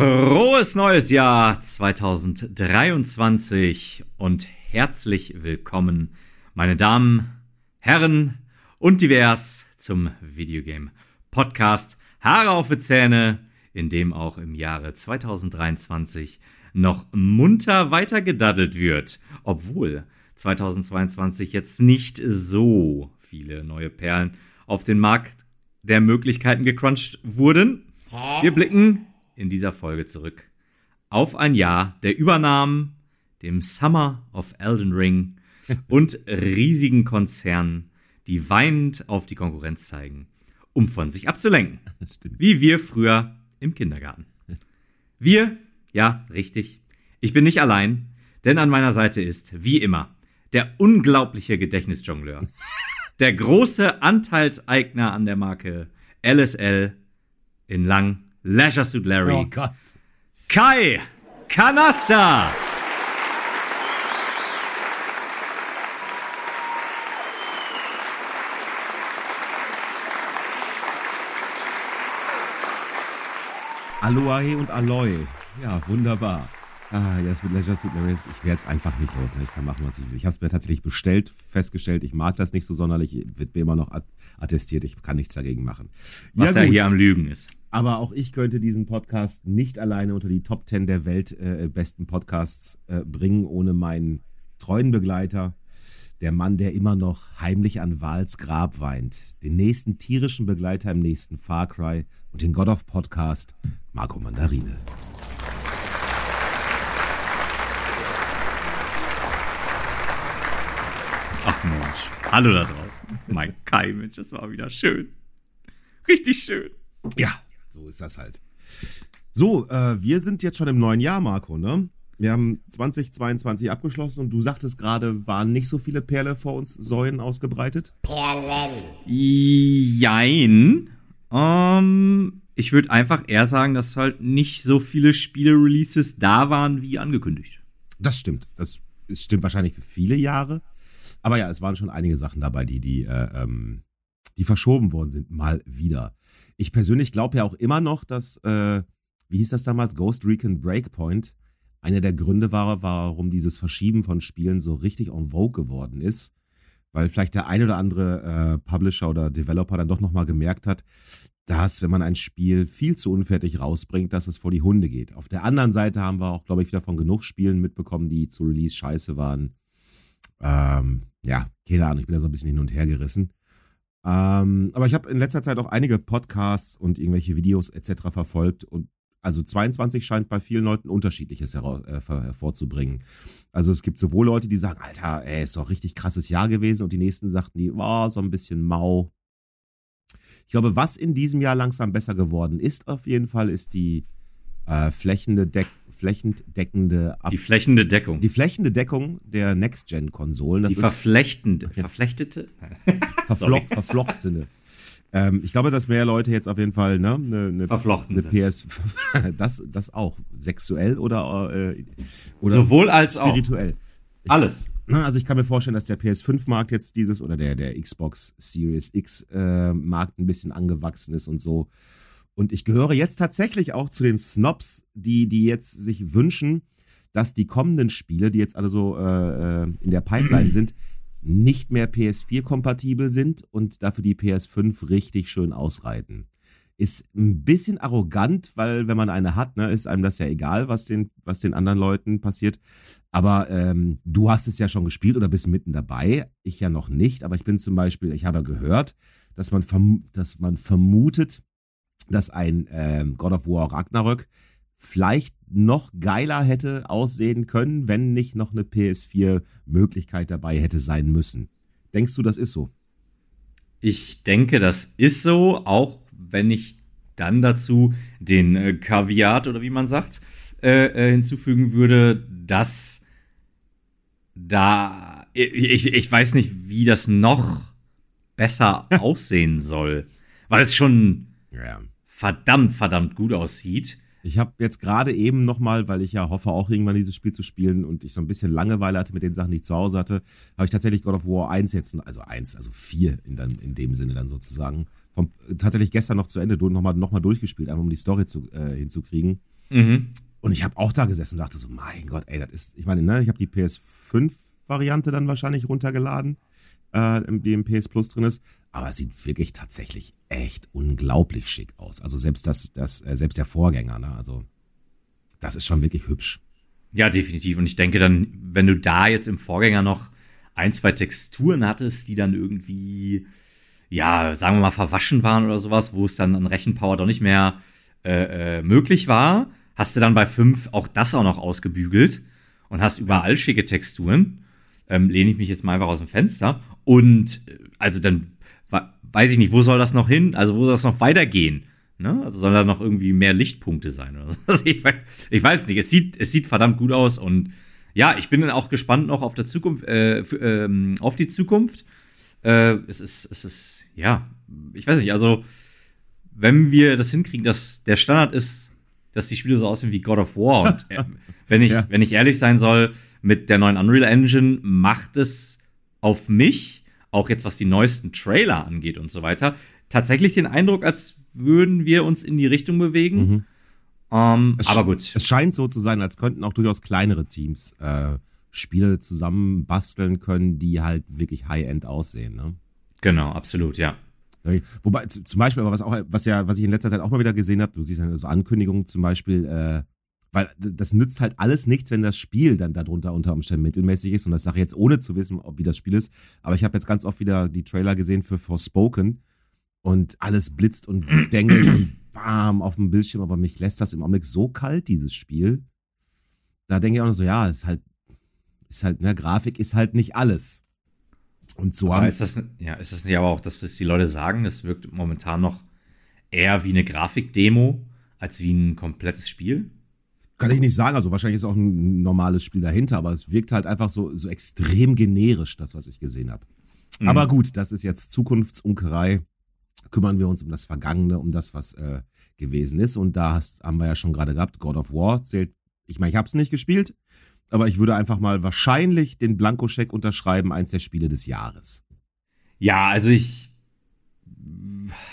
Frohes neues Jahr 2023 und herzlich willkommen, meine Damen, Herren und divers zum Videogame Podcast Haare auf die Zähne, in dem auch im Jahre 2023 noch munter weitergedaddelt wird, obwohl 2022 jetzt nicht so viele neue Perlen auf den Markt der Möglichkeiten gecrunched wurden. Wir blicken in dieser Folge zurück auf ein Jahr der Übernahmen, dem Summer of Elden Ring und riesigen Konzernen, die weinend auf die Konkurrenz zeigen, um von sich abzulenken. Wie wir früher im Kindergarten. Wir, ja, richtig. Ich bin nicht allein, denn an meiner Seite ist, wie immer, der unglaubliche Gedächtnisjongleur. Der große Anteilseigner an der Marke LSL in Lang Leisure Suit Larry. Oh Gott. Kai Kanasta. Aloe und Aloy. Ja, wunderbar. Ah, ja, das mit Leisure Suit Larry, ich werde es einfach nicht los. Ne? Ich kann machen, was ich will. Ich habe es mir tatsächlich bestellt, festgestellt, ich mag das nicht so sonderlich. Wird mir immer noch attestiert, ich kann nichts dagegen machen. Was ja, er hier am Lügen ist. Aber auch ich könnte diesen Podcast nicht alleine unter die Top 10 der Welt äh, besten Podcasts äh, bringen, ohne meinen treuen Begleiter, der Mann, der immer noch heimlich an Wals Grab weint, den nächsten tierischen Begleiter im nächsten Far Cry und den God of Podcast, Marco Mandarine. Ach Mensch. Hallo da draußen. Mein Kai, Mensch, das war wieder schön. Richtig schön. Ja, so ist das halt. So, äh, wir sind jetzt schon im neuen Jahr, Marco, ne? Wir haben 2022 abgeschlossen und du sagtest gerade, waren nicht so viele Perle vor uns Säulen ausgebreitet? Perlen. Jein. Ähm, ich würde einfach eher sagen, dass halt nicht so viele Spiele-Releases da waren, wie angekündigt. Das stimmt. Das ist, stimmt wahrscheinlich für viele Jahre. Aber ja, es waren schon einige Sachen dabei, die, die, äh, ähm, die verschoben worden sind, mal wieder. Ich persönlich glaube ja auch immer noch, dass, äh, wie hieß das damals, Ghost Recon Breakpoint, einer der Gründe war, warum dieses Verschieben von Spielen so richtig en vogue geworden ist. Weil vielleicht der ein oder andere äh, Publisher oder Developer dann doch nochmal gemerkt hat, dass, wenn man ein Spiel viel zu unfertig rausbringt, dass es vor die Hunde geht. Auf der anderen Seite haben wir auch, glaube ich, wieder von genug Spielen mitbekommen, die zu Release scheiße waren. Ähm, ja, keine Ahnung, ich bin da so ein bisschen hin und her gerissen. Ähm, aber ich habe in letzter Zeit auch einige Podcasts und irgendwelche Videos etc. verfolgt und also 22 scheint bei vielen Leuten unterschiedliches äh, hervorzubringen. Also es gibt sowohl Leute, die sagen, Alter, ey, ist doch richtig krasses Jahr gewesen und die nächsten sagten, die war so ein bisschen mau. Ich glaube, was in diesem Jahr langsam besser geworden ist, auf jeden Fall, ist die äh, flächende Deck flächendeckende Ab Die flächende Deckung. Die flächende Deckung der Next-Gen-Konsolen. Die verflechtende. Verflechtete? Verfloch, verflochtene. Ähm, ich glaube, dass mehr Leute jetzt auf jeden Fall ne, eine, ne, Verflochten eine PS, das, das auch, sexuell oder, äh, oder sowohl als spirituell. auch alles. also ich kann mir vorstellen, dass der PS5-Markt jetzt dieses oder der, der Xbox Series X-Markt äh, ein bisschen angewachsen ist und so. Und ich gehöre jetzt tatsächlich auch zu den Snobs, die, die jetzt sich wünschen, dass die kommenden Spiele, die jetzt alle so äh, äh in der Pipeline sind, nicht mehr PS4-kompatibel sind und dafür die PS5 richtig schön ausreiten. Ist ein bisschen arrogant, weil wenn man eine hat, ne, ist einem das ja egal, was den, was den anderen Leuten passiert. Aber ähm, du hast es ja schon gespielt oder bist mitten dabei. Ich ja noch nicht, aber ich bin zum Beispiel, ich habe gehört, dass man, verm dass man vermutet, dass ein ähm, God of War Ragnarök vielleicht noch geiler hätte aussehen können, wenn nicht noch eine PS4-Möglichkeit dabei hätte sein müssen. Denkst du, das ist so? Ich denke, das ist so, auch wenn ich dann dazu den äh, Kaviat oder wie man sagt, äh, äh, hinzufügen würde, dass da ich, ich weiß nicht, wie das noch besser aussehen soll, weil es schon ja verdammt, verdammt gut aussieht. Ich habe jetzt gerade eben nochmal, weil ich ja hoffe, auch irgendwann dieses Spiel zu spielen und ich so ein bisschen Langeweile hatte mit den Sachen, die ich zu Hause hatte, habe ich tatsächlich God of War 1 jetzt, also 1, also 4 in, dann, in dem Sinne dann sozusagen, vom, tatsächlich gestern noch zu Ende nochmal noch mal durchgespielt, einfach um die Story zu, äh, hinzukriegen. Mhm. Und ich habe auch da gesessen und dachte so, mein Gott, ey, das ist, ich meine, ne, ich habe die PS5-Variante dann wahrscheinlich runtergeladen, äh, die im PS Plus drin ist. Aber es sieht wirklich tatsächlich echt unglaublich schick aus. Also selbst das, das, äh, selbst der Vorgänger, ne? Also das ist schon wirklich hübsch. Ja, definitiv. Und ich denke dann, wenn du da jetzt im Vorgänger noch ein, zwei Texturen hattest, die dann irgendwie, ja, sagen wir mal, verwaschen waren oder sowas, wo es dann an Rechenpower doch nicht mehr äh, äh, möglich war, hast du dann bei 5 auch das auch noch ausgebügelt und hast überall schicke Texturen. Ähm, lehne ich mich jetzt mal einfach aus dem Fenster. Und also dann weiß ich nicht, wo soll das noch hin? Also wo soll das noch weitergehen? Ne? Also soll da noch irgendwie mehr Lichtpunkte sein oder so? Also ich, weiß, ich weiß nicht. Es sieht, es sieht verdammt gut aus und ja, ich bin dann auch gespannt noch auf der Zukunft, äh, ähm, auf die Zukunft. Äh, es ist, es ist, ja, ich weiß nicht, also wenn wir das hinkriegen, dass der Standard ist, dass die Spiele so aussehen wie God of War und äh, wenn ich, ja. wenn ich ehrlich sein soll, mit der neuen Unreal Engine macht es auf mich, auch jetzt was die neuesten Trailer angeht und so weiter, tatsächlich den Eindruck, als würden wir uns in die Richtung bewegen. Mhm. Ähm, aber gut. Es scheint so zu sein, als könnten auch durchaus kleinere Teams äh, Spiele zusammen basteln können, die halt wirklich High-End aussehen. Ne? Genau, absolut, ja. Wobei, zum Beispiel, aber was auch, was ja, was ich in letzter Zeit auch mal wieder gesehen habe, du siehst ja so Ankündigungen zum Beispiel, äh, weil das nützt halt alles nichts, wenn das Spiel dann darunter unter Umständen mittelmäßig ist. Und das sage ich jetzt ohne zu wissen, ob, wie das Spiel ist. Aber ich habe jetzt ganz oft wieder die Trailer gesehen für Forspoken und alles blitzt und dengelt und bam auf dem Bildschirm, aber mich lässt das im Augenblick so kalt, dieses Spiel. Da denke ich auch noch so, ja, ist halt, ist halt, ne, Grafik ist halt nicht alles. Und so aber ist das, ja, ist das nicht aber auch das, was die Leute sagen? Es wirkt momentan noch eher wie eine Grafikdemo als wie ein komplettes Spiel? Kann ich nicht sagen. Also wahrscheinlich ist auch ein normales Spiel dahinter, aber es wirkt halt einfach so, so extrem generisch, das, was ich gesehen habe. Mhm. Aber gut, das ist jetzt Zukunftsunkerei kümmern wir uns um das Vergangene, um das, was äh, gewesen ist. Und da hast, haben wir ja schon gerade gehabt, God of War zählt. Ich meine, ich habe es nicht gespielt, aber ich würde einfach mal wahrscheinlich den Blankoscheck unterschreiben, eins der Spiele des Jahres. Ja, also ich.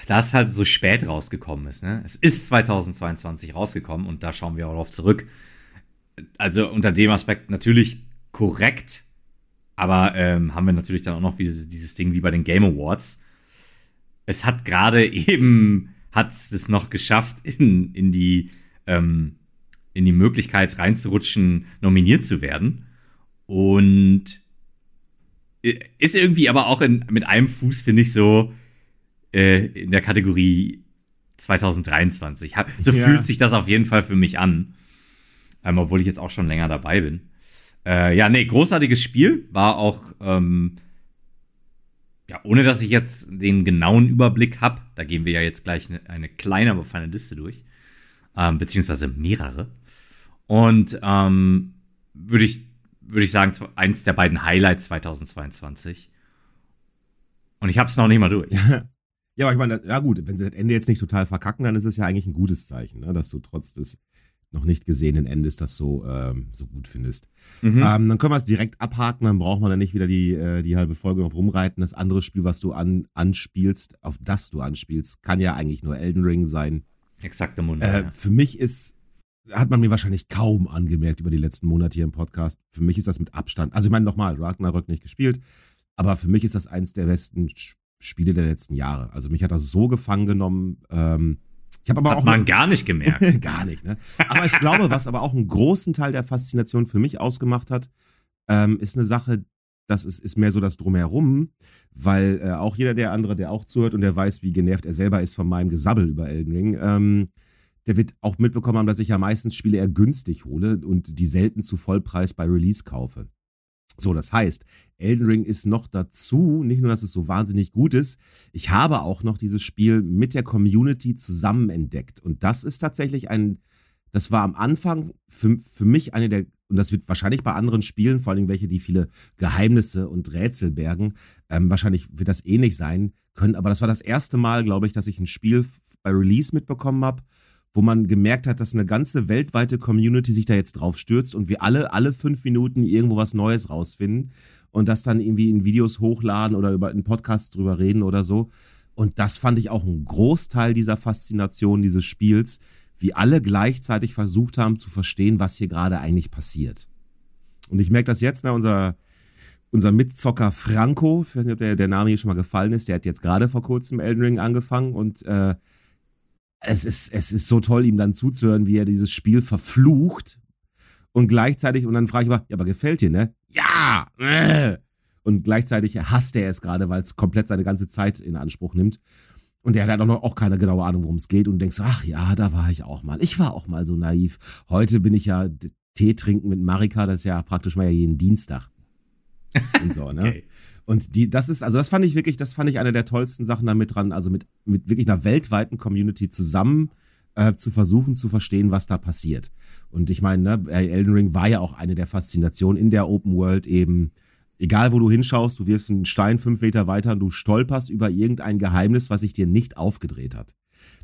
Da es halt so spät rausgekommen ist, ne? Es ist 2022 rausgekommen und da schauen wir auch darauf zurück. Also unter dem Aspekt natürlich korrekt, aber ähm, haben wir natürlich dann auch noch dieses, dieses Ding wie bei den Game Awards es hat gerade eben, hat es noch geschafft, in, in, die, ähm, in die Möglichkeit reinzurutschen, nominiert zu werden. Und ist irgendwie aber auch in, mit einem Fuß, finde ich, so äh, in der Kategorie 2023. So ja. fühlt sich das auf jeden Fall für mich an. Ähm, obwohl ich jetzt auch schon länger dabei bin. Äh, ja, nee, großartiges Spiel. War auch ähm, ja, ohne dass ich jetzt den genauen Überblick habe, da gehen wir ja jetzt gleich eine, eine kleine, aber feine Liste durch, ähm, beziehungsweise mehrere. Und ähm, würde ich, würd ich sagen, eins der beiden Highlights 2022. Und ich habe es noch nicht mal durch. ja, aber ich meine, ja gut, wenn sie das Ende jetzt nicht total verkacken, dann ist es ja eigentlich ein gutes Zeichen, ne? dass du trotz des noch nicht gesehenen Endes das so, ähm, so gut findest. Mhm. Ähm, dann können wir es direkt abhaken, dann braucht man dann nicht wieder die, äh, die halbe Folge noch rumreiten. Das andere Spiel, was du an, anspielst, auf das du anspielst, kann ja eigentlich nur Elden Ring sein. Exakter Mund. Äh, ja. Für mich ist, hat man mir wahrscheinlich kaum angemerkt über die letzten Monate hier im Podcast. Für mich ist das mit Abstand, also ich meine nochmal, Ragnarök nicht gespielt, aber für mich ist das eins der besten Spiele der letzten Jahre. Also mich hat das so gefangen genommen. Ähm, ich habe aber Hat auch man gar nicht gemerkt. gar nicht, ne? Aber ich glaube, was aber auch einen großen Teil der Faszination für mich ausgemacht hat, ähm, ist eine Sache, das ist, ist mehr so das Drumherum, weil äh, auch jeder der andere, der auch zuhört und der weiß, wie genervt er selber ist von meinem Gesabbel über Elden Ring, ähm, der wird auch mitbekommen haben, dass ich ja meistens Spiele eher günstig hole und die selten zu Vollpreis bei Release kaufe. So, das heißt, Elden Ring ist noch dazu, nicht nur, dass es so wahnsinnig gut ist, ich habe auch noch dieses Spiel mit der Community zusammen entdeckt. Und das ist tatsächlich ein, das war am Anfang für, für mich eine der, und das wird wahrscheinlich bei anderen Spielen, vor allem welche, die viele Geheimnisse und Rätsel bergen, ähm, wahrscheinlich wird das ähnlich sein können. Aber das war das erste Mal, glaube ich, dass ich ein Spiel bei Release mitbekommen habe, wo man gemerkt hat, dass eine ganze weltweite Community sich da jetzt drauf stürzt und wir alle, alle fünf Minuten irgendwo was Neues rausfinden und das dann irgendwie in Videos hochladen oder über in Podcasts drüber reden oder so. Und das fand ich auch ein Großteil dieser Faszination dieses Spiels, wie alle gleichzeitig versucht haben zu verstehen, was hier gerade eigentlich passiert. Und ich merke das jetzt, ne, unser, unser Mitzocker Franco, ich weiß nicht, ob der, der Name hier schon mal gefallen ist, der hat jetzt gerade vor kurzem Elden Ring angefangen und äh, es, ist, es ist so toll, ihm dann zuzuhören, wie er dieses Spiel verflucht und gleichzeitig, und dann frage ich mal, ja, aber gefällt dir, ne? Ja! Äh. Und gleichzeitig hasst er es gerade, weil es komplett seine ganze Zeit in Anspruch nimmt. Und der hat auch noch auch keine genaue Ahnung, worum es geht und denkst, ach ja, da war ich auch mal. Ich war auch mal so naiv. Heute bin ich ja Tee trinken mit Marika, das ist ja praktisch mal ja jeden Dienstag. Und so, ne? Okay. Und die, das ist, also das fand ich wirklich, das fand ich eine der tollsten Sachen damit dran, also mit, mit wirklich einer weltweiten Community zusammen äh, zu versuchen zu verstehen, was da passiert. Und ich meine, ne, Elden Ring war ja auch eine der Faszinationen in der Open World eben, egal wo du hinschaust, du wirfst einen Stein fünf Meter weiter und du stolperst über irgendein Geheimnis, was sich dir nicht aufgedreht hat.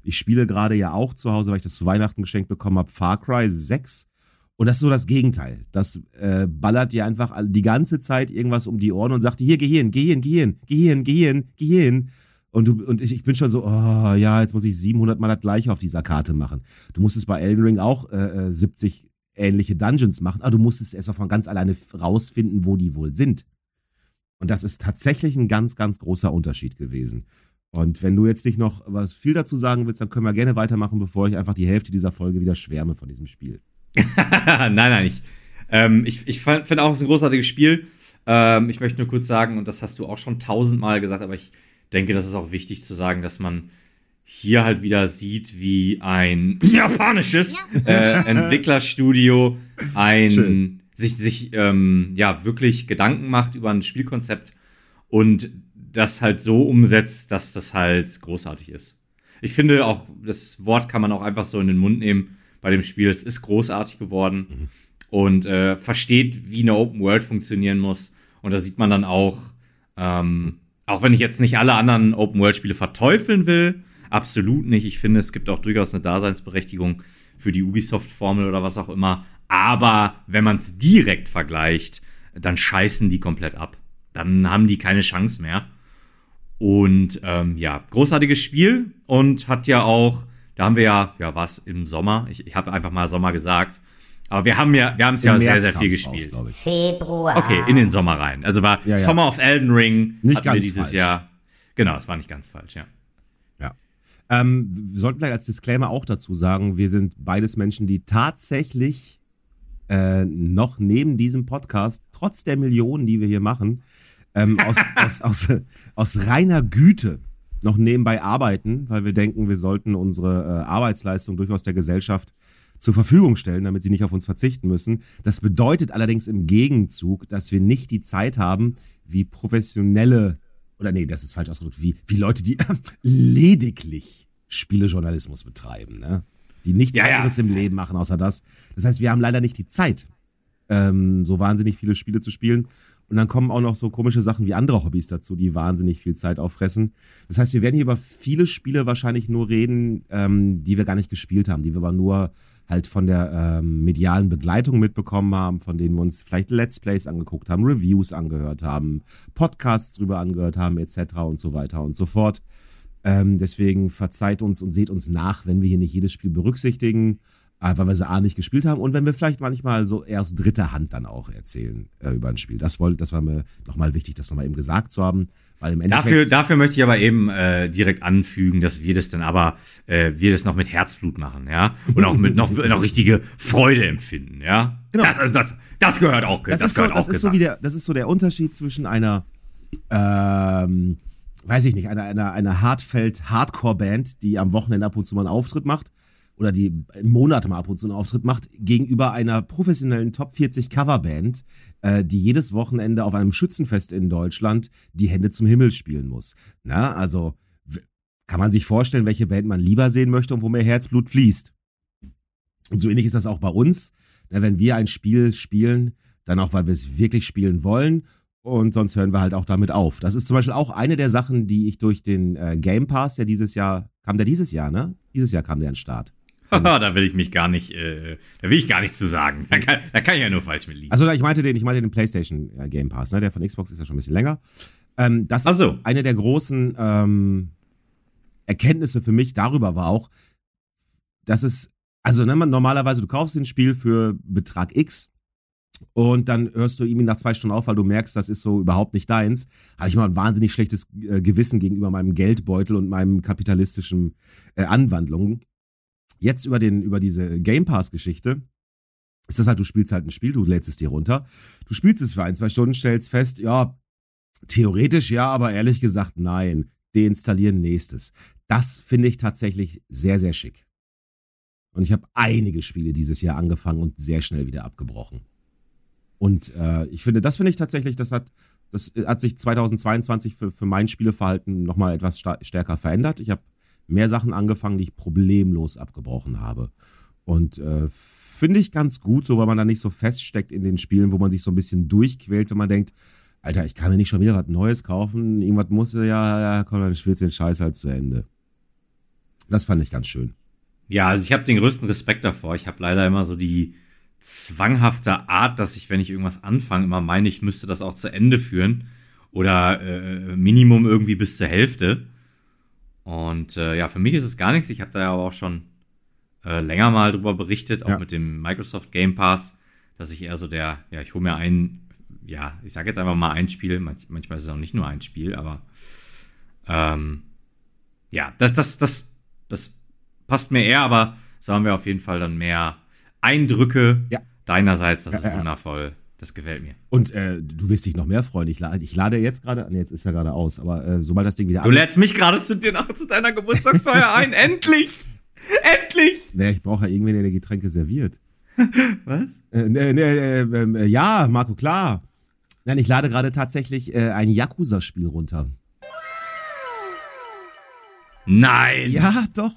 Ich spiele gerade ja auch zu Hause, weil ich das zu Weihnachten geschenkt bekommen habe, Far Cry 6. Und das ist so das Gegenteil. Das äh, ballert dir einfach die ganze Zeit irgendwas um die Ohren und sagt dir, hier, geh hin, geh hin, geh hin, geh hin, geh hin, geh hin. Und, du, und ich, ich bin schon so, oh ja, jetzt muss ich 700 Mal das gleiche auf dieser Karte machen. Du musstest bei Elden Ring auch äh, 70 äh, ähnliche Dungeons machen, aber du musstest erstmal von ganz alleine rausfinden, wo die wohl sind. Und das ist tatsächlich ein ganz, ganz großer Unterschied gewesen. Und wenn du jetzt nicht noch was viel dazu sagen willst, dann können wir gerne weitermachen, bevor ich einfach die Hälfte dieser Folge wieder schwärme von diesem Spiel. nein, nein, ich, ähm, ich, ich finde auch, es ist ein großartiges Spiel. Ähm, ich möchte nur kurz sagen, und das hast du auch schon tausendmal gesagt, aber ich denke, das ist auch wichtig zu sagen, dass man hier halt wieder sieht, wie ein japanisches äh, Entwicklerstudio ein sich, sich ähm, ja wirklich Gedanken macht über ein Spielkonzept und das halt so umsetzt, dass das halt großartig ist. Ich finde auch, das Wort kann man auch einfach so in den Mund nehmen bei dem Spiel. Es ist großartig geworden mhm. und äh, versteht, wie eine Open World funktionieren muss. Und da sieht man dann auch, ähm, auch wenn ich jetzt nicht alle anderen Open-World-Spiele verteufeln will, absolut nicht. Ich finde, es gibt auch durchaus eine Daseinsberechtigung für die Ubisoft-Formel oder was auch immer. Aber wenn man es direkt vergleicht, dann scheißen die komplett ab. Dann haben die keine Chance mehr. Und ähm, ja, großartiges Spiel und hat ja auch, da haben wir ja, ja, was im Sommer, ich, ich habe einfach mal Sommer gesagt, aber wir haben ja, wir haben es ja sehr, sehr viel gespielt. Raus, Februar. Okay, in den Sommer rein. Also war ja, ja. Summer of Elden Ring nicht ganz wir dieses falsch. Jahr. Genau, es war nicht ganz falsch, ja. Ja. Ähm, wir sollten vielleicht als Disclaimer auch dazu sagen, wir sind beides Menschen, die tatsächlich äh, noch neben diesem Podcast, trotz der Millionen, die wir hier machen, ähm, aus, aus, aus, aus reiner Güte noch nebenbei arbeiten, weil wir denken, wir sollten unsere äh, Arbeitsleistung durchaus der Gesellschaft zur Verfügung stellen, damit sie nicht auf uns verzichten müssen. Das bedeutet allerdings im Gegenzug, dass wir nicht die Zeit haben, wie professionelle, oder nee, das ist falsch ausgedrückt, wie, wie Leute, die lediglich Spielejournalismus betreiben, ne? die nichts ja, anderes ja. im Leben machen außer das. Das heißt, wir haben leider nicht die Zeit, ähm, so wahnsinnig viele Spiele zu spielen. Und dann kommen auch noch so komische Sachen wie andere Hobbys dazu, die wahnsinnig viel Zeit auffressen. Das heißt, wir werden hier über viele Spiele wahrscheinlich nur reden, ähm, die wir gar nicht gespielt haben, die wir aber nur halt von der ähm, medialen Begleitung mitbekommen haben, von denen wir uns vielleicht Let's Plays angeguckt haben, Reviews angehört haben, Podcasts drüber angehört haben, etc. und so weiter und so fort. Ähm, deswegen verzeiht uns und seht uns nach, wenn wir hier nicht jedes Spiel berücksichtigen, äh, weil wir sie A nicht gespielt haben und wenn wir vielleicht manchmal so erst dritter Hand dann auch erzählen äh, über ein Spiel. Das, wollte, das war mir nochmal wichtig, das nochmal eben gesagt zu haben. Weil im Endeffekt dafür, dafür möchte ich aber eben äh, direkt anfügen, dass wir das dann aber, äh, wir das noch mit Herzblut machen, ja. Und auch mit noch, noch richtige Freude empfinden, ja. Genau. Das, also das, das gehört auch. Das, das ist, so, das ist so wie der, das ist so der Unterschied zwischen einer, ähm, weiß ich nicht, einer, einer, einer Hartfeld-Hardcore-Band, die am Wochenende ab und zu mal einen Auftritt macht oder die im Monat mal ab und zu einen Auftritt macht, gegenüber einer professionellen Top 40 Coverband, äh, die jedes Wochenende auf einem Schützenfest in Deutschland die Hände zum Himmel spielen muss. Na, also kann man sich vorstellen, welche Band man lieber sehen möchte und wo mehr Herzblut fließt. Und so ähnlich ist das auch bei uns. Na, wenn wir ein Spiel spielen, dann auch, weil wir es wirklich spielen wollen und sonst hören wir halt auch damit auf. Das ist zum Beispiel auch eine der Sachen, die ich durch den äh, Game Pass, der dieses Jahr, kam der dieses Jahr, ne? Dieses Jahr kam der an den Start. da will ich mich gar nicht, äh, da will ich gar nichts zu sagen. Da kann, da kann ich ja nur falsch mit liegen. Also ich meinte den, ich meinte den PlayStation äh, Game Pass, ne? Der von Xbox ist ja schon ein bisschen länger. Ähm, das so. eine der großen ähm, Erkenntnisse für mich darüber war auch, dass es Also ne, man, normalerweise, du kaufst ein Spiel für Betrag X und dann hörst du irgendwie nach zwei Stunden auf, weil du merkst, das ist so überhaupt nicht deins. Habe ich mal ein wahnsinnig schlechtes äh, Gewissen gegenüber meinem Geldbeutel und meinem kapitalistischen äh, Anwandlungen. Jetzt über, den, über diese Game Pass-Geschichte ist das halt, du spielst halt ein Spiel, du lädst es dir runter, du spielst es für ein, zwei Stunden, stellst fest, ja, theoretisch ja, aber ehrlich gesagt nein. Deinstallieren nächstes. Das finde ich tatsächlich sehr, sehr schick. Und ich habe einige Spiele dieses Jahr angefangen und sehr schnell wieder abgebrochen. Und äh, ich finde, das finde ich tatsächlich, das hat, das hat sich 2022 für, für mein Spieleverhalten nochmal etwas stärker verändert. Ich habe mehr Sachen angefangen, die ich problemlos abgebrochen habe. Und äh, finde ich ganz gut, so weil man da nicht so feststeckt in den Spielen, wo man sich so ein bisschen durchquält, wenn man denkt, Alter, ich kann mir nicht schon wieder was Neues kaufen. Irgendwas muss ja, ja, komm, dann spielst du den Scheiß halt zu Ende. Das fand ich ganz schön. Ja, also ich habe den größten Respekt davor. Ich habe leider immer so die zwanghafte Art, dass ich, wenn ich irgendwas anfange, immer meine, ich müsste das auch zu Ende führen. Oder äh, Minimum irgendwie bis zur Hälfte. Und äh, ja, für mich ist es gar nichts. Ich habe da ja auch schon äh, länger mal drüber berichtet, auch ja. mit dem Microsoft Game Pass, dass ich eher so der, ja, ich hole mir ein, ja, ich sage jetzt einfach mal ein Spiel, manch, manchmal ist es auch nicht nur ein Spiel, aber ähm, ja, das, das, das, das passt mir eher, aber so haben wir auf jeden Fall dann mehr Eindrücke ja. deinerseits. Das ja, ist wundervoll. Das gefällt mir. Und äh, du wirst dich noch mehr freuen. Ich, lade, ich lade jetzt gerade, nee, jetzt ist er gerade aus, aber äh, sobald das Ding wieder Du lädst mich gerade zu dir nach zu deiner Geburtstagsfeier ein. Endlich! Endlich! Naja, ich brauche ja irgendwen, der die Getränke serviert. Was? Äh, ne, ne, äh, ja, Marco, klar. Nein, ich lade gerade tatsächlich äh, ein Yakuza-Spiel runter. Nein! Ja, doch.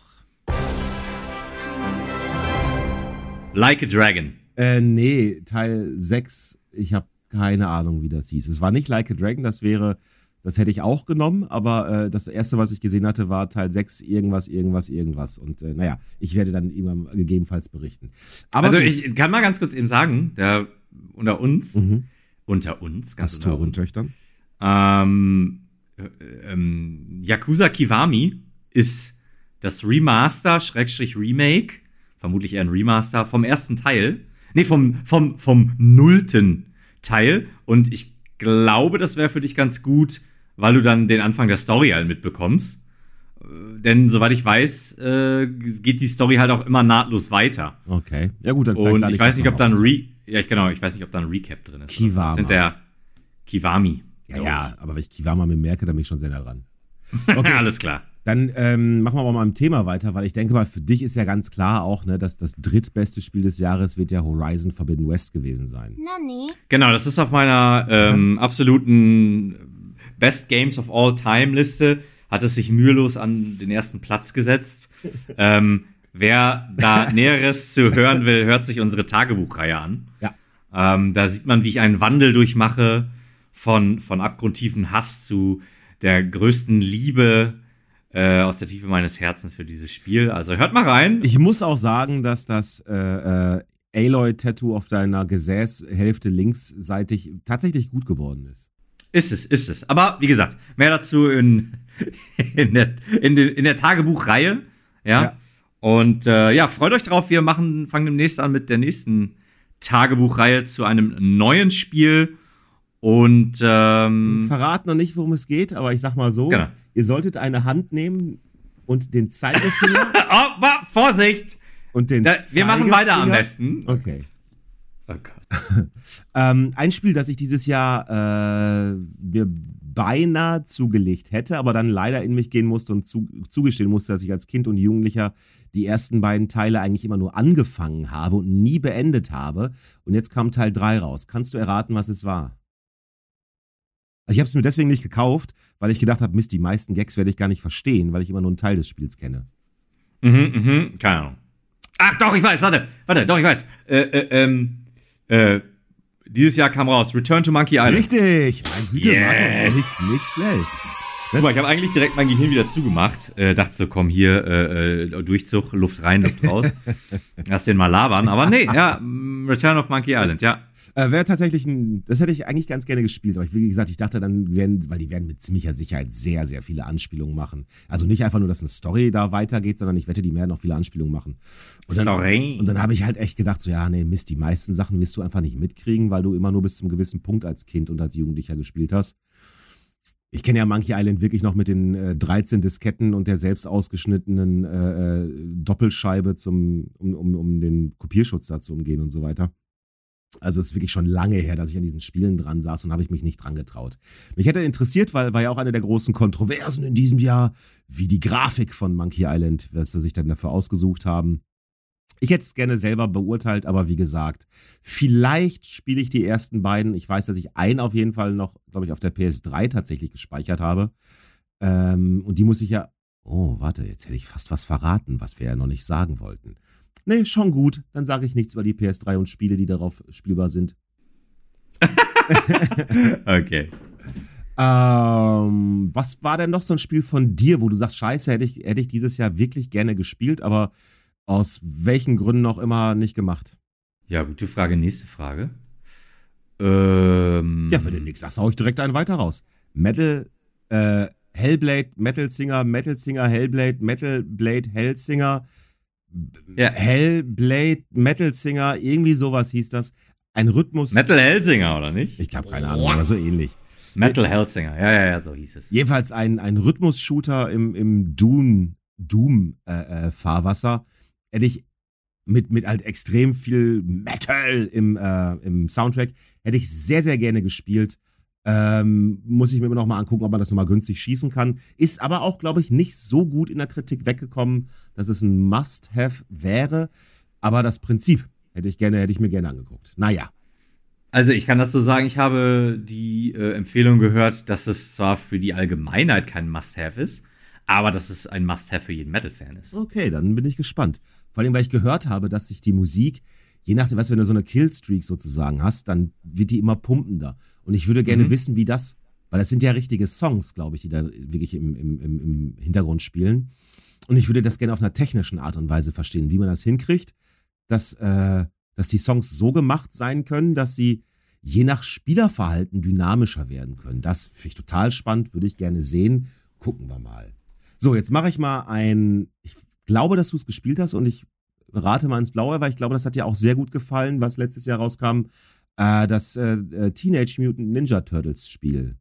Like a Dragon. Äh, nee, Teil 6, ich habe keine Ahnung, wie das hieß. Es war nicht Like a Dragon, das wäre, das hätte ich auch genommen, aber äh, das erste, was ich gesehen hatte, war Teil 6, irgendwas, irgendwas, irgendwas. Und äh, naja, ich werde dann irgendwann gegebenenfalls berichten. Aber also ich kann mal ganz kurz eben sagen, der unter uns, mhm. unter uns, ganz unter und Töchtern. Ähm, äh, ähm, Yakuza Kiwami ist das Remaster, Schrägstrich Remake vermutlich eher ein Remaster vom ersten Teil. Nee, vom, vom, vom nullten Teil. Und ich glaube, das wäre für dich ganz gut, weil du dann den Anfang der Story halt mitbekommst. Äh, denn soweit ich weiß, äh, geht die Story halt auch immer nahtlos weiter. Okay. Ja gut, dann Und ich weiß nicht, ob da ein Re ja, ich, genau, ich weiß nicht, ob da ein Recap drin ist. Kiwama. Das sind der Kiwami. Ja, ja, aber wenn ich Kiwama mir merke, dann bin ich schon sehr nah dran. Okay. Alles klar. Dann ähm, machen wir mal mit dem Thema weiter, weil ich denke mal, für dich ist ja ganz klar auch, ne, dass das drittbeste Spiel des Jahres wird ja Horizon Forbidden West gewesen sein. Nani? Genau, das ist auf meiner ähm, absoluten Best Games of All Time Liste. Hat es sich mühelos an den ersten Platz gesetzt. ähm, wer da Näheres zu hören will, hört sich unsere Tagebuchreihe an. Ja. Ähm, da sieht man, wie ich einen Wandel durchmache von, von abgrundtiefen Hass zu der größten Liebe äh, aus der Tiefe meines Herzens für dieses Spiel. Also hört mal rein. Ich muss auch sagen, dass das äh, äh, Aloy-Tattoo auf deiner Gesäßhälfte linksseitig tatsächlich gut geworden ist. Ist es, ist es. Aber wie gesagt, mehr dazu in, in, der, in, in der Tagebuchreihe. Ja. ja. Und äh, ja, freut euch drauf. Wir machen, fangen demnächst an mit der nächsten Tagebuchreihe zu einem neuen Spiel. Und ähm, verrat noch nicht, worum es geht, aber ich sag mal so: genau. Ihr solltet eine Hand nehmen und den Zeigefinger. oh, Vorsicht! Und den da, wir machen weiter am besten. Okay. Oh Gott. ähm, ein Spiel, das ich dieses Jahr äh, mir beinahe zugelegt hätte, aber dann leider in mich gehen musste und zu, zugestehen musste, dass ich als Kind und Jugendlicher die ersten beiden Teile eigentlich immer nur angefangen habe und nie beendet habe. Und jetzt kam Teil 3 raus. Kannst du erraten, was es war? Also ich habe es mir deswegen nicht gekauft, weil ich gedacht habe, Mist, die meisten Gags werde ich gar nicht verstehen, weil ich immer nur einen Teil des Spiels kenne. Mhm, mhm, keine Ahnung. Ach doch, ich weiß, warte, warte, doch, ich weiß. Äh, äh, ähm, äh, dieses Jahr kam raus Return to Monkey Island. Richtig! Mein Güte, yes. Marco, nicht, nicht schlecht. Guck mal, ich habe eigentlich direkt mein Gehirn wieder zugemacht. Äh, dachte so, komm hier, äh, äh Durchzug, Luft rein, Luft raus. Lass den mal labern. Aber nee, ja, Return of Monkey Island, ja. Äh, Wäre tatsächlich ein, das hätte ich eigentlich ganz gerne gespielt, aber ich, wie gesagt, ich dachte dann werden, weil die werden mit ziemlicher Sicherheit sehr, sehr viele Anspielungen machen. Also nicht einfach nur, dass eine Story da weitergeht, sondern ich wette, die werden noch viele Anspielungen machen. Und dann. Und dann habe ich halt echt gedacht, so, ja, nee, Mist, die meisten Sachen wirst du einfach nicht mitkriegen, weil du immer nur bis zum gewissen Punkt als Kind und als Jugendlicher gespielt hast. Ich kenne ja Monkey Island wirklich noch mit den äh, 13 Disketten und der selbst ausgeschnittenen äh, äh, Doppelscheibe, zum, um, um, um den Kopierschutz da zu umgehen und so weiter. Also es ist wirklich schon lange her, dass ich an diesen Spielen dran saß und habe ich mich nicht dran getraut. Mich hätte interessiert, weil war ja auch eine der großen Kontroversen in diesem Jahr, wie die Grafik von Monkey Island, was sie sich dann dafür ausgesucht haben. Ich hätte es gerne selber beurteilt, aber wie gesagt, vielleicht spiele ich die ersten beiden. Ich weiß, dass ich einen auf jeden Fall noch, glaube ich, auf der PS3 tatsächlich gespeichert habe. Ähm, und die muss ich ja. Oh, warte, jetzt hätte ich fast was verraten, was wir ja noch nicht sagen wollten. Nee, schon gut. Dann sage ich nichts über die PS3 und Spiele, die darauf spielbar sind. okay. Ähm, was war denn noch so ein Spiel von dir, wo du sagst, scheiße, hätte ich, hätte ich dieses Jahr wirklich gerne gespielt, aber aus welchen Gründen auch immer nicht gemacht? Ja, gute Frage. Nächste Frage. Ähm, ja, für den nächsten hau ich direkt einen weiter raus. Metal, äh, Hellblade, Metal Singer, Metal Singer, Hellblade, Metal Blade, Hellsinger, ja. Hellblade, Metal Singer, irgendwie sowas hieß das. Ein Rhythmus. Metal Hellsinger, oder nicht? Ich habe keine Ahnung, aber so ähnlich. Metal Hellsinger, ja, ja, ja, so hieß es. Jedenfalls ein, ein Rhythmus-Shooter im, im Doom, Doom-Fahrwasser. Äh, äh, hätte ich mit, mit halt extrem viel Metal im, äh, im Soundtrack, hätte ich sehr, sehr gerne gespielt. Ähm, muss ich mir immer noch mal angucken, ob man das nochmal günstig schießen kann. Ist aber auch, glaube ich, nicht so gut in der Kritik weggekommen, dass es ein Must-Have wäre. Aber das Prinzip hätte ich gerne, hätte ich mir gerne angeguckt. Naja. Also ich kann dazu sagen, ich habe die äh, Empfehlung gehört, dass es zwar für die Allgemeinheit kein Must-Have ist, aber dass es ein Must-Have für jeden Metal-Fan ist. Okay, dann bin ich gespannt. Vor allem, weil ich gehört habe, dass sich die Musik je nachdem, weißt du, wenn du so eine Killstreak sozusagen hast, dann wird die immer pumpender. Und ich würde gerne mhm. wissen, wie das, weil das sind ja richtige Songs, glaube ich, die da wirklich im, im, im, Hintergrund spielen. Und ich würde das gerne auf einer technischen Art und Weise verstehen, wie man das hinkriegt, dass, äh, dass die Songs so gemacht sein können, dass sie je nach Spielerverhalten dynamischer werden können. Das finde ich total spannend, würde ich gerne sehen. Gucken wir mal. So, jetzt mache ich mal ein. Ich glaube, dass du es gespielt hast und ich rate mal ins Blaue, weil ich glaube, das hat dir auch sehr gut gefallen, was letztes Jahr rauskam, äh, das äh, äh, Teenage Mutant Ninja Turtles Spiel.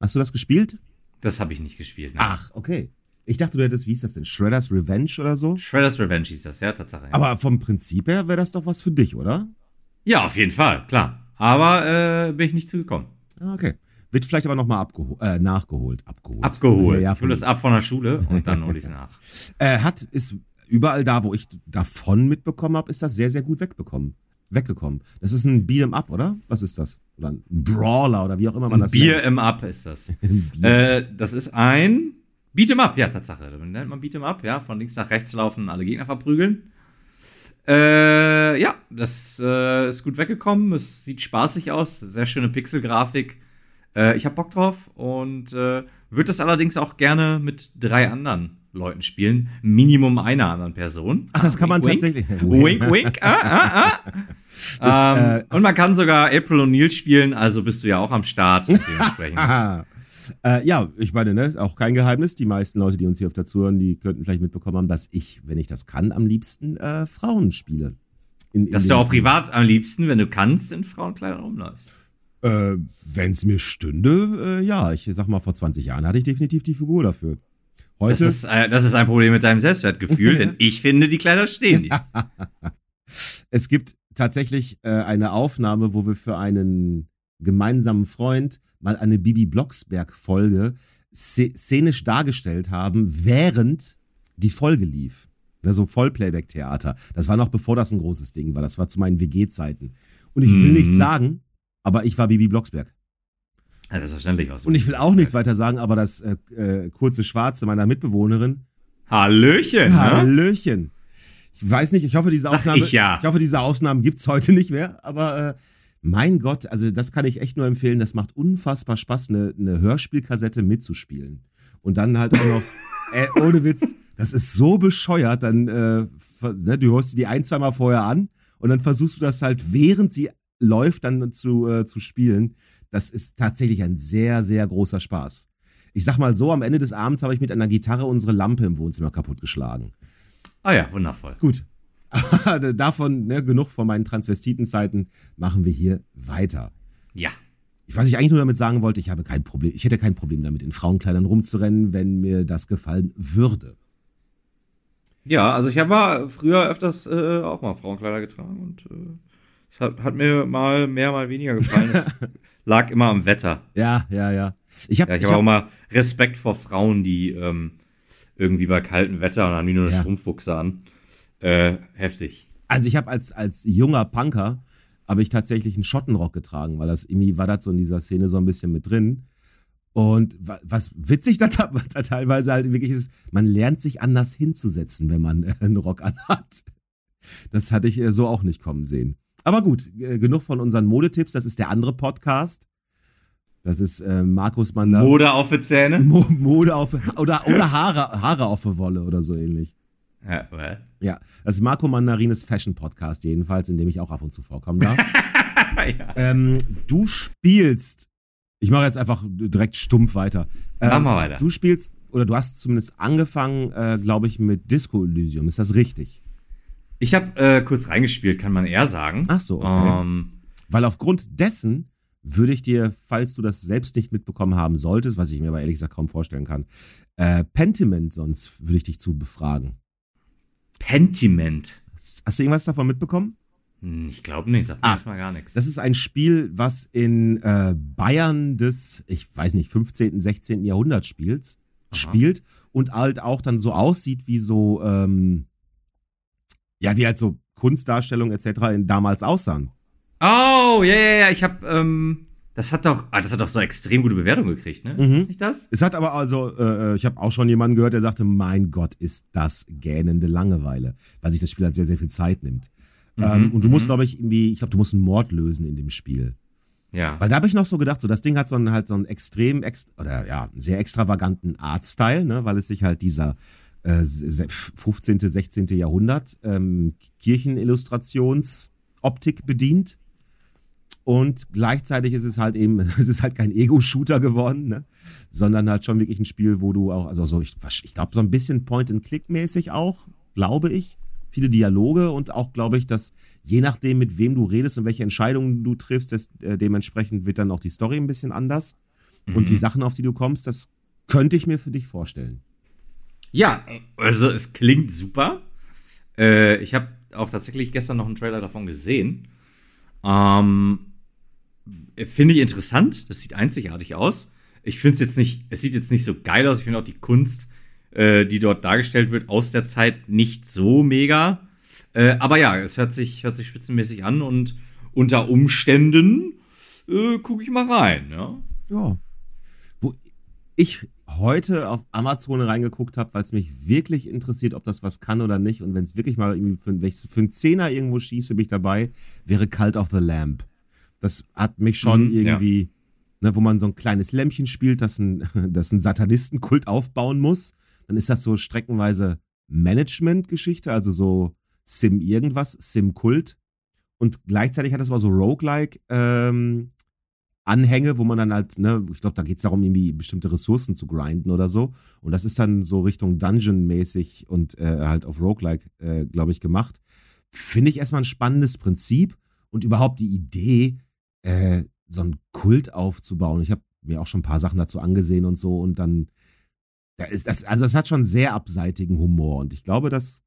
Hast du das gespielt? Das habe ich nicht gespielt. Nein. Ach, okay. Ich dachte, du hättest, wie hieß das denn? Shredder's Revenge oder so? Shredder's Revenge hieß das, ja, Tatsache. Ja. Aber vom Prinzip her wäre das doch was für dich, oder? Ja, auf jeden Fall, klar. Aber äh, bin ich nicht zugekommen. Ah, okay. Wird vielleicht aber nochmal äh, nachgeholt. Abgeholt. Abgeholt. Ja, ich hole es ab von der Schule und dann hole ich es nach. Äh, hat, ist überall da, wo ich davon mitbekommen habe, ist das sehr, sehr gut wegbekommen. Weggekommen. Das ist ein Beat'em Up, oder? Was ist das? Oder ein Brawler oder wie auch immer man das Bier nennt. Beat'em Up ist das. äh, das ist ein Beat'em Up, ja, Tatsache. Das nennt man Beat'em Up, ja. Von links nach rechts laufen, alle Gegner verprügeln. Äh, ja, das äh, ist gut weggekommen. Es sieht spaßig aus. Sehr schöne Pixelgrafik. Äh, ich habe Bock drauf und äh, würde das allerdings auch gerne mit drei anderen Leuten spielen. Minimum einer anderen Person. Ach, das kann man wink, tatsächlich. Wink, wink. Ah, ah, ah. Ist, ähm, äh, und man kann sogar April O'Neil spielen, also bist du ja auch am Start. äh, ja, ich meine, ne, auch kein Geheimnis. Die meisten Leute, die uns hier auf der hören, die könnten vielleicht mitbekommen haben, dass ich, wenn ich das kann, am liebsten äh, Frauen spiele. In, in dass du auch Spiel. privat am liebsten, wenn du kannst, in Frauenkleidern rumläufst. Äh, wenn es mir stünde, äh, ja. Ich sag mal, vor 20 Jahren hatte ich definitiv die Figur dafür. Heute? Das ist, äh, das ist ein Problem mit deinem Selbstwertgefühl, denn ich finde, die Kleider stehen nicht. es gibt tatsächlich äh, eine Aufnahme, wo wir für einen gemeinsamen Freund mal eine Bibi Blocksberg-Folge szenisch dargestellt haben, während die Folge lief. Ne, so Vollplayback-Theater. Das war noch bevor das ein großes Ding war. Das war zu meinen WG-Zeiten. Und ich will mhm. nicht sagen, aber ich war Bibi Blocksberg. Ja, selbstverständlich aus. Und ich will auch nichts weiter sagen, aber das äh, äh, kurze Schwarze meiner Mitbewohnerin. Hallöchen. Ne? Hallöchen. Ich weiß nicht, ich hoffe, diese Aufnahme, ich, ja. ich hoffe, diese Aufnahmen gibt es heute nicht mehr, aber äh, Mein Gott, also das kann ich echt nur empfehlen. Das macht unfassbar Spaß, eine, eine Hörspielkassette mitzuspielen. Und dann halt auch noch, äh, ohne Witz, das ist so bescheuert. Dann, äh, ne, du hörst die ein, zweimal vorher an und dann versuchst du das halt, während sie läuft, dann zu, äh, zu spielen. Das ist tatsächlich ein sehr, sehr großer Spaß. Ich sag mal so, am Ende des Abends habe ich mit einer Gitarre unsere Lampe im Wohnzimmer kaputtgeschlagen. Ah ja, wundervoll. Gut. Davon, ne, genug von meinen Transvestitenzeiten, machen wir hier weiter. Ja. Was ich eigentlich nur damit sagen wollte, ich habe kein Problem, ich hätte kein Problem damit, in Frauenkleidern rumzurennen, wenn mir das gefallen würde. Ja, also ich habe früher öfters äh, auch mal Frauenkleider getragen und äh, es hat, hat, mir mal mehr, mal weniger gefallen. Es lag immer am Wetter. Ja, ja, ja. Ich habe ja, ich hab, auch mal Respekt vor Frauen, die ähm, irgendwie bei kaltem Wetter und haben die nur eine ja. Strumpfbuchse an. Äh, heftig. Also ich habe als, als junger Punker habe ich tatsächlich einen Schottenrock getragen, weil das irgendwie war das so in dieser Szene so ein bisschen mit drin. Und was witzig da, da teilweise halt wirklich ist, man lernt sich anders hinzusetzen, wenn man äh, einen Rock anhat. Das hatte ich äh, so auch nicht kommen sehen. Aber gut, äh, genug von unseren Modetipps. Das ist der andere Podcast. Das ist äh, Markus Mander. Mode auf die Zähne? Mo Mode auf oder, oder Haare, Haare auf die Wolle oder so ähnlich. Ja, well. ja, das ist Marco Mandarines Fashion Podcast, jedenfalls, in dem ich auch ab und zu vorkommen darf. ja. ähm, du spielst, ich mache jetzt einfach direkt stumpf weiter. Ähm, Mach mal weiter. Du spielst, oder du hast zumindest angefangen, äh, glaube ich, mit Disco Elysium. Ist das richtig? Ich habe äh, kurz reingespielt, kann man eher sagen. Ach so, okay. Ähm, Weil aufgrund dessen würde ich dir, falls du das selbst nicht mitbekommen haben solltest, was ich mir aber ehrlich gesagt kaum vorstellen kann, äh, Pentiment sonst würde ich dich zu befragen. Pentiment? Hast du irgendwas davon mitbekommen? Hm, ich glaube nicht, sagt ah, mal gar nichts. Das ist ein Spiel, was in äh, Bayern des, ich weiß nicht, 15., 16. Jahrhunderts spielt, spielt und halt auch dann so aussieht wie so, ähm, ja, wie halt so Kunstdarstellungen etc. In, damals aussahen. Oh, ja, ja, ja. Ich habe, ähm, das hat doch, ah, das hat doch so extrem gute Bewertung gekriegt, ne? Mhm. Ist nicht das? Es hat aber also, äh, äh ich habe auch schon jemanden gehört, der sagte, mein Gott, ist das gähnende Langeweile, weil sich das Spiel halt sehr, sehr viel Zeit nimmt. Mhm, ähm, und du musst, mhm. glaube ich, irgendwie, ich glaube, du musst einen Mord lösen in dem Spiel. Ja. Weil da habe ich noch so gedacht, so das Ding hat so einen halt so einen extrem ex oder ja, einen sehr extravaganten Artstyle, ne, weil es sich halt dieser äh, 15., 16. Jahrhundert ähm, Kirchenillustrationsoptik bedient. Und gleichzeitig ist es halt eben, es ist halt kein Ego-Shooter geworden, ne? sondern halt schon wirklich ein Spiel, wo du auch, also so, ich, ich glaube, so ein bisschen Point-and-Click-mäßig auch, glaube ich. Viele Dialoge und auch, glaube ich, dass je nachdem, mit wem du redest und welche Entscheidungen du triffst, das, äh, dementsprechend wird dann auch die Story ein bisschen anders. Mhm. Und die Sachen, auf die du kommst, das könnte ich mir für dich vorstellen. Ja, also es klingt super. Äh, ich habe auch tatsächlich gestern noch einen Trailer davon gesehen. Ähm, finde ich interessant. Das sieht einzigartig aus. Ich finde es jetzt nicht, es sieht jetzt nicht so geil aus. Ich finde auch die Kunst, äh, die dort dargestellt wird, aus der Zeit nicht so mega. Äh, aber ja, es hört sich, hört sich spitzenmäßig an und unter Umständen äh, gucke ich mal rein. Ja. ja. Wo ich heute auf Amazon reingeguckt habe, weil es mich wirklich interessiert, ob das was kann oder nicht. Und wenn es wirklich mal irgendwie für, wenn ich für einen Zehner irgendwo schieße, bin ich dabei, wäre Cult of the Lamp. Das hat mich schon mhm, irgendwie, ja. ne, wo man so ein kleines Lämpchen spielt, das ein, das ein Satanistenkult aufbauen muss. Dann ist das so streckenweise Management-Geschichte, also so Sim irgendwas, Sim-Kult. Und gleichzeitig hat das aber so Roguelike ähm, Anhänge, wo man dann halt, ne, ich glaube, da geht es darum, irgendwie bestimmte Ressourcen zu grinden oder so. Und das ist dann so Richtung Dungeon-mäßig und äh, halt auf Roguelike, äh, glaube ich, gemacht. Finde ich erstmal ein spannendes Prinzip und überhaupt die Idee, äh, so einen Kult aufzubauen. Ich habe mir auch schon ein paar Sachen dazu angesehen und so und dann, das, also es hat schon sehr abseitigen Humor und ich glaube, das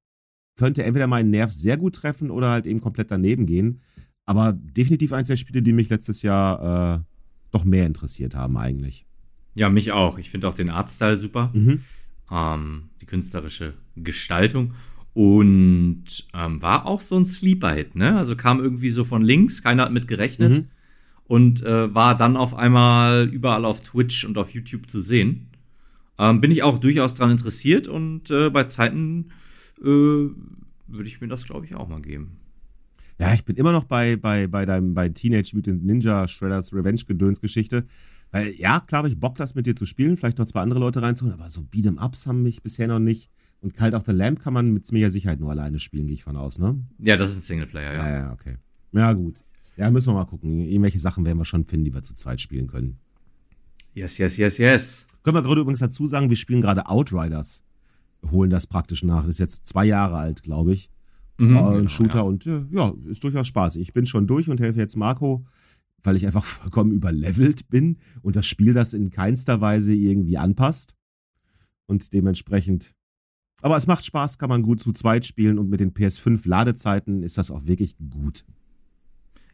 könnte entweder meinen Nerv sehr gut treffen oder halt eben komplett daneben gehen. Aber definitiv eins der Spiele, die mich letztes Jahr äh, doch mehr interessiert haben, eigentlich. Ja, mich auch. Ich finde auch den Artstyle super. Mhm. Ähm, die künstlerische Gestaltung. Und ähm, war auch so ein Sleeper-Hit, ne? Also kam irgendwie so von links, keiner hat mit gerechnet. Mhm. Und äh, war dann auf einmal überall auf Twitch und auf YouTube zu sehen. Ähm, bin ich auch durchaus daran interessiert und äh, bei Zeiten äh, würde ich mir das, glaube ich, auch mal geben. Ja, ich bin immer noch bei, bei, bei deinem, bei Teenage Mutant Ninja Shredders Revenge Gedöns-Geschichte. Weil, ja, klar habe ich Bock, das mit dir zu spielen, vielleicht noch zwei andere Leute reinzuholen, aber so Beat'em Ups haben mich bisher noch nicht. Und Cult of the Lamb kann man mit ziemlicher Sicherheit nur alleine spielen, gehe ich von aus, ne? Ja, das ist ein Singleplayer, ja. Ja, ja, okay. Ja, gut. Ja, müssen wir mal gucken. Irgendwelche Sachen werden wir schon finden, die wir zu zweit spielen können. Yes, yes, yes, yes. Können wir gerade übrigens dazu sagen, wir spielen gerade Outriders. Holen das praktisch nach. Das ist jetzt zwei Jahre alt, glaube ich. Mhm, äh, ein Shooter ja. und äh, ja, ist durchaus Spaß. Ich bin schon durch und helfe jetzt Marco, weil ich einfach vollkommen überlevelt bin und das Spiel das in keinster Weise irgendwie anpasst. Und dementsprechend. Aber es macht Spaß, kann man gut zu zweit spielen und mit den PS5-Ladezeiten ist das auch wirklich gut.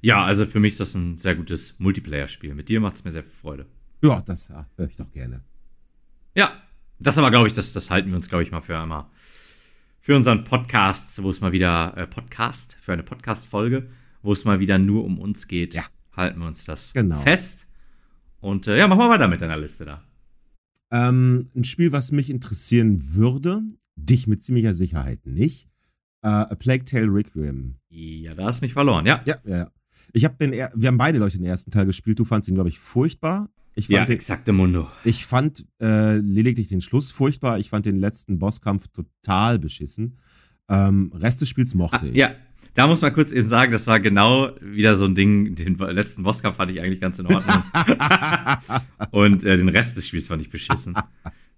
Ja, also für mich ist das ein sehr gutes Multiplayer-Spiel. Mit dir macht es mir sehr viel Freude. Ja, das höre ich doch gerne. Ja, das aber, glaube ich, das, das halten wir uns, glaube ich, mal für einmal für unseren Podcast, wo es mal wieder äh, Podcast, für eine Podcast-Folge, wo es mal wieder nur um uns geht, Ja. halten wir uns das Genau. fest. Und äh, ja, machen wir weiter mit deiner Liste da. Ähm, ein Spiel, was mich interessieren würde, dich mit ziemlicher Sicherheit nicht. Äh, A Plague Tale Requiem. Ja, da hast du mich verloren, ja. Ja, ja, ja. Ich habe den, wir haben beide Leute den ersten Teil gespielt. Du fandst ihn, glaube ich, furchtbar. Ich Ja, fand, den, exakte Mundo. ich fand äh, lediglich den Schluss furchtbar. Ich fand den letzten Bosskampf total beschissen. Ähm, Rest des Spiels mochte Ah, ich. ja, da muss man kurz eben sagen, das war genau wieder so ein Ding. Den letzten Bosskampf fand ich eigentlich ganz in Ordnung. Und äh, den Rest des Spiels fand ich beschissen.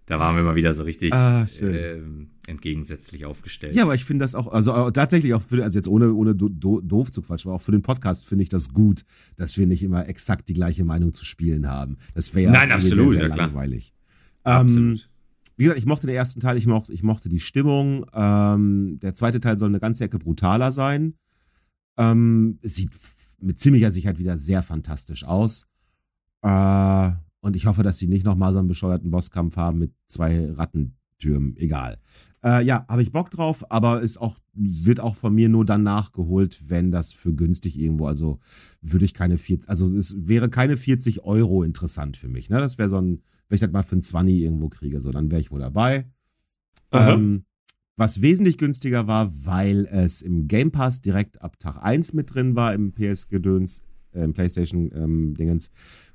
Da waren wir mal wieder so richtig Ah, ähm, entgegensätzlich aufgestellt. Ja, aber ich finde das auch, also äh, tatsächlich auch für, also jetzt ohne, ohne do, do, doof zu quatschen, aber auch für den Podcast finde ich das gut, dass wir nicht immer exakt die gleiche Meinung zu spielen haben. Das wäre ja Nein, absolut, sehr, sehr ja, langweilig. Ähm, wie gesagt, ich mochte den ersten Teil, ich mochte, ich mochte die Stimmung. Ähm, der zweite Teil soll eine ganze Ecke brutaler sein. Ähm, es sieht mit ziemlicher Sicherheit wieder sehr fantastisch aus. Äh, und ich hoffe, dass sie nicht nochmal so einen bescheuerten Bosskampf haben mit zwei Rattentürmen. Egal. Äh, ja, habe ich Bock drauf, aber ist auch, wird auch von mir nur dann nachgeholt, wenn das für günstig irgendwo, also würde ich keine 40, also es wäre keine 40 Euro interessant für mich. Ne? Das wäre so ein, wenn ich das mal für ein 20 irgendwo kriege, so, dann wäre ich wohl dabei. Ähm, was wesentlich günstiger war, weil es im Game Pass direkt ab Tag 1 mit drin war, im PS-Gedöns, äh, PlayStation-Dingens.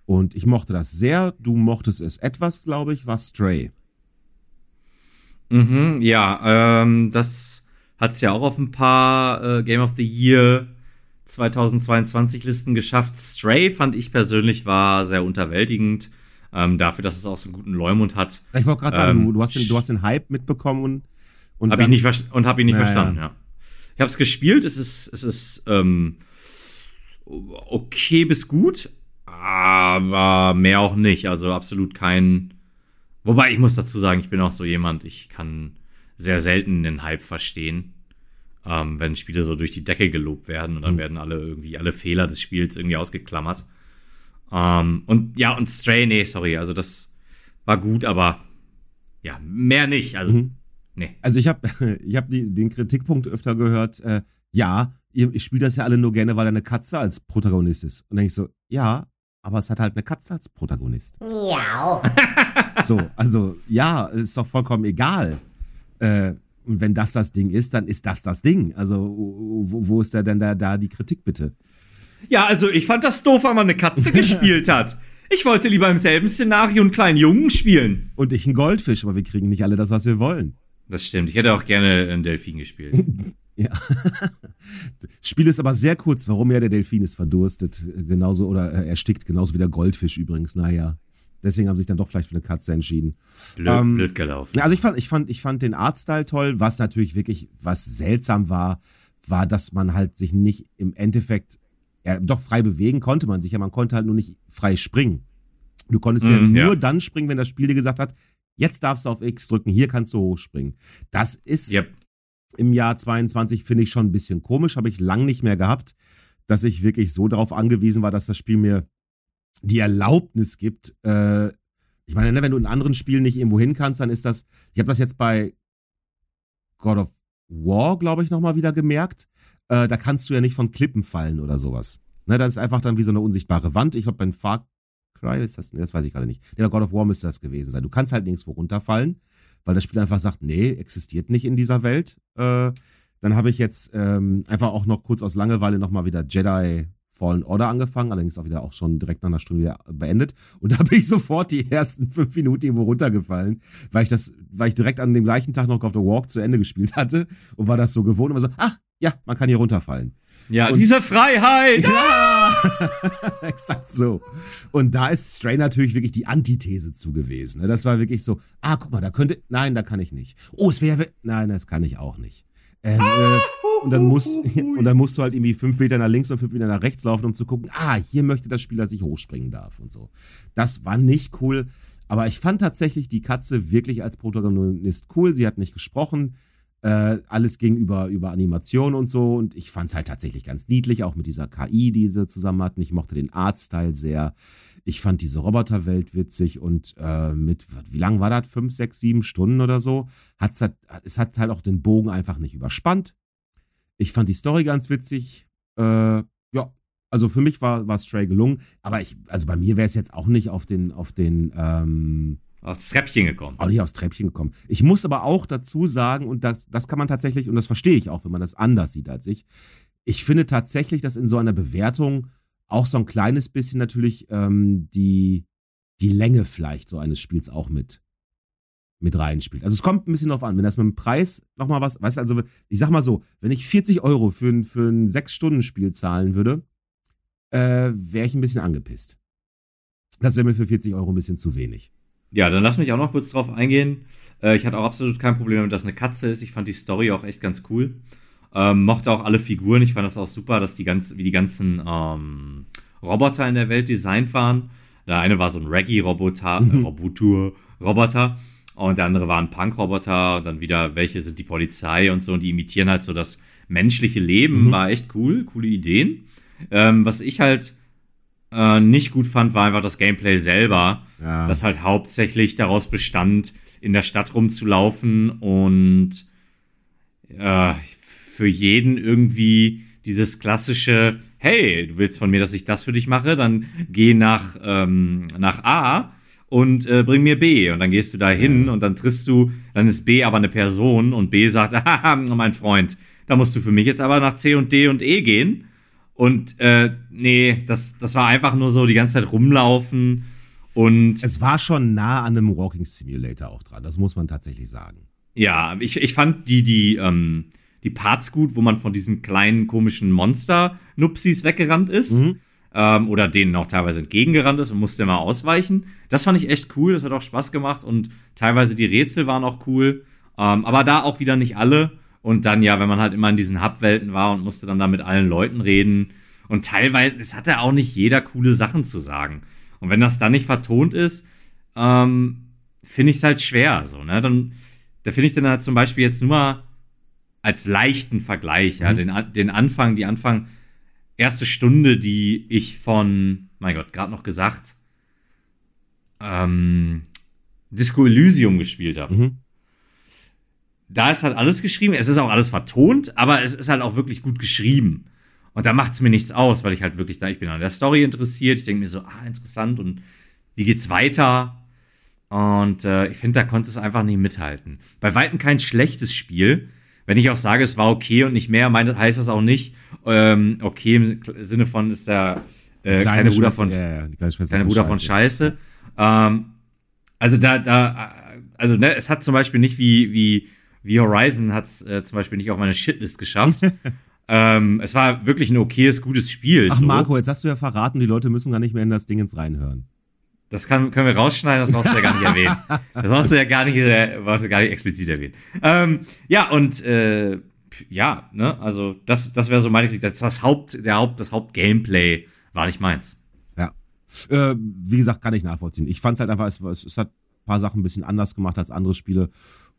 und ich mochte das sehr. Du mochtest es etwas, glaube ich, war Stray. Mhm, ja, ähm, das hat es ja auch auf ein paar äh, Game of the Year 2022 Listen geschafft. Stray fand ich persönlich war sehr unterwältigend. Ähm, dafür, dass es auch so einen guten Leumund hat. Ich wollte gerade sagen, Ähm, du, hast den, du hast den Hype mitbekommen und, und Habe ich nicht und habe ihn nicht Ja, verstanden, ja. ja. Ich habe es gespielt, es ist, es ist ähm, okay bis gut, aber mehr auch nicht. Also absolut kein. Wobei ich muss dazu sagen, ich bin auch so jemand, ich kann sehr selten den Hype verstehen, ähm, wenn Spiele so durch die Decke gelobt werden und dann Mhm. werden alle irgendwie alle Fehler des Spiels irgendwie ausgeklammert. Ähm, und ja, und Stray, nee, sorry, also das war gut, aber ja, mehr nicht. Also, Mhm. nee. Also ich habe ich hab die, den Kritikpunkt öfter gehört, äh, ja, ihr, ihr spielt das ja alle nur gerne, weil eine Katze als Protagonist ist. Und dann denke ich so, ja, aber es hat halt eine Katze als Protagonist. Miau. So, also ja, ist doch vollkommen egal. Äh, und wenn das das Ding ist, dann ist das das Ding. Also wo, wo ist da denn da, da die Kritik bitte? Ja, also ich fand das doof, weil man eine Katze gespielt hat. Ich wollte lieber im selben Szenario einen kleinen Jungen spielen. Und ich ein Goldfisch, aber wir kriegen nicht alle das, was wir wollen. Das stimmt. Ich hätte auch gerne einen Delfin gespielt. Ja. Spiel ist aber sehr kurz, warum ja der Delfin ist verdurstet, äh, genauso oder äh, erstickt, genauso wie der Goldfisch übrigens. Naja, deswegen haben sie sich dann doch vielleicht für eine Katze entschieden. Blöd, Ähm, blöd gelaufen. Ja, Also ich fand, ich fand, ich fand den Artstyle toll. Was natürlich wirklich, was seltsam war, war, dass man halt sich nicht im Endeffekt, ja, doch frei bewegen konnte man sich, ja, man konnte halt nur nicht frei springen. Du konntest ja Mhm, nur ja. dann springen, wenn das Spiel dir gesagt hat, jetzt darfst du auf X drücken, hier kannst du hochspringen. Das ist Yep. Im Jahr 22, finde ich schon ein bisschen komisch, habe ich lang nicht mehr gehabt, dass ich wirklich so darauf angewiesen war, dass das Spiel mir die Erlaubnis gibt. Äh, ich meine, ne, wenn du in anderen Spielen nicht irgendwo hin kannst, dann ist das. Ich habe das jetzt bei God of War, glaube ich, nochmal wieder gemerkt. Äh, da kannst du ja nicht von Klippen fallen oder sowas. Ne, das ist einfach dann wie so eine unsichtbare Wand. Ich glaube, beim Far Cry ist das, nee, das weiß ich gerade nicht. Der God of War müsste das gewesen sein. Du kannst halt nirgendwo runterfallen, weil das Spiel einfach sagt, nee, existiert nicht in dieser Welt. Äh, Dann habe ich jetzt ähm, einfach auch noch kurz aus Langeweile nochmal wieder Jedi Fallen Order angefangen, allerdings auch wieder auch schon direkt nach einer Stunde wieder beendet. Und da bin ich sofort die ersten fünf Minuten irgendwo runtergefallen, weil ich das, weil ich direkt an dem gleichen Tag noch of the Walk zu Ende gespielt hatte und war das so gewohnt und war so, ach ja, man kann hier runterfallen. Ja, und diese Freiheit! Ja! Exakt so. Und da ist Stray natürlich wirklich die Antithese zu gewesen. Ne? Das war wirklich so, ah, guck mal, da könnte, nein, da kann ich nicht. Oh, es wäre, nein, das kann ich auch nicht. Ähm, äh, und, dann musst, und dann musst du halt irgendwie fünf Meter nach links und fünf Meter nach rechts laufen, um zu gucken, ah, hier möchte das Spiel, dass ich hochspringen darf und so. Das war nicht cool. Aber ich fand tatsächlich die Katze wirklich als Protagonist cool. Sie hat nicht gesprochen. Äh, alles ging über, über Animation und so. Und ich fand es halt tatsächlich ganz niedlich, auch mit dieser KI, die sie zusammen hatten. Ich mochte den Artstyle sehr. Ich fand diese Roboterwelt witzig und äh, mit, wie lang war das? Fünf, sechs, sieben Stunden oder so? Hat's halt, es hat halt auch den Bogen einfach nicht überspannt. Ich fand die Story ganz witzig. Äh, ja, also für mich war, war Stray gelungen. Aber ich, also bei mir wäre es jetzt auch nicht auf den, auf den, ähm, aufs Treppchen gekommen. Auch nicht aufs Treppchen gekommen. Ich muss aber auch dazu sagen, und das, das kann man tatsächlich, und das verstehe ich auch, wenn man das anders sieht als ich, ich finde tatsächlich, dass in so einer Bewertung auch so ein kleines bisschen natürlich ähm, die, die Länge vielleicht so eines Spiels auch mit, mit reinspielt. Also es kommt ein bisschen drauf an, wenn das mit dem Preis nochmal was, weißt du, also ich sag mal so, wenn ich 40 Euro für ein, für ein 6-Stunden-Spiel zahlen würde, äh, wäre ich ein bisschen angepisst. Das wäre mir für 40 Euro ein bisschen zu wenig. Ja, dann lass mich auch noch kurz drauf eingehen. Äh, ich hatte auch absolut kein Problem damit, dass eine Katze ist. Ich fand die Story auch echt ganz cool. Ähm, mochte auch alle Figuren. Ich fand das auch super, dass die ganz, wie die ganzen ähm, Roboter in der Welt designt waren. Der eine war so ein Reggae-Roboter, mhm. äh, Robotur, Roboter. Und der andere war ein Punk-Roboter. Und dann wieder, welche sind die Polizei und so. Und die imitieren halt so das menschliche Leben. Mhm. War echt cool. Coole Ideen. Ähm, was ich halt äh, nicht gut fand, war einfach das Gameplay selber, ja. das halt hauptsächlich daraus bestand, in der Stadt rumzulaufen und äh, für jeden irgendwie dieses klassische, hey, du willst von mir, dass ich das für dich mache, dann geh nach, ähm, nach A und äh, bring mir B. Und dann gehst du da hin ja. und dann triffst du, dann ist B aber eine Person und B sagt, haha, mein Freund, da musst du für mich jetzt aber nach C und D und E gehen. Und äh, nee, das, das war einfach nur so die ganze Zeit rumlaufen und. Es war schon nah an einem Walking Simulator auch dran, das muss man tatsächlich sagen. Ja, ich, ich fand die, die, ähm, die Parts gut, wo man von diesen kleinen komischen Monster-Nupsis weggerannt ist. Mhm. Ähm, oder denen auch teilweise entgegengerannt ist und musste immer ausweichen. Das fand ich echt cool, das hat auch Spaß gemacht und teilweise die Rätsel waren auch cool. Ähm, aber da auch wieder nicht alle. Und dann ja, wenn man halt immer in diesen Hub-Welten war und musste dann da mit allen Leuten reden. Und teilweise, es hat ja auch nicht jeder coole Sachen zu sagen. Und wenn das dann nicht vertont ist, ähm, finde ich es halt schwer. So, ne? Dann, da finde ich dann halt zum Beispiel jetzt nur mal als leichten Vergleich, mhm. ja, den, den Anfang, die Anfang, erste Stunde, die ich von, mein Gott, gerade noch gesagt, ähm, Disco Elysium gespielt habe. Mhm da ist halt alles geschrieben. Es ist auch alles vertont, aber es ist halt auch wirklich gut geschrieben. Und da macht es mir nichts aus, weil ich halt wirklich da, ich bin an der Story interessiert. Ich denke mir so, ah, interessant und wie geht's weiter? Und äh, ich finde, da konnte es einfach nicht mithalten. Bei Weitem kein schlechtes Spiel. Wenn ich auch sage, es war okay und nicht mehr, meint, heißt das auch nicht, ähm, okay im Sinne von ist der äh, kleine Bruder von, ja, ja, kleine, kleine Bruder von Scheiße. Ähm, also da, da, also ne, es hat zum Beispiel nicht wie, wie wie Horizon hat es äh, zum Beispiel nicht auf meine Shitlist geschafft. ähm, es war wirklich ein okayes, gutes Spiel. Ach, so. Marco, jetzt hast du ja verraten, die Leute müssen gar nicht mehr in das Ding ins reinhören. Das kann, können wir rausschneiden, das brauchst du ja gar nicht erwähnen. Das brauchst du ja gar nicht, äh, brauchst du gar nicht explizit erwähnen. Ähm, ja, und äh, ja, ne, also das, das wäre so meine Kritik. Das, das Haupt, der Haupt, das Hauptgameplay war nicht meins. Ja. Äh, wie gesagt, kann ich nachvollziehen. Ich fand es halt einfach, es, es hat ein paar Sachen ein bisschen anders gemacht als andere Spiele.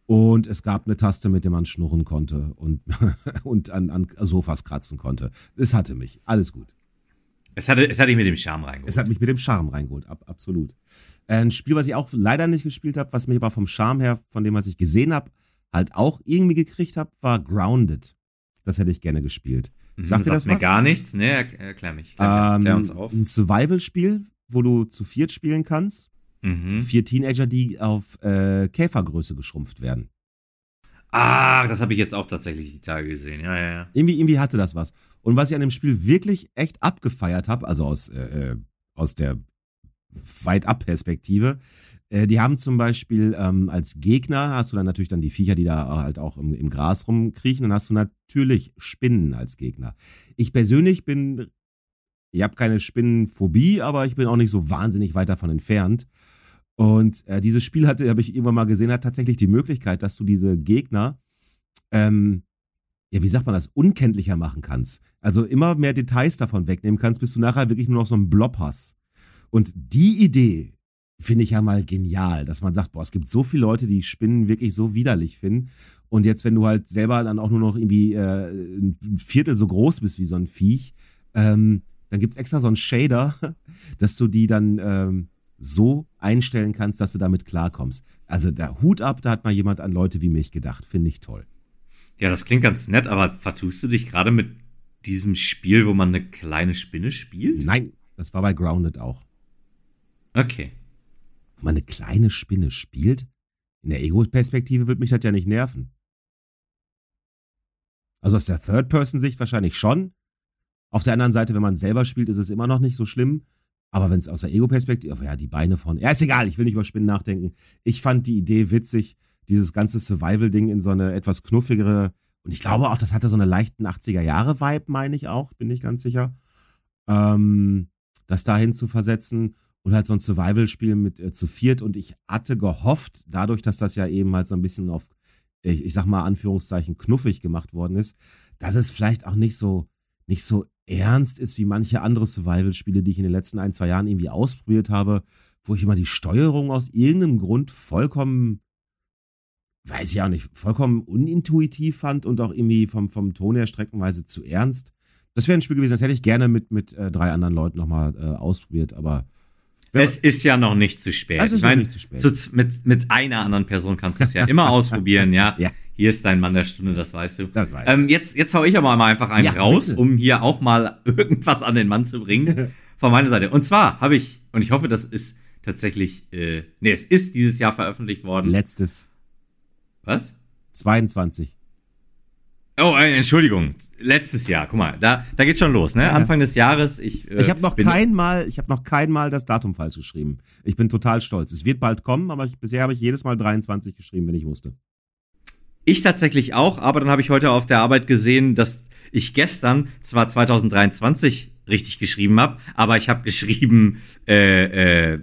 Und es gab eine Taste, mit der man schnurren konnte und, und an, an Sofas kratzen konnte. Es hatte mich. Alles gut. Es hatte, es hat dich mit dem Charme reingeholt. Es hat mich mit dem Charme reingeholt, ab, absolut. Ein Spiel, was ich auch leider nicht gespielt habe, was mich aber vom Charme her, von dem, was ich gesehen habe, halt auch irgendwie gekriegt habe, war Grounded. Das hätte ich gerne gespielt. Mhm, Sagt dir das mir was? gar nichts. Nee, erklär mich. Erklär, ähm, uns auf. Ein Survival-Spiel, wo du zu viert spielen kannst. Mhm. Vier Teenager, die auf äh, Käfergröße geschrumpft werden. Ah, das habe ich jetzt auch tatsächlich die Tage gesehen. Ja, ja, ja. Irgendwie, irgendwie hatte das was. Und was ich an dem Spiel wirklich echt abgefeiert habe, also aus, äh, äh aus der Weit-Ab-Perspektive, äh, die haben zum Beispiel ähm, als Gegner, hast du dann natürlich dann die Viecher, die da halt auch im, im Gras rumkriechen, dann hast du natürlich Spinnen als Gegner. Ich persönlich bin, ich habe keine Spinnenphobie, aber ich bin auch nicht so wahnsinnig weit davon entfernt. Und äh, dieses Spiel hatte, habe ich irgendwann mal gesehen, hat tatsächlich die Möglichkeit, dass du diese Gegner, ähm, ja, wie sagt man das, unkenntlicher machen kannst. Also immer mehr Details davon wegnehmen kannst, bis du nachher wirklich nur noch so einen Blob hast. Und die Idee finde ich ja mal genial, dass man sagt, boah, es gibt so viele Leute, die Spinnen wirklich so widerlich finden. Und jetzt, wenn du halt selber dann auch nur noch irgendwie äh, ein Viertel so groß bist wie so ein Viech, ähm, dann gibt es extra so einen Shader, dass du die dann ähm, so einstellen kannst, dass du damit klarkommst. Also der Hut ab, da hat mal jemand an Leute wie mich gedacht. Finde ich toll. Ja, das klingt ganz nett, aber vertust du dich gerade mit diesem Spiel, wo man eine kleine Spinne spielt? Nein, das war bei Grounded auch. Okay. Wo man eine kleine Spinne spielt? In der Ego-Perspektive würde mich das ja nicht nerven. Also aus der Third-Person-Sicht wahrscheinlich schon. Auf der anderen Seite, wenn man selber spielt, ist es immer noch nicht so schlimm. Aber wenn es aus der Ego-Perspektive, ja, die Beine von, ja, ist egal, ich will nicht über Spinnen nachdenken. Ich fand die Idee witzig, dieses ganze Survival-Ding in so eine etwas knuffigere, und ich glaube auch, das hatte so eine leichten 80er-Jahre-Vibe, meine ich auch, bin ich ganz sicher. Ähm, das dahin zu versetzen und halt so ein Survival-Spiel mit äh, zu viert. Und ich hatte gehofft, dadurch, dass das ja eben halt so ein bisschen auf, ich, ich sag mal, Anführungszeichen, knuffig gemacht worden ist, dass es vielleicht auch nicht so, nicht so ernst ist wie manche andere Survival-Spiele, die ich in den letzten ein, zwei Jahren irgendwie ausprobiert habe, wo ich immer die Steuerung aus irgendeinem Grund vollkommen, weiß ich auch nicht, vollkommen unintuitiv fand und auch irgendwie vom, vom Ton her streckenweise zu ernst. Das wäre ein Spiel gewesen, das hätte ich gerne mit, mit äh, drei anderen Leuten nochmal äh, ausprobiert, aber. Es ist ja noch nicht zu spät. Es ist ich mein, noch nicht zu spät. Zu, mit, mit einer anderen Person kannst du es ja immer ausprobieren, ja. Ja. Hier ist dein Mann der Stunde, das weißt du. Das weiß Ähm, jetzt, jetzt hau ich aber mal einfach einen Ja, raus, bitte. um hier auch mal irgendwas an den Mann zu bringen. von meiner Seite. Und zwar habe ich, und ich hoffe, das ist tatsächlich, äh, nee, es ist dieses Jahr veröffentlicht worden. Letztes. Was? 22. Oh, äh, Entschuldigung. Letztes Jahr, guck mal, da, da geht's schon los, ne? Ja. Anfang des Jahres. Ich, äh, Ich habe noch kein Mal, ich habe noch kein Mal das Datum falsch geschrieben. Ich bin total stolz. Es wird bald kommen, aber ich, bisher habe ich jedes Mal 23 geschrieben, wenn ich musste. Ich tatsächlich auch, aber dann habe ich heute auf der Arbeit gesehen, dass ich gestern zwar 2023 richtig geschrieben habe, aber ich habe geschrieben äh, äh,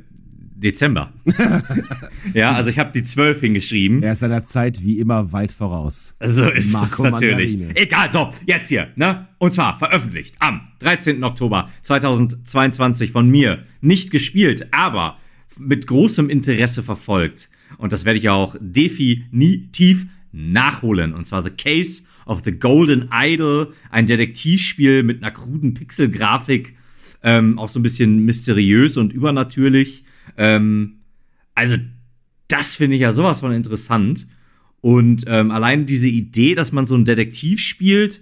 Dezember. ja, also ich habe die 12 hingeschrieben. Er ist seiner Zeit wie immer weit voraus. So ist Marco es natürlich. Mandarine. Egal, so, jetzt hier, ne? Und zwar veröffentlicht am 13. Oktober 2022 von mir. Nicht gespielt, aber mit großem Interesse verfolgt. Und das werde ich auch definitiv nachholen. Und zwar The Case of the Golden Idol. Ein Detektivspiel mit einer kruden Pixelgrafik. Ähm, auch so ein bisschen mysteriös und übernatürlich. Ähm, also, das finde ich ja sowas von interessant. Und ähm, allein diese Idee, dass man so ein Detektiv spielt,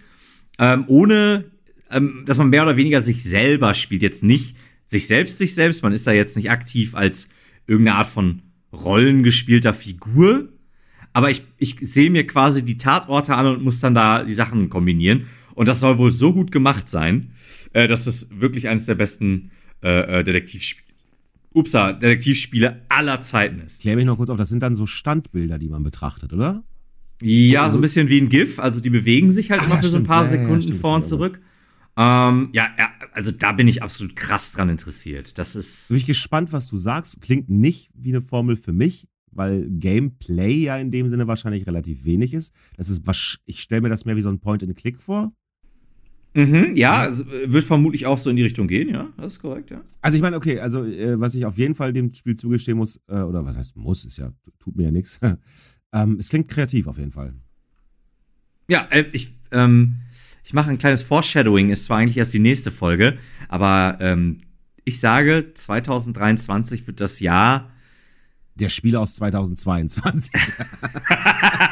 ähm, ohne, ähm, dass man mehr oder weniger sich selber spielt, jetzt nicht sich selbst, sich selbst, man ist da jetzt nicht aktiv als irgendeine Art von rollengespielter Figur, aber ich, ich sehe mir quasi die Tatorte an und muss dann da die Sachen kombinieren. Und das soll wohl so gut gemacht sein, äh, dass es wirklich eines der besten äh, äh, Detektivspiele, upsa, Detektivspiele aller Zeiten ist. Klär mich noch kurz auf, das sind dann so Standbilder, die man betrachtet, oder? Ja, So- so ein bisschen wie ein GIF, also die bewegen sich halt Ah, immer für so ein paar ja, ja, Sekunden stimmt, vor und zurück. Ähm, ja, ja, also da bin ich absolut krass dran interessiert. Das ist. Bin ich gespannt, was du sagst. Klingt nicht wie eine Formel für mich, weil Gameplay ja in dem Sinne wahrscheinlich relativ wenig ist. Das ist ich stelle mir das mehr wie so ein Point-and-Click vor. Mhm, ja, also, äh, wird vermutlich auch so in die Richtung gehen, ja, das ist korrekt, ja. Also ich meine, okay, also äh, was ich auf jeden Fall dem Spiel zugestehen muss, äh, oder was heißt muss, ist ja, tut mir ja nichts. ähm, es klingt kreativ auf jeden Fall. Ja, äh, ich, ähm, ich mache ein kleines Foreshadowing, ist zwar eigentlich erst die nächste Folge, aber ähm, ich sage, 2023 wird das Jahr. Der Spiel aus 2022.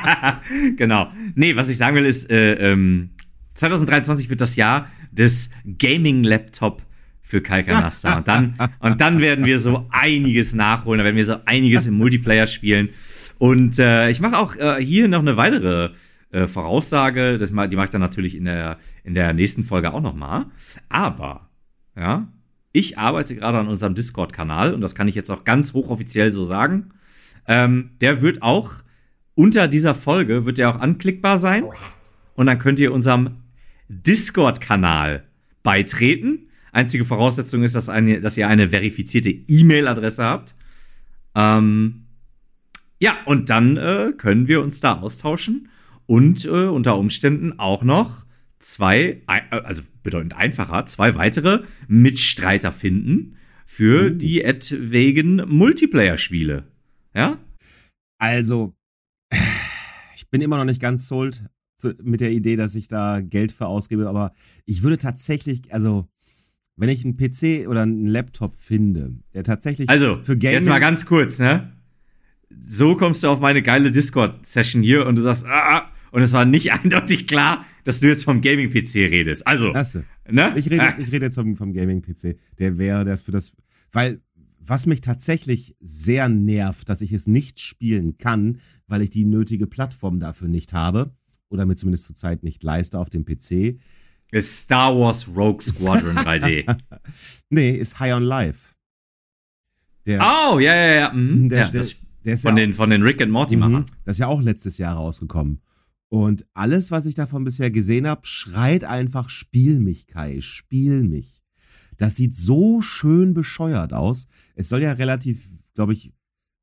genau. Nee, was ich sagen will, ist, äh, ähm, 2023 wird das Jahr des Gaming-Laptop für Kalkanasta. Und dann, und dann werden wir so einiges nachholen, da werden wir so einiges im Multiplayer spielen. Und äh, ich mache auch äh, hier noch eine weitere äh, Voraussage. Das, die mache ich dann natürlich in der, in der nächsten Folge auch nochmal. Aber, ja, ich arbeite gerade an unserem Discord-Kanal und das kann ich jetzt auch ganz hochoffiziell so sagen. Ähm, der wird auch unter dieser Folge wird der auch anklickbar sein. Und dann könnt ihr unserem Discord-Kanal beitreten. Einzige Voraussetzung ist, dass, eine, dass ihr eine verifizierte E-Mail-Adresse habt. Ähm, ja, und dann äh, können wir uns da austauschen und äh, unter Umständen auch noch zwei, äh, also bedeutend einfacher, zwei weitere Mitstreiter finden für uh. die etwegen Multiplayer-Spiele. Ja? Also, ich bin immer noch nicht ganz sold zu, mit der Idee, dass ich da Geld für ausgebe, aber ich würde tatsächlich, also, wenn ich einen PC oder einen Laptop finde, der tatsächlich also, für Gaming. Jetzt mal ganz kurz, ne? So kommst du auf meine geile Discord-Session hier und du sagst, ah, ah, und es war nicht eindeutig klar, dass du jetzt vom Gaming-PC redest. Also, ne? Ich rede, ah. ich rede jetzt vom, vom Gaming-PC. Der wäre der für das, weil was mich tatsächlich sehr nervt, dass ich es nicht spielen kann, weil ich die nötige Plattform dafür nicht habe oder mir zumindest zurzeit nicht leiste auf dem PC. Ist Star Wars Rogue Squadron 3D. nee, ist High on Life. Der, oh, ja, ja, ja. Mhm. Der, ja das, der von, ja den, von den Rick and Morty Machern. Mhm, das ist ja auch letztes Jahr rausgekommen. Und alles, was ich davon bisher gesehen habe, schreit einfach: Spiel mich, Kai, spiel mich. Das sieht so schön bescheuert aus. Es soll ja relativ, glaube ich,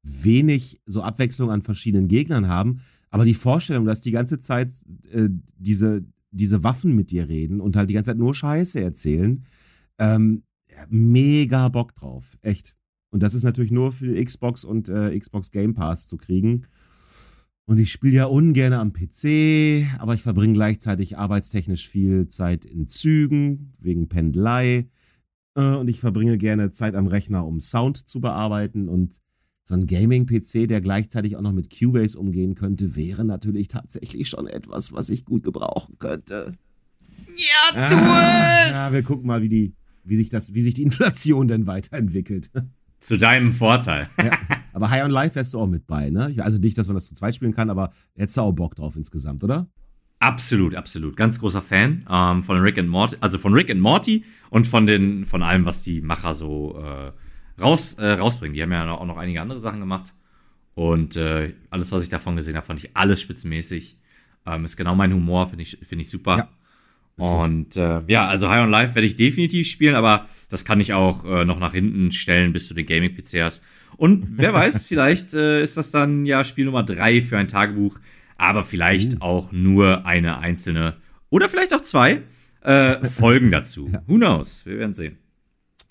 wenig so Abwechslung an verschiedenen Gegnern haben. Aber die Vorstellung, dass die ganze Zeit äh, diese, diese Waffen mit dir reden und halt die ganze Zeit nur Scheiße erzählen, ähm, mega Bock drauf. Echt. Und das ist natürlich nur für Xbox und äh, Xbox Game Pass zu kriegen. Und ich spiele ja ungern am PC, aber ich verbringe gleichzeitig arbeitstechnisch viel Zeit in Zügen, wegen Pendelei. Äh, und ich verbringe gerne Zeit am Rechner, um Sound zu bearbeiten. Und so ein Gaming-PC, der gleichzeitig auch noch mit Cubase umgehen könnte, wäre natürlich tatsächlich schon etwas, was ich gut gebrauchen könnte. Ja, tu ah, es! Ja, wir gucken mal, wie, die, wie, sich das, wie sich die Inflation denn weiterentwickelt. Zu deinem Vorteil. ja, aber High on Life wärst du auch mit bei, ne? Also nicht, dass man das zu zweit spielen kann, aber hättest du auch Bock drauf insgesamt, oder? Absolut, absolut. Ganz großer Fan ähm, von Rick and Morty, also von Rick and Morty und von den, von allem, was die Macher so äh, raus, äh, rausbringen. Die haben ja auch noch einige andere Sachen gemacht. Und äh, alles, was ich davon gesehen habe, fand ich alles spitzenmäßig. Ähm, ist genau mein Humor, finde ich, finde ich super. Ja, und äh, ja, also High on Life werde ich definitiv spielen, aber das kann ich auch äh, noch nach hinten stellen, bis du den Gaming-PC hast. Und wer weiß, vielleicht äh, ist das dann ja Spiel Nummer drei für ein Tagebuch aber vielleicht mhm. auch nur eine einzelne oder vielleicht auch zwei äh, Folgen dazu. ja. Who knows? Wir werden sehen.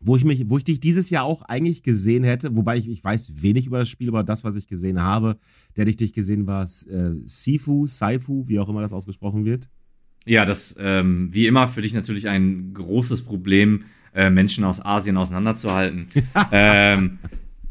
Wo ich, mich, wo ich dich dieses Jahr auch eigentlich gesehen hätte, wobei ich, ich weiß wenig über das Spiel, aber das, was ich gesehen habe, der ich dich gesehen war, äh, Sifu, Saifu, wie auch immer das ausgesprochen wird. Ja, das ähm, wie immer für dich natürlich ein großes Problem, äh, Menschen aus Asien auseinanderzuhalten. ähm,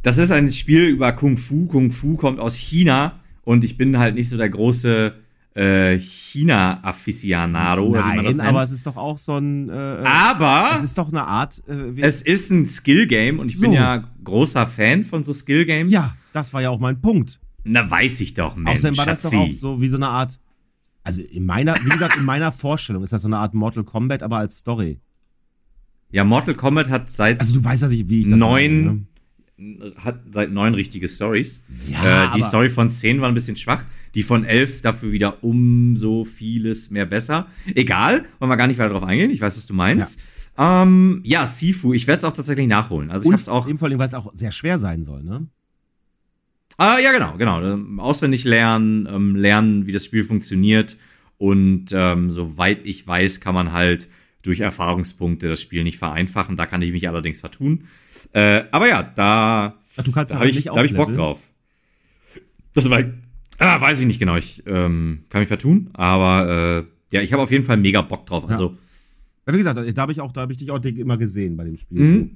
das ist ein Spiel über Kung Fu. Kung Fu kommt aus China und ich bin halt nicht so der große äh, China-Afficionado. Nein, aber es ist doch auch so ein. Äh, aber. Es ist doch eine Art. Äh, es ist ein Skill-Game und ich so. bin ja großer Fan von so Skill-Games. Ja, das war ja auch mein Punkt. Na, weiß ich doch, Mensch. Außerdem war das doch auch so wie so eine Art. Also in meiner, wie gesagt, in meiner Vorstellung ist das so eine Art Mortal Kombat, aber als Story. Ja, Mortal Kombat hat seit. Also du weißt, dass ich, wie ich das neun, meine, ne? Hat seit neun richtige Stories. Ja, äh, die Story von zehn war ein bisschen schwach. Die von elf dafür wieder umso vieles mehr besser. Egal, wollen wir gar nicht weiter darauf eingehen. Ich weiß, was du meinst. Ja, ähm, ja Sifu, ich werde es auch tatsächlich nachholen. Also ich hab's auch. Vor allem, weil es auch sehr schwer sein soll, ne? Ah, ja, genau, genau. Ähm, auswendig lernen, ähm, lernen, wie das Spiel funktioniert. Und ähm, soweit ich weiß, kann man halt durch Erfahrungspunkte das Spiel nicht vereinfachen. Da kann ich mich allerdings vertun. Äh, aber ja, da, Ach, du kannst da habe ich, hab ich Bock drauf. Das war, ah, weiß ich nicht genau. Ich ähm, kann mich vertun, aber äh, ja, ich habe auf jeden Fall mega Bock drauf. Also, ja, wie gesagt, da habe ich auch, da habe ich dich auch immer gesehen bei dem Spiel. Mhm.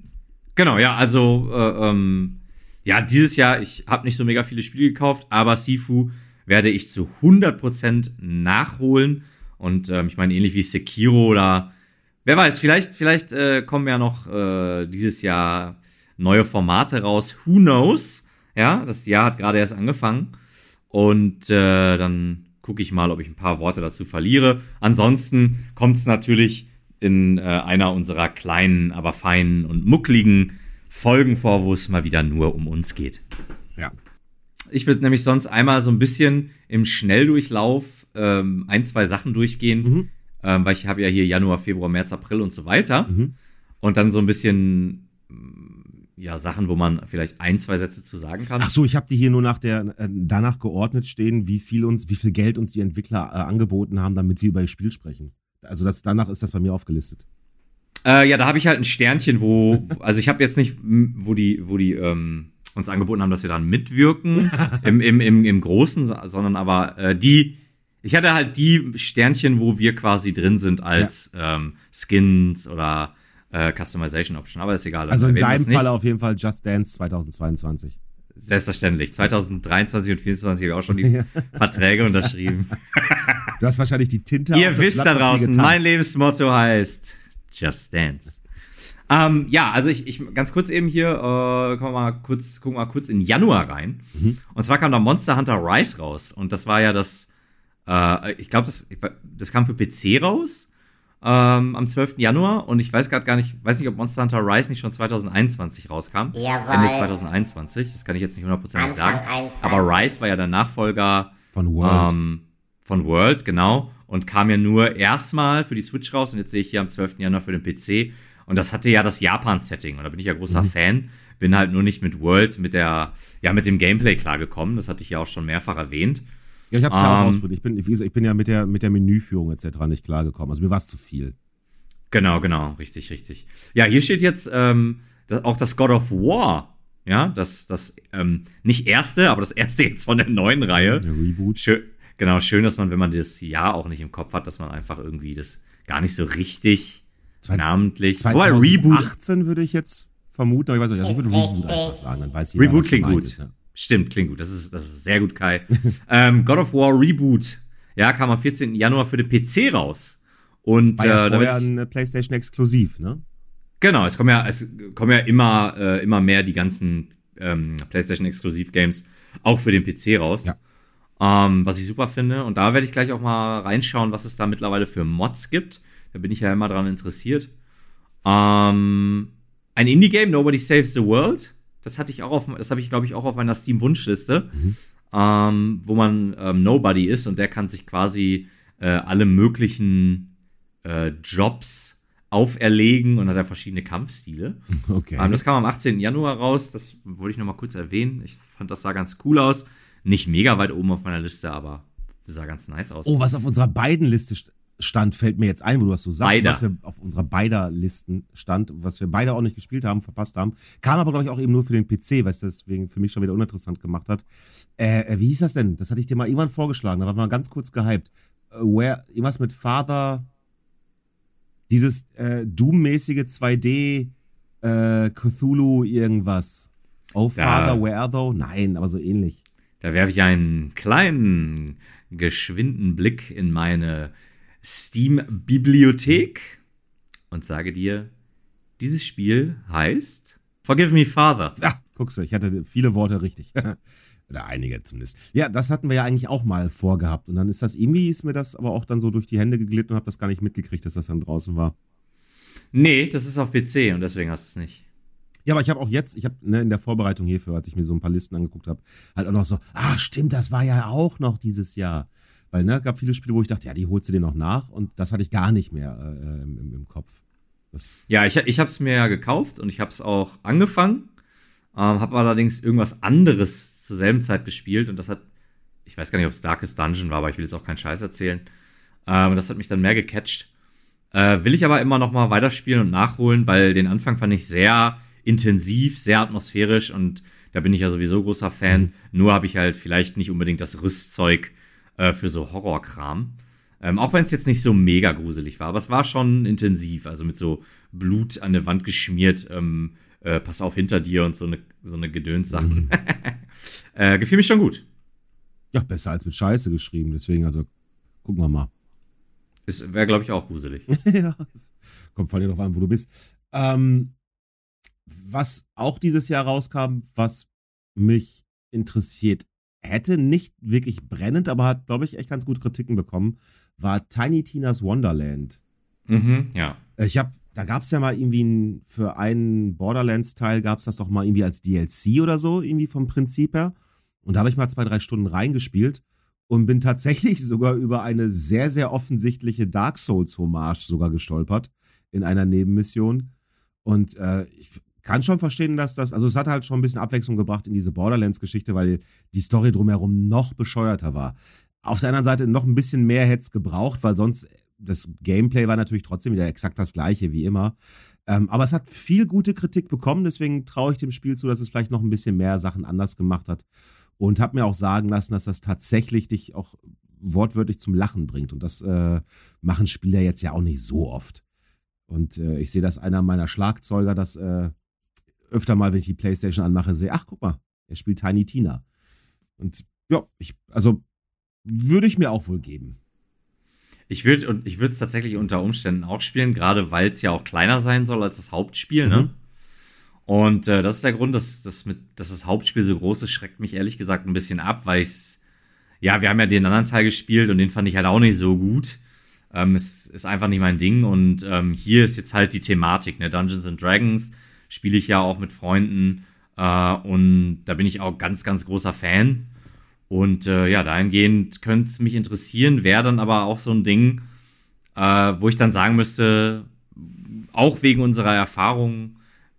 Genau, ja, also äh, ähm, ja, dieses Jahr, ich habe nicht so mega viele Spiele gekauft, aber Sifu werde ich zu 100% nachholen. Und ähm, ich meine, ähnlich wie Sekiro oder wer weiß, vielleicht, vielleicht äh, kommen ja noch äh, dieses Jahr neue Formate raus. Who knows? Ja, das Jahr hat gerade erst angefangen. Und äh, dann gucke ich mal, ob ich ein paar Worte dazu verliere. Ansonsten kommt es natürlich in äh, einer unserer kleinen, aber feinen und muckligen Folgen vor, wo es mal wieder nur um uns geht. Ja. Ich würde nämlich sonst einmal so ein bisschen im Schnelldurchlauf ähm, ein, zwei Sachen durchgehen, Mhm. ähm, weil ich habe ja hier Januar, Februar, März, April und so weiter. Mhm. Und dann so ein bisschen ja, Sachen, wo man vielleicht ein, zwei Sätze zu sagen kann. Ach so, ich habe die hier nur nach der äh, danach geordnet stehen, wie viel uns, wie viel Geld uns die Entwickler äh, angeboten haben, damit wir über das Spiel sprechen. Also das danach ist das bei mir aufgelistet. Äh, ja, da habe ich halt ein Sternchen, wo, also ich habe jetzt nicht, wo die, wo die ähm, uns angeboten haben, dass wir dann mitwirken im, im, im, im Großen, sondern aber äh, die, ich hatte halt die Sternchen, wo wir quasi drin sind als ähm, Skins oder äh, Customization Option, aber ist egal. Also in deinem. Fall auf jeden Fall Just Dance 2022. Selbstverständlich. 2023 und 2024 habe ich auch schon die Ja. Verträge unterschrieben. Du hast wahrscheinlich die Tinte Ihr wisst da draußen, mein Lebensmotto heißt Just Dance. Ähm, ja, also ich, ich ganz kurz eben hier, äh, kommen wir mal kurz, gucken wir mal kurz in Januar rein. Mhm. Und zwar kam da Monster Hunter Rise raus. Und das war ja das, äh, ich glaube, das, das kam für PC raus ähm, am 12. Januar. Und ich weiß gerade gar nicht, weiß nicht, ob Monster Hunter Rise nicht schon 2021 rauskam. Jawohl. Ende 2021, das kann ich jetzt nicht hundertprozentig sagen. 21. Aber Rise war ja der Nachfolger Von World. ähm, von World, genau. Und kam ja nur erstmal für die Switch raus und jetzt sehe ich hier am 12. Januar für den PC. Und das hatte ja das Japan-Setting und da bin ich ja großer Mhm. Fan. Bin halt nur nicht mit World, mit der, ja, mit dem Gameplay klargekommen. Das hatte ich ja auch schon mehrfach erwähnt. Ja, ich hab's ja auch ähm, ausprobiert. Ich bin, wie gesagt, ich bin ja mit der, mit der Menüführung etc. nicht klargekommen. Also mir war es zu viel. Genau, genau, richtig, richtig. Ja, hier steht jetzt ähm, auch das God of War. Ja, das, das ähm, nicht erste, aber das erste jetzt von der neuen Reihe. Der Reboot. Schön, genau, schön, dass man, wenn man das Jahr auch nicht im Kopf hat, dass man einfach irgendwie das gar nicht so richtig Zwei- namentlich. Wobei Reboot 2018 würde ich jetzt vermuten, aber ich weiß nicht, also ich würde Reboot einfach sagen, dann weiß jeder, Reboot was klingt gut. Ist, ja. Stimmt, klingt gut. Das ist, das ist sehr gut, Kai. ähm, God of War Reboot. Ja, kam am 14. Januar für den PC raus. Und War ja äh, vorher ich, ein PlayStation exklusiv, ne? genau, es kommen ja, es kommen ja immer, äh, immer mehr die ganzen ähm, PlayStation Exklusiv Games auch für den PC raus. Ja. Ähm, was ich super finde. Und da werde ich gleich auch mal reinschauen, was es da mittlerweile für Mods gibt. Da bin ich ja immer dran interessiert. Ähm, ein Indie-Game, Nobody Saves the World. Das hatte ich auch auf, das habe ich, glaube ich, auch auf meiner Steam-Wunschliste, Mhm. ähm, wo man ähm, Nobody ist und der kann sich quasi äh, alle möglichen äh, Jobs auferlegen und hat da verschiedene Kampfstile. Okay. Ähm, das kam am 18. Januar raus. Das wollte ich noch mal kurz erwähnen. Ich fand, das sah ganz cool aus. Nicht mega weit oben auf meiner Liste, aber sah ganz nice aus. Oh, was auf unserer beiden Liste st- stand, fällt mir jetzt ein, wo du das so sagst, Beider. was wir auf unserer beider Listen stand, was wir beide auch nicht gespielt haben, verpasst haben. Kam aber, glaube ich, auch eben nur für den PC, was deswegen für mich schon wieder uninteressant gemacht hat. Äh, äh, wie hieß das denn? Das hatte ich dir mal irgendwann vorgeschlagen, da war mal ganz kurz gehypt. Äh, where, irgendwas mit Father, dieses äh, Doom-mäßige 2D äh, Cthulhu irgendwas. Oh, Ja. Father, where are thou? Nein, aber so ähnlich. Da werfe ich einen kleinen, geschwinden Blick in meine Steam-Bibliothek und sage dir, dieses Spiel heißt Forgive Me Father. Ah, guckst du, ich hatte viele Worte richtig. Oder einige zumindest. Ja, das hatten wir ja eigentlich auch mal vorgehabt. Und dann ist das irgendwie, ist mir das aber auch dann so durch die Hände geglitten und habe das gar nicht mitgekriegt, dass das dann draußen war. Nee, das ist auf PC und deswegen hast du es nicht. Ja, aber ich habe auch jetzt, ich habe ne, in der Vorbereitung hierfür, als ich mir so ein paar Listen angeguckt habe, halt auch noch so, ach stimmt, das war ja auch noch dieses Jahr. Weil, ne, gab viele Spiele, wo ich dachte, ja, die holst du dir noch nach und das hatte ich gar nicht mehr äh, im, im, Kopf. Das, Ja, ich, ich habe es mir ja gekauft und ich habe es auch angefangen, ähm, habe allerdings irgendwas anderes zur selben Zeit gespielt und das hat, ich weiß gar nicht, ob es Darkest Dungeon war, aber ich will jetzt auch keinen Scheiß erzählen. Ähm, das hat mich dann mehr gecatcht. Äh, will ich aber immer noch mal weiterspielen und nachholen, weil den Anfang fand ich sehr intensiv, sehr atmosphärisch und da bin ich ja sowieso großer Fan. Mhm. Nur habe ich halt vielleicht nicht unbedingt das Rüstzeug äh, für so Horrorkram. Ähm, auch wenn es jetzt nicht so mega gruselig war, aber es war schon intensiv, also mit so Blut an der Wand geschmiert, ähm, äh, pass auf hinter dir und so eine, so eine Gedönssachen. Mhm. äh, gefiel mich schon gut. ja, besser als mit Scheiße geschrieben. Deswegen, also, gucken wir mal. Es wäre, glaube ich, auch gruselig. ja. Kommt vor allem darauf an, wo du bist. Ähm, was auch dieses Jahr rauskam, was mich interessiert hätte nicht wirklich brennend, aber hat, glaube ich, echt ganz gut Kritiken bekommen, war Tiny Tina's Wonderland. Mhm, ja. Ich habe, da gab es ja mal irgendwie ein, für einen Borderlands-Teil gab es das doch mal irgendwie als DLC oder so, irgendwie vom Prinzip her. Und da habe ich mal zwei, drei Stunden reingespielt und bin tatsächlich sogar über eine sehr, sehr offensichtliche Dark Souls-Hommage sogar gestolpert in einer Nebenmission. Und äh, ich kann schon verstehen, dass das, also es hat halt schon ein bisschen Abwechslung gebracht in diese Borderlands-Geschichte, weil die Story drumherum noch bescheuerter war. Auf der anderen Seite noch ein bisschen mehr hätte es gebraucht, weil sonst das Gameplay war natürlich trotzdem wieder exakt das gleiche wie immer. Ähm, aber es hat viel gute Kritik bekommen, deswegen traue ich dem Spiel zu, dass es vielleicht noch ein bisschen mehr Sachen anders gemacht hat. Und habe mir auch sagen lassen, dass das tatsächlich dich auch wortwörtlich zum Lachen bringt. Und das äh, machen Spieler jetzt ja auch nicht so oft. Und äh, ich sehe, dass einer meiner Schlagzeuger das äh, öfter mal, wenn ich die Playstation anmache, sehe, ach guck mal, er spielt Tiny Tina. Und ja, ich, also würde ich mir auch wohl geben. Ich würde und ich würde es tatsächlich unter Umständen auch spielen, gerade weil es ja auch kleiner sein soll als das Hauptspiel, ne? mhm. ne? Und äh, das ist der Grund, dass, dass, mit, dass das Hauptspiel so groß ist, schreckt mich ehrlich gesagt ein bisschen ab, weil ich ja, wir haben ja den anderen Teil gespielt und den fand ich halt auch nicht so gut. Ähm, es ist einfach nicht mein Ding und ähm, hier ist jetzt halt die Thematik, ne? Dungeons and Dragons spiele ich ja auch mit Freunden äh, und da bin ich auch ganz, ganz großer Fan. Und äh, ja, dahingehend könnte es mich interessieren, wäre dann aber auch so ein Ding, äh, wo ich dann sagen müsste, auch wegen unserer Erfahrung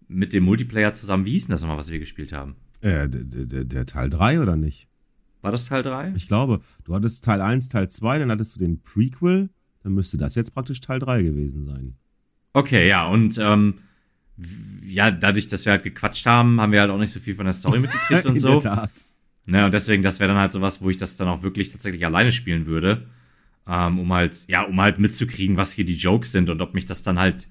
mit dem Multiplayer zusammen, wie hieß denn das nochmal, was wir gespielt haben? Äh, der, der, der Teil 3 oder nicht? War das Teil 3? Ich glaube, du hattest Teil 1, Teil 2, dann hattest du den Prequel, dann müsste das jetzt praktisch Teil 3 gewesen sein. Okay, ja, und ähm, ja, dadurch, dass wir halt gequatscht haben, haben wir halt auch nicht so viel von der Story mitgekriegt und so. In der Tat. Ne, und deswegen, das wäre dann halt sowas, wo ich das dann auch wirklich tatsächlich alleine spielen würde. Ähm, um halt, ja, um halt mitzukriegen, was hier die Jokes sind und ob mich das dann halt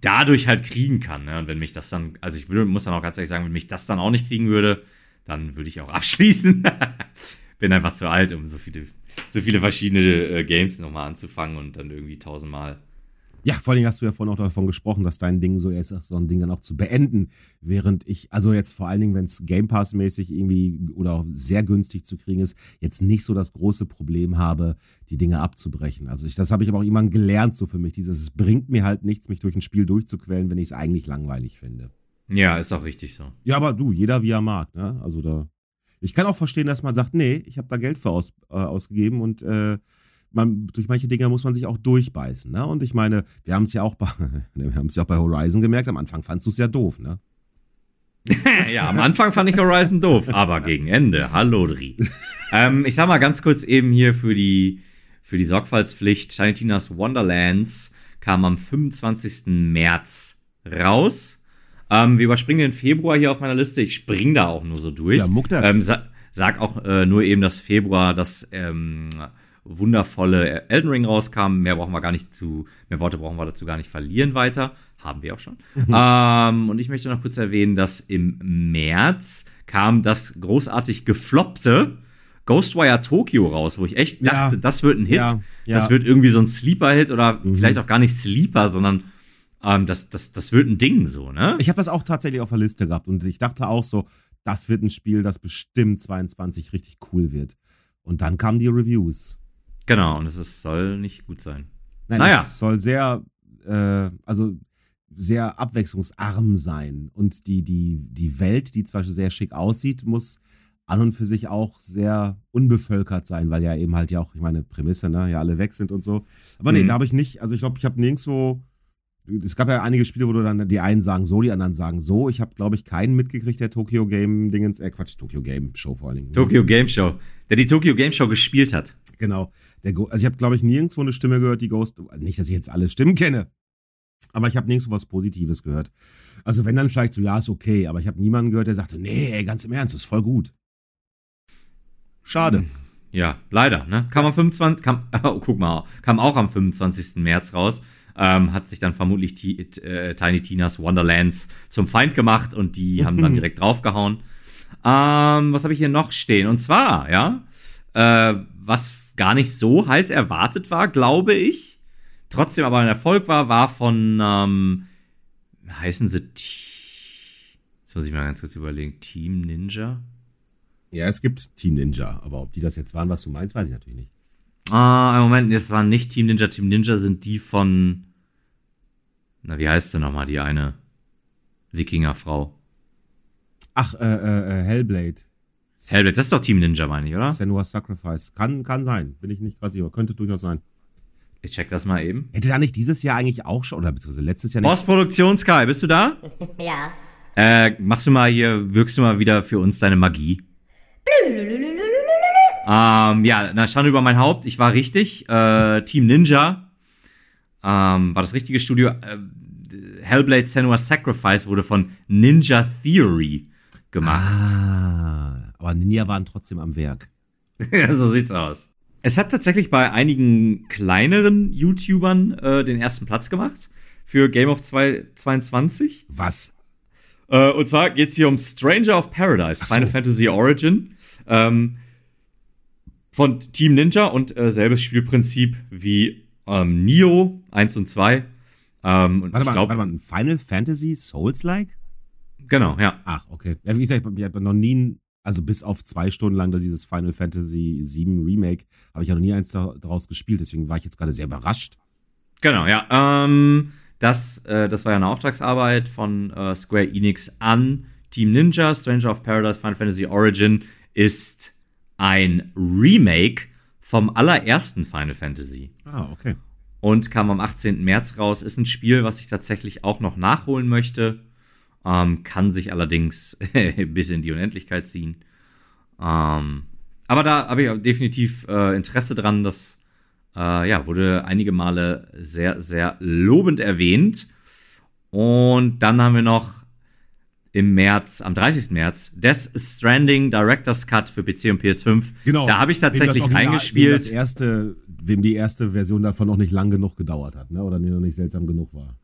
dadurch halt kriegen kann. Ne? Und wenn mich das dann, also ich würde, muss dann auch ganz ehrlich sagen, wenn mich das dann auch nicht kriegen würde, dann würde ich auch abschließen. Bin einfach zu alt, um so viele, so viele verschiedene äh, Games nochmal anzufangen und dann irgendwie tausendmal ja, vor allem hast du ja vorhin auch davon gesprochen, dass dein Ding so ist, so ein Ding dann auch zu beenden, während ich, also jetzt vor allen Dingen, wenn es Game Pass-mäßig irgendwie oder sehr günstig zu kriegen ist, jetzt nicht so das große Problem habe, die Dinge abzubrechen. Also ich, das habe ich aber auch irgendwann gelernt, so für mich. Dieses, es bringt mir halt nichts, mich durch ein Spiel durchzuquellen, wenn ich es eigentlich langweilig finde. Ja, ist auch richtig so. Ja, aber du, jeder wie er mag, ne? Also da. Ich kann auch verstehen, dass man sagt, nee, ich habe da Geld für aus, äh, ausgegeben und äh, man, durch manche Dinge muss man sich auch durchbeißen. Ne? Und ich meine, wir haben es ja auch bei, wir haben es ja auch bei Horizon gemerkt, am Anfang fandst du es ja doof, ne? ja, am Anfang fand ich Horizon doof, aber gegen Ende, hallo Dri. ähm, ich sag mal ganz kurz eben hier für die, für die Sorgfaltspflicht, Shiny Tinas Wonderlands kam am 25. März raus. Ähm, wir überspringen den Februar hier auf meiner Liste. Ich spring da auch nur so durch. Ja, muck das. Ähm, sa sag auch äh, nur eben, dass Februar das ähm, wundervolle Elden Ring rauskam. Mehr brauchen wir gar nicht zu, mehr Worte brauchen wir dazu gar nicht verlieren weiter. Haben wir auch schon. Mhm. Ähm, und ich möchte noch kurz erwähnen, dass im März kam das großartig gefloppte Ghostwire Tokyo raus, wo ich echt dachte, ja. das wird ein Hit. Ja. Ja. Das wird irgendwie so ein Sleeper-Hit oder mhm. vielleicht auch gar nicht Sleeper, sondern ähm, das, das, das wird ein Ding so, ne? Ich habe das auch tatsächlich auf der Liste gehabt und ich dachte auch so, das wird ein Spiel, das bestimmt 22 richtig cool wird. Und dann kamen die Reviews. Genau, und es soll nicht gut sein. Nein, naja. es soll sehr, äh, also sehr abwechslungsarm sein. Und die, die, die Welt, die zwar sehr schick aussieht, muss an und für sich auch sehr unbevölkert sein, weil ja eben halt ja auch, ich meine, Prämisse, ne, ja alle weg sind und so. Aber nee, mhm. da habe ich nicht, also ich glaube, ich habe nirgendwo, es gab ja einige Spiele, wo du dann die einen sagen so, die anderen sagen so. Ich habe, glaube ich, keinen mitgekriegt, der Tokyo Game Dingens, äh Quatsch, Tokyo Game Show vor allen Dingen. Tokyo Game Show, der die Tokyo Game Show gespielt hat. Genau. Der also ich habe, glaube ich, nirgendwo eine Stimme gehört, die Ghost. Nicht, dass ich jetzt alle Stimmen kenne. Aber ich habe nirgendwo was Positives gehört. Also wenn dann vielleicht so, ja, ist okay, aber ich habe niemanden gehört, der sagte, nee, ganz im Ernst, ist voll gut. Schade. Hm. Ja, leider, ne? Kam am 25. Kam, oh, guck mal, kam auch am 25. März raus. Ähm, hat sich dann vermutlich die, äh, Tiny Tinas Wonderlands zum Feind gemacht und die haben dann direkt draufgehauen. Ähm, was habe ich hier noch stehen? Und zwar, ja, äh, was gar nicht so heiß erwartet war, glaube ich. Trotzdem aber ein Erfolg war, war von, ähm, heißen sie, jetzt muss ich mal ganz kurz überlegen, Team Ninja? Ja, es gibt Team Ninja, aber ob die das jetzt waren, was du meinst, weiß ich natürlich nicht. Ah, im Moment, das waren nicht Team Ninja. Team Ninja sind die von. Na, wie heißt denn nochmal die eine Wikingerfrau? Ach, äh, äh, äh, Hellblade. Hellblade, das ist doch Team Ninja, meine ich, oder? Senua Sacrifice. Kann, kann sein. Bin ich nicht gerade sicher. Könnte durchaus sein. Ich check das mal eben. Hätte da nicht dieses Jahr eigentlich auch schon, oder beziehungsweise letztes Jahr nicht. Postproduktion Sky, bist du da? Ja. Äh, machst du mal hier, wirkst du mal wieder für uns deine Magie? ähm, ja, na, Schande über mein Haupt, ich war richtig. Äh, Team Ninja ähm, war das richtige Studio. Äh, Hellblade Senua Sacrifice wurde von Ninja Theory gemacht. Ah, aber Ninja waren trotzdem am Werk. Ja, so sieht's aus. Es hat tatsächlich bei einigen kleineren YouTubern äh, den ersten Platz gemacht für Game of 22. Was? Äh, und zwar geht's hier um Stranger of Paradise, so. Final Fantasy Origin. Ähm, von Team Ninja und äh, selbes Spielprinzip wie ähm, Nioh 1 und 2. Ähm, und Warte ich mal, glaub, warte mal, ein Final Fantasy Souls-like? Genau, ja. Ach, okay. Ja, wie gesagt, ich habe noch nie, ein- also bis auf zwei Stunden lang dieses Final Fantasy 7 Remake, habe ich ja noch nie eins da- daraus gespielt, deswegen war ich jetzt gerade sehr überrascht. Genau, ja. Ähm, das, äh, das war ja eine Auftragsarbeit von äh, Square Enix an Team Ninja. Stranger of Paradise Final Fantasy Origin ist ein Remake vom allerersten Final Fantasy Ah, okay. und kam am 18. März raus. Ist ein Spiel, was ich tatsächlich auch noch nachholen möchte. Ähm, kann sich allerdings bis in die Unendlichkeit ziehen. Ähm, aber da habe ich definitiv äh, Interesse dran. Das äh, ja, wurde einige Male sehr, sehr lobend erwähnt. Und dann haben wir noch im März, am 30. März, Death Stranding Director's Cut für PC und PS5. Genau. Da habe ich Wem das tatsächlich Original- reingespielt. Wem, das erste, wem die erste Version davon noch nicht lang genug gedauert hat, ne? oder die noch nicht seltsam genug war.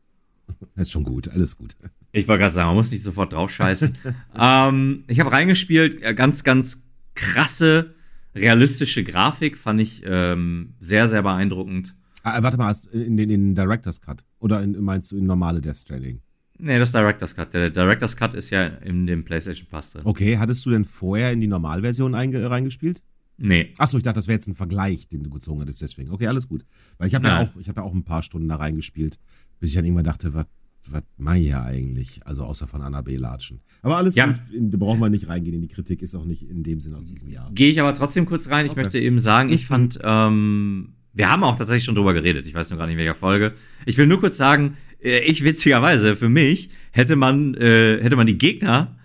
Das ist schon gut, alles gut. Ich wollte gerade sagen, man muss nicht sofort drauf scheißen. ähm, ich habe reingespielt, äh, ganz, ganz krasse, realistische Grafik, fand ich ähm, sehr, sehr beeindruckend. Ah, warte mal, hast, in den in Director's Cut? Oder in, meinst du in normale Death Stranding? Nee, das Director's Cut. Der Director's Cut ist ja in dem PlayStation Pass drin. Okay, hattest du denn vorher in die Normalversion einge reingespielt? Nee. Achso, ich dachte, das wäre jetzt ein Vergleich, den du gezogen hattest, deswegen. Okay, alles gut. Weil ich habe ja Nein. auch, ich habe ja auch ein paar Stunden da reingespielt, bis ich dann irgendwann dachte, was was mache ich hier eigentlich? Also außer von Anna B. latschen. Aber alles Ja. gut, da brauchen wir nicht reingehen in die Kritik, ist auch nicht in dem Sinn aus diesem Jahr. Gehe ich aber trotzdem kurz rein. Ich Okay. möchte eben sagen, ich Mhm. fand, ähm, wir haben auch tatsächlich schon drüber geredet. Ich weiß nur gar nicht, in welcher Folge. Ich will nur kurz sagen, äh, ich witzigerweise, für mich, hätte man, äh, hätte man die Gegner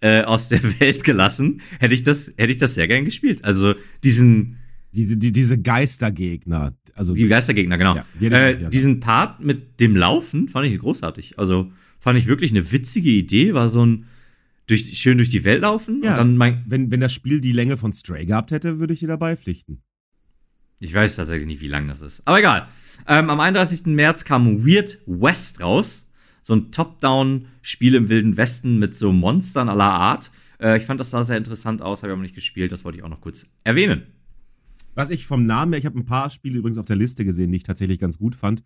äh, aus der Welt gelassen, hätte ich das, hätte ich das sehr gern gespielt. Also diesen, Diese, die, diese Geistergegner, also die Geistergegner, genau. Ja, die äh, ja, diesen Part mit dem Laufen fand ich großartig. Also fand ich wirklich eine witzige Idee. War so ein durch, schön durch die Welt laufen. Ja. Wenn, wenn das Spiel die Länge von Stray gehabt hätte, würde ich dir dabei pflichten. Ich weiß tatsächlich nicht, wie lang das ist. Aber egal. Ähm, am 31. März kam Weird West raus. So ein Top-Down-Spiel im Wilden Westen mit so Monstern aller Art. Äh, ich fand das sah sehr interessant aus, habe ich aber nicht gespielt. Das wollte ich auch noch kurz erwähnen. Was ich vom Namen her, ich habe ein paar Spiele übrigens auf der Liste gesehen, die ich tatsächlich ganz gut fand.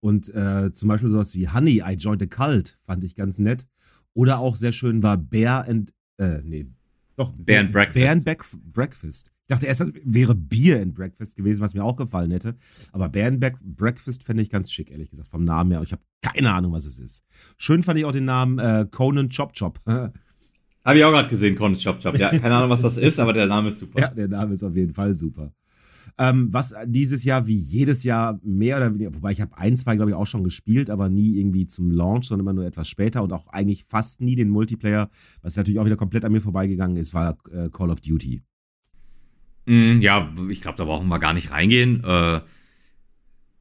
Und äh, zum Beispiel sowas wie Honey, I Joined a Cult fand ich ganz nett. Oder auch sehr schön war Bear and, äh, nee, doch. Bear and Breakfast. Bear and Back Breakfast. Ich dachte erst, das wäre Beer and Breakfast gewesen, was mir auch gefallen hätte. Aber Bear and Back Breakfast fände ich ganz schick, ehrlich gesagt, vom Namen her. Ich habe keine Ahnung, was es ist. Schön fand ich auch den Namen äh, Conan Chop Chop. Habe ich auch gerade gesehen, Con Chop Chop. Ja, keine Ahnung, was das ist, aber der Name ist super. Ja, der Name ist auf jeden Fall super. Ähm, was dieses Jahr wie jedes Jahr mehr oder weniger, wobei ich habe ein, zwei, glaube ich, auch schon gespielt, aber nie irgendwie zum Launch, sondern immer nur etwas später und auch eigentlich fast nie den Multiplayer, was natürlich auch wieder komplett an mir vorbeigegangen ist, war äh, Call of Duty. Mm, ja, ich glaube, da brauchen wir gar nicht reingehen. Äh,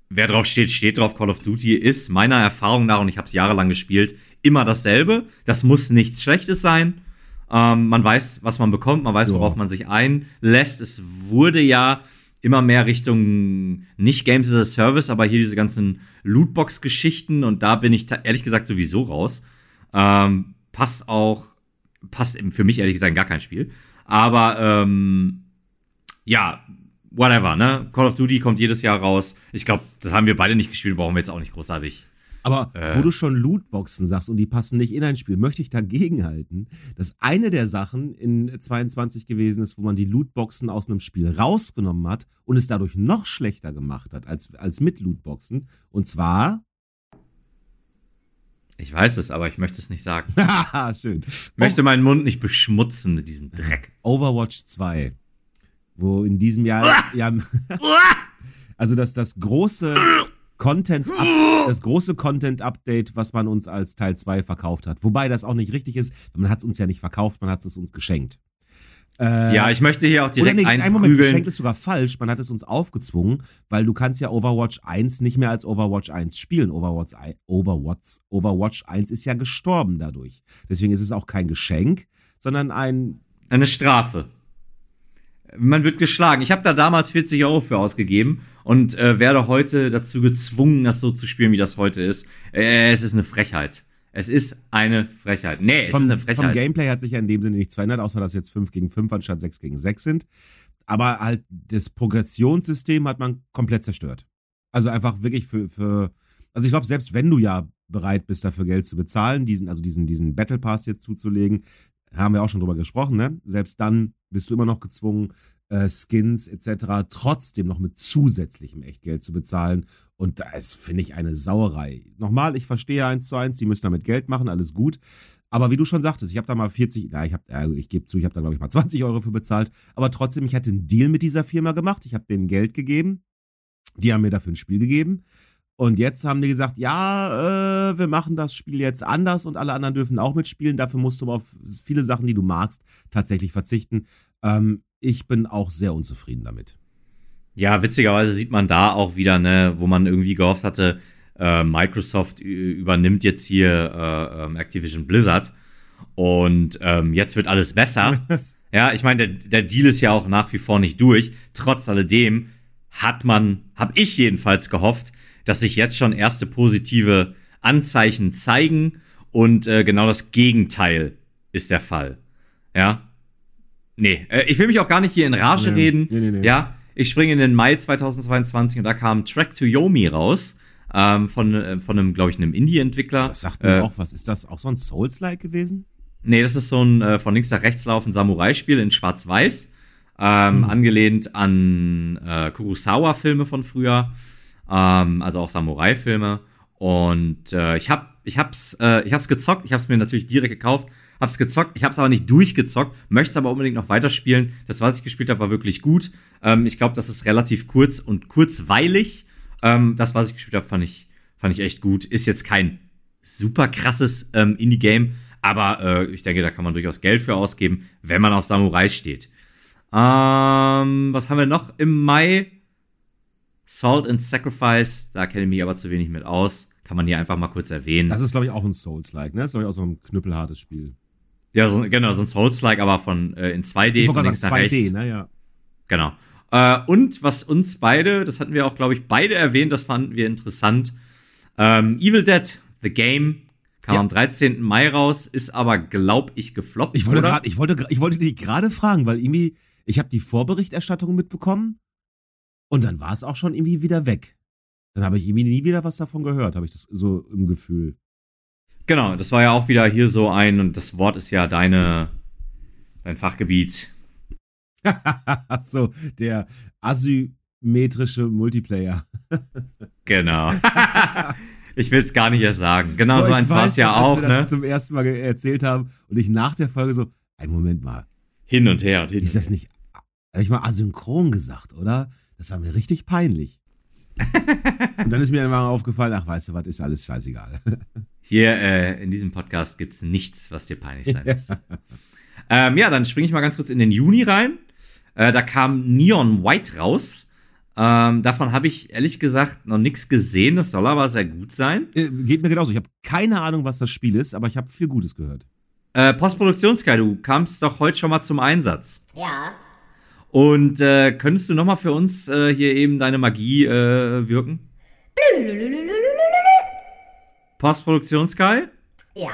wer drauf steht, steht drauf. Call of Duty ist meiner Erfahrung nach, und ich habe es jahrelang gespielt, immer dasselbe. Das muss nichts Schlechtes sein. Ähm, man weiß, was man bekommt, man weiß, Ja. worauf man sich einlässt. Es wurde ja immer mehr Richtung nicht Games as a Service, aber hier diese ganzen Lootbox-Geschichten und da bin ich ehrlich gesagt sowieso raus. Ähm, passt auch, passt für mich ehrlich gesagt gar kein Spiel. Aber ähm, ja, whatever, ne? Call of Duty kommt jedes Jahr raus. Ich glaube, das haben wir beide nicht gespielt, brauchen wir jetzt auch nicht großartig Aber äh, wo du schon Lootboxen sagst und die passen nicht in ein Spiel, möchte ich dagegen halten, dass eine der Sachen in 22 gewesen ist, wo man die Lootboxen aus einem Spiel rausgenommen hat und es dadurch noch schlechter gemacht hat als, als mit Lootboxen. Und zwar. Ich weiß es, aber ich möchte es nicht sagen. Schön. Ich möchte meinen Mund nicht beschmutzen mit diesem Dreck. Overwatch 2. Wo in diesem Jahr. ja, also, dass das große Content, das große Content-Update, was man uns als Teil 2 verkauft hat. Wobei das auch nicht richtig ist, man hat es uns ja nicht verkauft, man hat es uns geschenkt. Äh, ja, ich möchte hier auch direkt oder nee, ein Moment, geschenkt ist sogar falsch, man hat es uns aufgezwungen, weil du kannst ja Overwatch 1 nicht mehr als Overwatch 1 spielen. Overwatch, Overwatch, Overwatch 1 ist ja gestorben dadurch. Deswegen ist es auch kein Geschenk, sondern ein... Eine Strafe. Man wird geschlagen. Ich habe da damals 40 Euro für ausgegeben und äh, werde heute dazu gezwungen, das so zu spielen, wie das heute ist. Äh, es ist eine Frechheit. Es ist eine Frechheit. Nee, es vom, ist eine Frechheit. Vom Gameplay hat sich ja in dem Sinne nichts verändert, außer dass jetzt 5 gegen 5 anstatt 6 gegen 6 sind. Aber halt das Progressionssystem hat man komplett zerstört. Also einfach wirklich für, für also ich glaube, selbst wenn du ja bereit bist, dafür Geld zu bezahlen, diesen, also diesen, diesen Battle Pass jetzt zuzulegen, haben wir auch schon drüber gesprochen, ne? Selbst dann bist du immer noch gezwungen, äh, Skins etc. trotzdem noch mit zusätzlichem Echtgeld zu bezahlen. Und da ist, finde ich, eine Sauerei. Nochmal, ich verstehe eins zu eins, die müssen damit Geld machen, alles gut. Aber wie du schon sagtest, ich habe da mal 40, na, ich, hab, äh, ich gebe zu, ich habe da, glaube ich, mal 20 Euro für bezahlt. Aber trotzdem, ich hatte einen Deal mit dieser Firma gemacht. Ich habe denen Geld gegeben. Die haben mir dafür ein Spiel gegeben. Und jetzt haben die gesagt, ja, äh, wir machen das Spiel jetzt anders und alle anderen dürfen auch mitspielen. Dafür musst du auf viele Sachen, die du magst, tatsächlich verzichten. Ähm, ich bin auch sehr unzufrieden damit. Ja, witzigerweise sieht man da auch wieder, ne, wo man irgendwie gehofft hatte, äh, Microsoft übernimmt jetzt hier äh, ähm, Activision Blizzard und ähm, jetzt wird alles besser. ja, ich meine, der, der Deal ist ja auch nach wie vor nicht durch. Trotz alledem hat man, habe ich jedenfalls gehofft, dass sich jetzt schon erste positive Anzeichen zeigen und äh, genau das Gegenteil ist der Fall. Ja, Nee, äh, ich will mich auch gar nicht hier in Rage nee, reden. Nee, nee, nee. Ja, ich springe in den Mai 2022 und da kam Track to Yomi raus. Ähm, von, äh, von einem, glaube ich, einem Indie-Entwickler. Das sagt mir äh, auch was. Ist das auch so ein Souls-like gewesen? Nee, das ist so ein äh, von links nach rechts laufend Samurai-Spiel in Schwarz-Weiß. Ähm, hm. Angelehnt an äh, Kurosawa-Filme von früher. Ähm, also auch Samurai-Filme. Und äh, ich hab, ich hab's, äh, ich hab's gezockt, ich hab's mir natürlich direkt gekauft, hab's gezockt, ich hab's aber nicht durchgezockt, möchte es aber unbedingt noch weiterspielen. Das, was ich gespielt habe, war wirklich gut. Ähm, ich glaube, das ist relativ kurz und kurzweilig. Ähm, das, was ich gespielt habe, fand ich, fand ich echt gut. Ist jetzt kein super krasses ähm, Indie-Game, aber äh, ich denke, da kann man durchaus Geld für ausgeben, wenn man auf Samurai steht. Ähm, was haben wir noch im Mai? Salt and Sacrifice, da kenne ich mich aber zu wenig mit aus. Kann man hier einfach mal kurz erwähnen. Das ist, glaube ich, auch ein Souls-like, ne? Das ist, glaube ich, auch so ein knüppelhartes Spiel. Ja, so, genau, so ein Souls-like, aber von äh, in 2D. Ich wollte sagen 2D, ne, ja. Genau. Äh, und was uns beide, das hatten wir auch, glaube ich, beide erwähnt, das fanden wir interessant. Ähm, Evil Dead, The Game, kam ja. am 13. Mai raus, ist aber, glaub ich, gefloppt. Ich wollte gerade, ich wollte, ich wollte dich gerade fragen, weil irgendwie, ich habe die Vorberichterstattung mitbekommen und dann war es auch schon irgendwie wieder weg. Dann habe ich irgendwie nie wieder was davon gehört, habe ich das so im Gefühl. Genau, das war ja auch wieder hier so ein, und das Wort ist ja deine, dein Fachgebiet. so, der asymmetrische Multiplayer. genau. ich will es gar nicht erst sagen. Genau Boah, so eins war es ja auch, wir ne? das zum ersten Mal erzählt haben und ich nach der Folge so, ein Moment mal. Hin und her. Und hin ist das nicht, habe ich mal asynchron gesagt, oder? Das war mir richtig peinlich. und dann ist mir einfach aufgefallen, ach, weißt du was, ist alles scheißegal. Hier äh, in diesem Podcast gibt es nichts, was dir peinlich sein lässt. ähm, ja, dann springe ich mal ganz kurz in den Juni rein. Äh, da kam Neon White raus. Ähm, davon habe ich ehrlich gesagt noch nichts gesehen. Das soll aber sehr gut sein. Äh, geht mir genauso. Ich habe keine Ahnung, was das Spiel ist, aber ich habe viel Gutes gehört. Äh, Postproduktionsguy, du kamst doch heute schon mal zum Einsatz. Ja. Und äh, könntest du noch mal für uns äh, hier eben deine Magie äh, wirken? Postproduktionsgeil? Ja.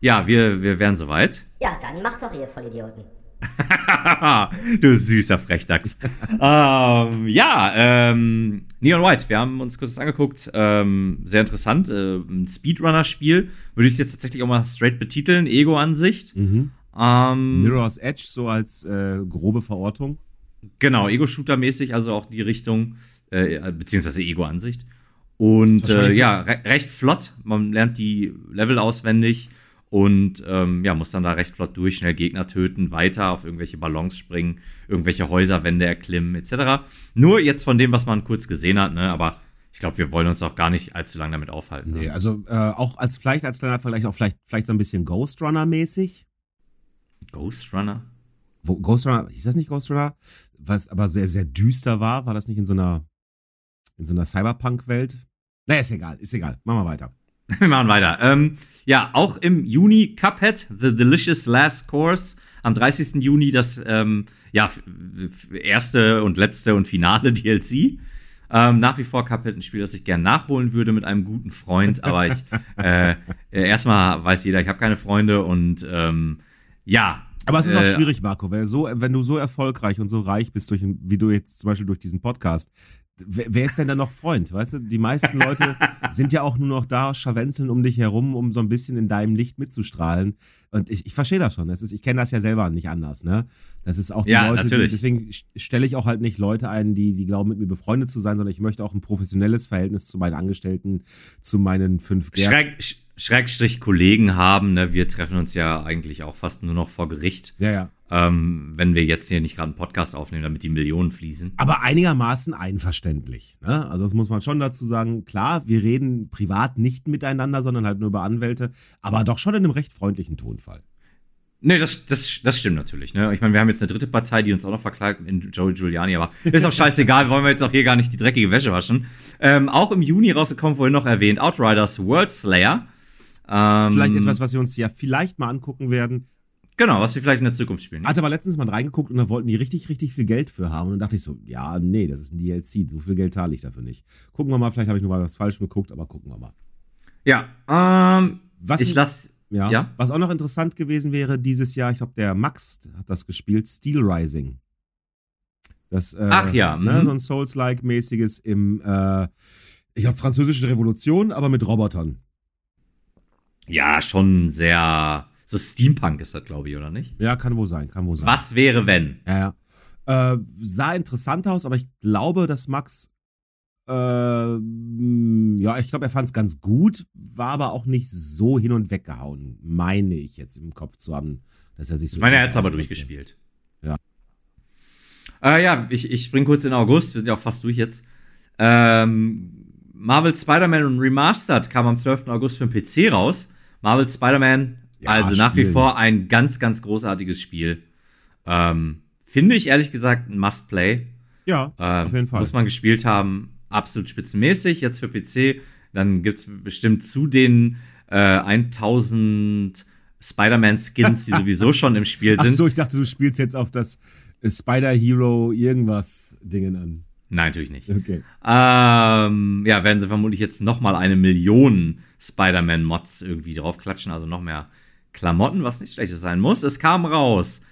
Ja, wir, wir wären soweit. Ja, dann mach doch ihr Vollidioten. du süßer Frechdachs. ähm, ja, ähm, Neon White, wir haben uns kurz angeguckt. Ähm, sehr interessant. Äh, ein Speedrunner-Spiel. Würde ich es jetzt tatsächlich auch mal straight betiteln. Ego-Ansicht. Mhm. Ähm, Mirror's Edge, so als äh, grobe Verortung. Genau, Ego-Shooter-mäßig, also auch die Richtung, äh, beziehungsweise Ego-Ansicht. Und äh, ja, re recht flott. Man lernt die Level auswendig und ähm, ja, muss dann da recht flott durch, schnell Gegner töten, weiter auf irgendwelche Ballons springen, irgendwelche Häuserwände erklimmen, etc. Nur jetzt von dem, was man kurz gesehen hat, ne, aber ich glaube, wir wollen uns auch gar nicht allzu lange damit aufhalten. Nee, also äh, auch als vielleicht als kleiner Vergleich auch vielleicht, vielleicht so ein bisschen Ghost Runner-mäßig. Ghost Runner? Wo, Ghost Runner, hieß das nicht Ghost Runner? Was aber sehr, sehr düster war, war das nicht in so einer, in so einer Cyberpunk-Welt? Naja, ist egal, ist egal. Machen wir weiter. Wir machen weiter. Ähm, ja, auch im Juni Cuphead, The Delicious Last Course. Am 30. Juni das ähm, ja, erste und letzte und finale DLC. Ähm, nach wie vor Cuphead ein Spiel, das ich gerne nachholen würde mit einem guten Freund, aber ich äh, erstmal weiß jeder, ich habe keine Freunde und ähm, ja. Aber es ist auch äh, schwierig, Marco, weil so, wenn du so erfolgreich und so reich bist, durch, wie du jetzt zum Beispiel durch diesen Podcast, wer, wer ist denn da noch Freund? Weißt du, die meisten Leute sind ja auch nur noch da, scharwenzeln um dich herum, um so ein bisschen in deinem Licht mitzustrahlen. Und ich, ich verstehe das schon. Das ist, ich kenne das ja selber nicht anders, ne? Das ist auch die ja, Leute, natürlich. die, deswegen stelle ich auch halt nicht Leute ein, die, die glauben, mit mir befreundet zu sein, sondern ich möchte auch ein professionelles Verhältnis zu meinen Angestellten, zu meinen fünf Schreck, Schrägstrich Kollegen haben, ne? Wir treffen uns ja eigentlich auch fast nur noch vor Gericht. Ja, ja ähm, wenn wir jetzt hier nicht gerade einen Podcast aufnehmen, damit die Millionen fließen. Aber einigermaßen einverständlich. Ne? Also das muss man schon dazu sagen. Klar, wir reden privat nicht miteinander, sondern halt nur über Anwälte, aber doch schon in einem recht freundlichen Tonfall. Nee, das, das, das stimmt natürlich. Ne? Ich meine, wir haben jetzt eine dritte Partei, die uns auch noch verklagt, in Joey Giuliani, aber ist auch scheißegal, wollen wir jetzt auch hier gar nicht die dreckige Wäsche waschen. Ähm, auch im Juni rausgekommen, vorhin noch erwähnt, Outriders World Slayer. Ähm, vielleicht etwas, was wir uns ja vielleicht mal angucken werden. Genau, was wir vielleicht in der Zukunft spielen. Hatte aber letztens mal reingeguckt und da wollten die richtig, richtig viel Geld für haben. Und dann dachte ich so, ja, nee, das ist ein DLC. So viel Geld zahle ich dafür nicht. Gucken wir mal, vielleicht habe ich nur mal was falsch geguckt, aber gucken wir mal. Ja, ähm, was ich lasse. Ja, ja, Was auch noch interessant gewesen wäre dieses Jahr, ich glaube, der Max hat das gespielt, Steel Rising. Das, äh, Ach ja. Ne, mhm. so ein Souls-like-mäßiges im, äh, ich habe französische Revolution, aber mit Robotern. Ja, schon sehr so Steampunk ist das, glaube ich, oder nicht? Ja, kann wohl sein, kann wohl sein. Was wäre, wenn? Ja, ja. Äh, sah interessant aus, aber ich glaube, dass Max, äh, ja, ich glaube, er fand es ganz gut, war aber auch nicht so hin und weg gehauen, meine ich jetzt im Kopf zu haben, dass er sich so. Ich meine, er hat es aber durchgespielt. Ja. Äh, ja, ich, ich spring kurz in August, wir sind ja auch fast durch jetzt. Ähm, Marvel Spider-Man Remastered kam am 12. August für den PC raus. Marvel Spider-Man ja, also nach wie vor ein ganz, ganz großartiges Spiel. Ähm, finde ich ehrlich gesagt ein Must-Play. Ja, ähm, auf jeden Fall. Muss man gespielt haben. Absolut spitzenmäßig. Jetzt für PC. Dann gibt es bestimmt zu den äh, 1000 Spider-Man-Skins, die sowieso schon im Spiel sind. Ach so, ich dachte, du spielst jetzt auf das Spider-Hero irgendwas Dingen an. Nein, natürlich nicht. Okay. Ähm, ja, werden sie vermutlich jetzt noch mal eine Million Spider-Man-Mods irgendwie draufklatschen, also noch mehr Klamotten, was nicht schlechtes sein muss. Es kam raus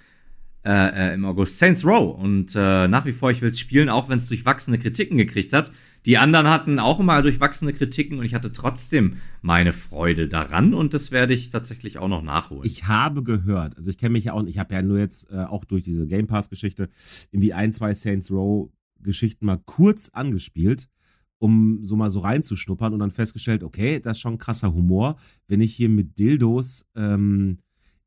äh, äh, im August Saints Row und äh, nach wie vor, ich will es spielen, auch wenn es durchwachsene Kritiken gekriegt hat. Die anderen hatten auch immer durchwachsene Kritiken und ich hatte trotzdem meine Freude daran und das werde ich tatsächlich auch noch nachholen. Ich habe gehört, also ich kenne mich ja auch, ich habe ja nur jetzt äh, auch durch diese Game Pass Geschichte irgendwie ein, zwei Saints Row Geschichten mal kurz angespielt um so mal so reinzuschnuppern und dann festgestellt, okay, das ist schon krasser Humor, wenn ich hier mit Dildos ähm,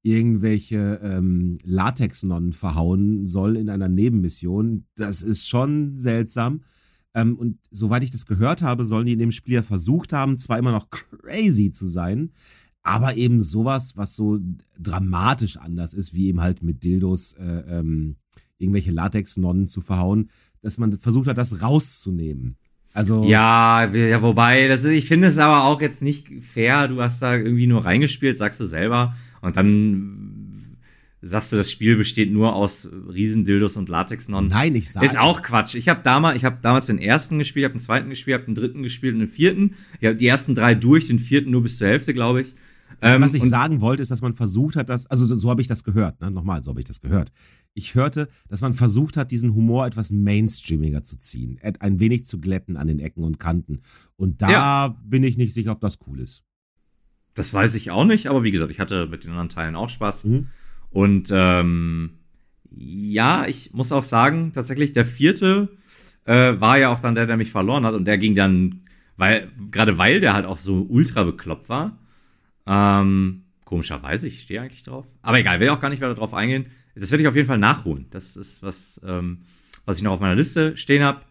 irgendwelche ähm, Latex-Nonnen verhauen soll in einer Nebenmission. Das ist schon seltsam. Ähm, und soweit ich das gehört habe, sollen die in dem Spiel ja versucht haben, zwar immer noch crazy zu sein, aber eben sowas, was so dramatisch anders ist, wie eben halt mit Dildos äh, ähm, irgendwelche Latex-Nonnen zu verhauen, dass man versucht hat, das rauszunehmen. Also ja, ja, wobei, das ist, ich finde es aber auch jetzt nicht fair. Du hast da irgendwie nur reingespielt, sagst du selber, und dann sagst du, das Spiel besteht nur aus Riesendildos und Latexnonnen. Nein, ich sage Ist auch Quatsch. Ich habe damals, ich habe damals den ersten gespielt, habe den zweiten gespielt, habe den dritten gespielt und den vierten. Ich habe die ersten drei durch, den vierten nur bis zur Hälfte, glaube ich. Ähm, Was ich sagen wollte, ist, dass man versucht hat, dass, also so, so habe ich das gehört, ne? nochmal, so habe ich das gehört. Ich hörte, dass man versucht hat, diesen Humor etwas mainstreamiger zu ziehen, ein wenig zu glätten an den Ecken und Kanten. Und da ja. bin ich nicht sicher, ob das cool ist. Das weiß ich auch nicht, aber wie gesagt, ich hatte mit den anderen Teilen auch Spaß. Mhm. Und ähm, ja, ich muss auch sagen, tatsächlich, der vierte äh, war ja auch dann der, der mich verloren hat und der ging dann, weil, gerade weil der halt auch so ultra bekloppt war. Ähm, komischerweise, ich stehe eigentlich drauf. Aber egal, will auch gar nicht weiter drauf eingehen. Das werde ich auf jeden Fall nachholen. Das ist was, ähm, was ich noch auf meiner Liste stehen habe.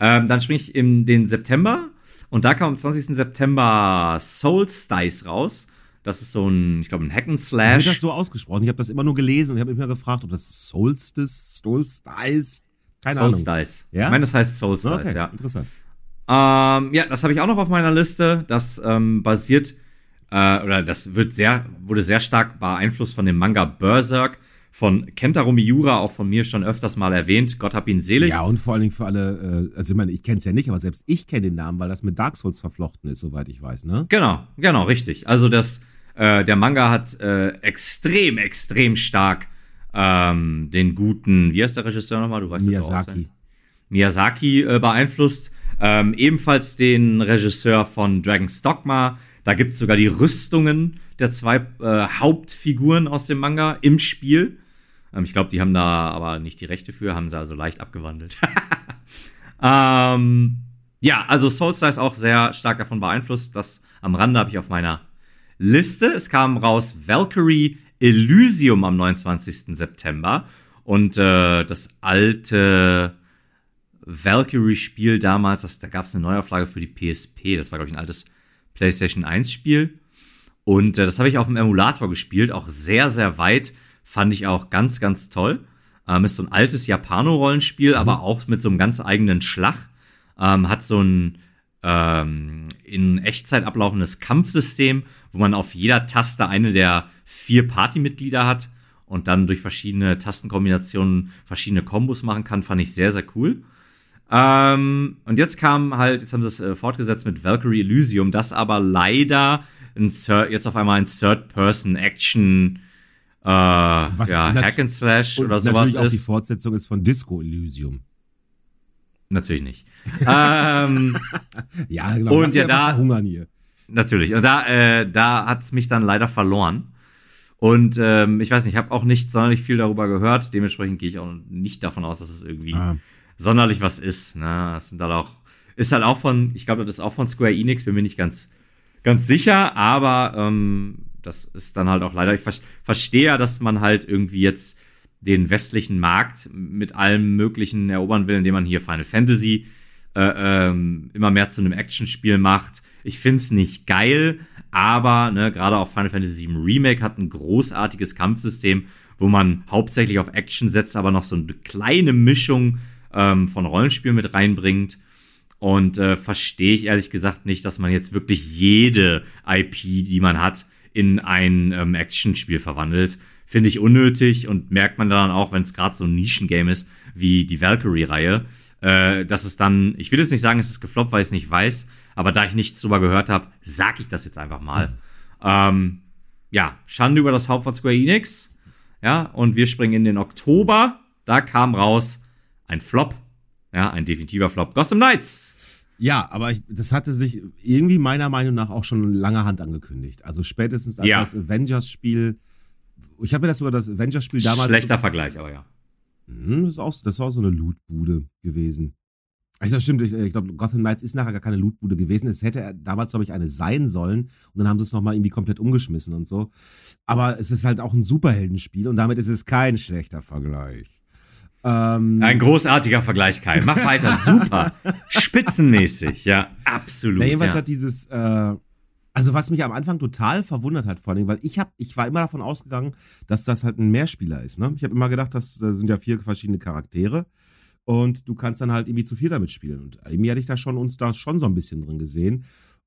Ähm, dann springe ich in den September und da kam am 20. September Soulstice raus. Das ist so ein, ich glaube, ein Hack and Slash. Wird das so ausgesprochen? Ich habe das immer nur gelesen und ich habe mal gefragt, ob das Solstice, Soulstice, keine Soulstice. Ahnung. Soulstice. Ja? Ich meine, das heißt Soulstice, okay, ja. Interessant. Ähm, ja, das habe ich auch noch auf meiner Liste. Das ähm, basiert, äh, oder das wird sehr, wurde sehr stark beeinflusst von dem Manga Berserk von Kentaro Miura, auch von mir schon öfters mal erwähnt. Gott hab ihn selig. Ja, und vor allen Dingen für alle, äh, also ich meine, ich kenne es ja nicht, aber selbst ich kenne den Namen, weil das mit Dark Souls verflochten ist, soweit ich weiß, ne? Genau, genau, richtig. Also das, äh, der Manga hat äh, extrem, extrem stark ähm, den guten, wie heißt der Regisseur nochmal? Du weißt Miyazaki. Miyazaki äh, beeinflusst. Ähm, ebenfalls den Regisseur von Dragon's Dogma. Da gibt es sogar die Rüstungen der zwei äh, Hauptfiguren aus dem Manga im Spiel. Ähm, ich glaube, die haben da aber nicht die Rechte für, haben sie also leicht abgewandelt. ähm, ja, also Soulstar ist auch sehr stark davon beeinflusst. Das am Rande habe ich auf meiner Liste. Es kam raus Valkyrie Elysium am 29. September. Und äh, das alte Valkyrie-Spiel damals, das, da gab es eine Neuauflage für die PSP. Das war, glaube ich, ein altes PlayStation 1-Spiel. Und äh, das habe ich auf dem Emulator gespielt, auch sehr, sehr weit. Fand ich auch ganz, ganz toll. Ähm, ist so ein altes Japano-Rollenspiel, mhm. aber auch mit so einem ganz eigenen Schlag. Ähm, hat so ein ähm, in Echtzeit ablaufendes Kampfsystem, wo man auf jeder Taste eine der vier Partymitglieder hat und dann durch verschiedene Tastenkombinationen verschiedene Kombos machen kann, fand ich sehr, sehr cool. Ähm, und jetzt kam halt, jetzt haben sie es äh, fortgesetzt mit Valkyrie Elysium, das aber leider jetzt auf einmal ein Third-Person-Action äh, Was ja, Hack and Slash oder sowas natürlich auch ist. die Fortsetzung ist von Disco Elysium. Natürlich nicht. ähm, ja, genau. Und ja, da hungern hier. Natürlich. Und da, äh, da hat es mich dann leider verloren. Und ähm, ich weiß nicht, ich habe auch nicht sonderlich viel darüber gehört. Dementsprechend gehe ich auch nicht davon aus, dass es irgendwie ah. Sonderlich was ist. Ne? Das sind halt auch, ist halt auch von, ich glaube, das ist auch von Square Enix, bin mir nicht ganz, ganz sicher, aber ähm, das ist dann halt auch leider, ich ver verstehe ja, dass man halt irgendwie jetzt den westlichen Markt mit allem Möglichen erobern will, indem man hier Final Fantasy äh, ähm, immer mehr zu einem Actionspiel macht. Ich find's nicht geil, aber ne, gerade auch Final Fantasy VII Remake hat ein großartiges Kampfsystem, wo man hauptsächlich auf Action setzt, aber noch so eine kleine Mischung ähm, von Rollenspiel mit reinbringt. Und äh, verstehe ich ehrlich gesagt nicht, dass man jetzt wirklich jede IP, die man hat, in ein ähm, Actionspiel verwandelt. Finde ich unnötig und merkt man dann auch, wenn es gerade so ein Nischengame ist, wie die Valkyrie-Reihe, äh, dass es dann, ich will jetzt nicht sagen, es ist gefloppt, weil ich es nicht weiß, aber da ich nichts drüber gehört habe, sag ich das jetzt einfach mal. Mhm. Ähm, ja, Schande über das Haupt von Square Enix. Ja, und wir springen in den Oktober. Da kam raus ein Flop. Ja, ein definitiver Flop. Gotham Knights. Ja, aber ich, das hatte sich irgendwie meiner Meinung nach auch schon lange Hand angekündigt. Also spätestens als ja. das Avengers-Spiel ich habe mir das sogar das Avengers-Spiel damals. Schlechter Vergleich, aber ja. Hm, das, ist auch, das war auch so eine Lootbude gewesen. Also stimmt, ich, ich glaube, Gotham Knights ist nachher gar keine Lootbude gewesen. Es hätte damals, glaube ich, eine sein sollen. Und dann haben sie es nochmal irgendwie komplett umgeschmissen und so. Aber es ist halt auch ein Superheldenspiel und damit ist es kein schlechter Vergleich. Ähm, ein großartiger Vergleich, Kai. Mach weiter. Super. Spitzenmäßig, ja, absolut. Na, jedenfalls ja. hat dieses, äh, also was mich am Anfang total verwundert hat, vor allem, weil ich hab, ich war immer davon ausgegangen, dass das halt ein Mehrspieler ist. Ne? Ich habe immer gedacht, das, das sind ja vier verschiedene Charaktere und du kannst dann halt irgendwie zu viel damit spielen. Und irgendwie hatte ich da schon uns da schon so ein bisschen drin gesehen.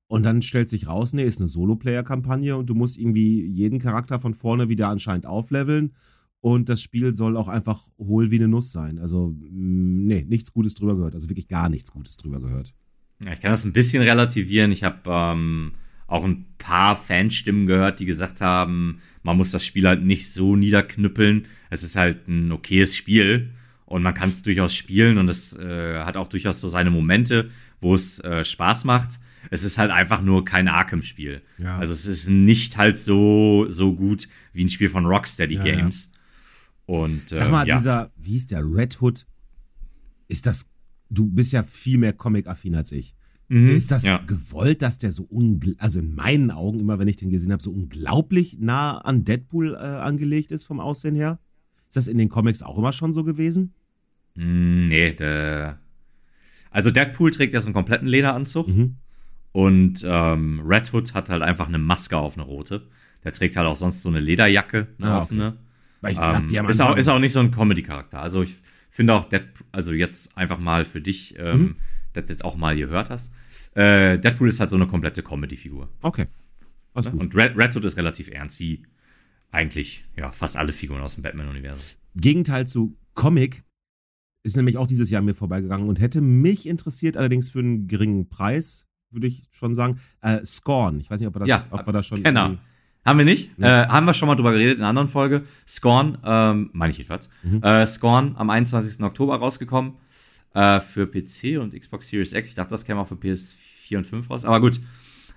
Und dann stellt sich raus, nee, ist eine Solo-Player-Kampagne und du musst irgendwie jeden Charakter von vorne wieder anscheinend aufleveln. Und das Spiel soll auch einfach hohl wie eine Nuss sein. Also, mm, nee, nichts Gutes drüber gehört. Also wirklich gar nichts Gutes drüber gehört. Ja, ich kann das ein bisschen relativieren. Ich habe ähm, auch ein paar Fanstimmen gehört, die gesagt haben, man muss das Spiel halt nicht so niederknüppeln. Es ist halt ein okayes Spiel und man kann es durchaus spielen und es äh, hat auch durchaus so seine Momente, wo es äh, Spaß macht. Es ist halt einfach nur kein Arkham-Spiel. Ja. Also es ist nicht halt so, so gut wie ein Spiel von Rocksteady Ja, Games. Und, äh, Sag mal, ja. dieser, wie hieß der, Red Hood, ist das, du bist ja viel mehr Comic-affin als ich. Mhm, Ist das ja. gewollt, dass der so, also in meinen Augen, immer wenn ich den gesehen habe, so unglaublich nah an Deadpool äh, angelegt ist vom Aussehen her? Ist das in den Comics auch immer schon so gewesen? Mm, Nee, der. Also Deadpool trägt ja so einen kompletten Lederanzug Mhm. und ähm, Red Hood hat halt einfach eine Maske auf, eine rote. Der trägt halt auch sonst so eine Lederjacke, eine Ah, okay. Weil ich Ähm, am ist, auch, ist auch nicht so ein Comedy-Charakter. Also ich finde auch Deadpool, also jetzt einfach mal für dich, ähm, Mhm. dass du das auch mal gehört hast. Äh, Deadpool ist halt so eine komplette Comedy-Figur. Okay. Gut. Und Red, Red Hood ist relativ ernst, wie eigentlich ja fast alle Figuren aus dem Batman-Universum. Gegenteil zu Comic ist nämlich auch dieses Jahr mir vorbeigegangen und hätte mich interessiert, allerdings für einen geringen Preis, würde ich schon sagen. Äh, Scorn. Ich weiß nicht, ob wir das, Ja, ob wir da schon. Kenner. Haben wir nicht. Nee. Äh, haben wir schon mal drüber geredet in einer anderen Folge. Scorn, ähm, meine ich jedenfalls. Mhm. Äh, Scorn am 21. Oktober rausgekommen. Äh, für PC und Xbox Series X. Ich dachte, das käme auch für PS4 und 5 raus. Aber gut,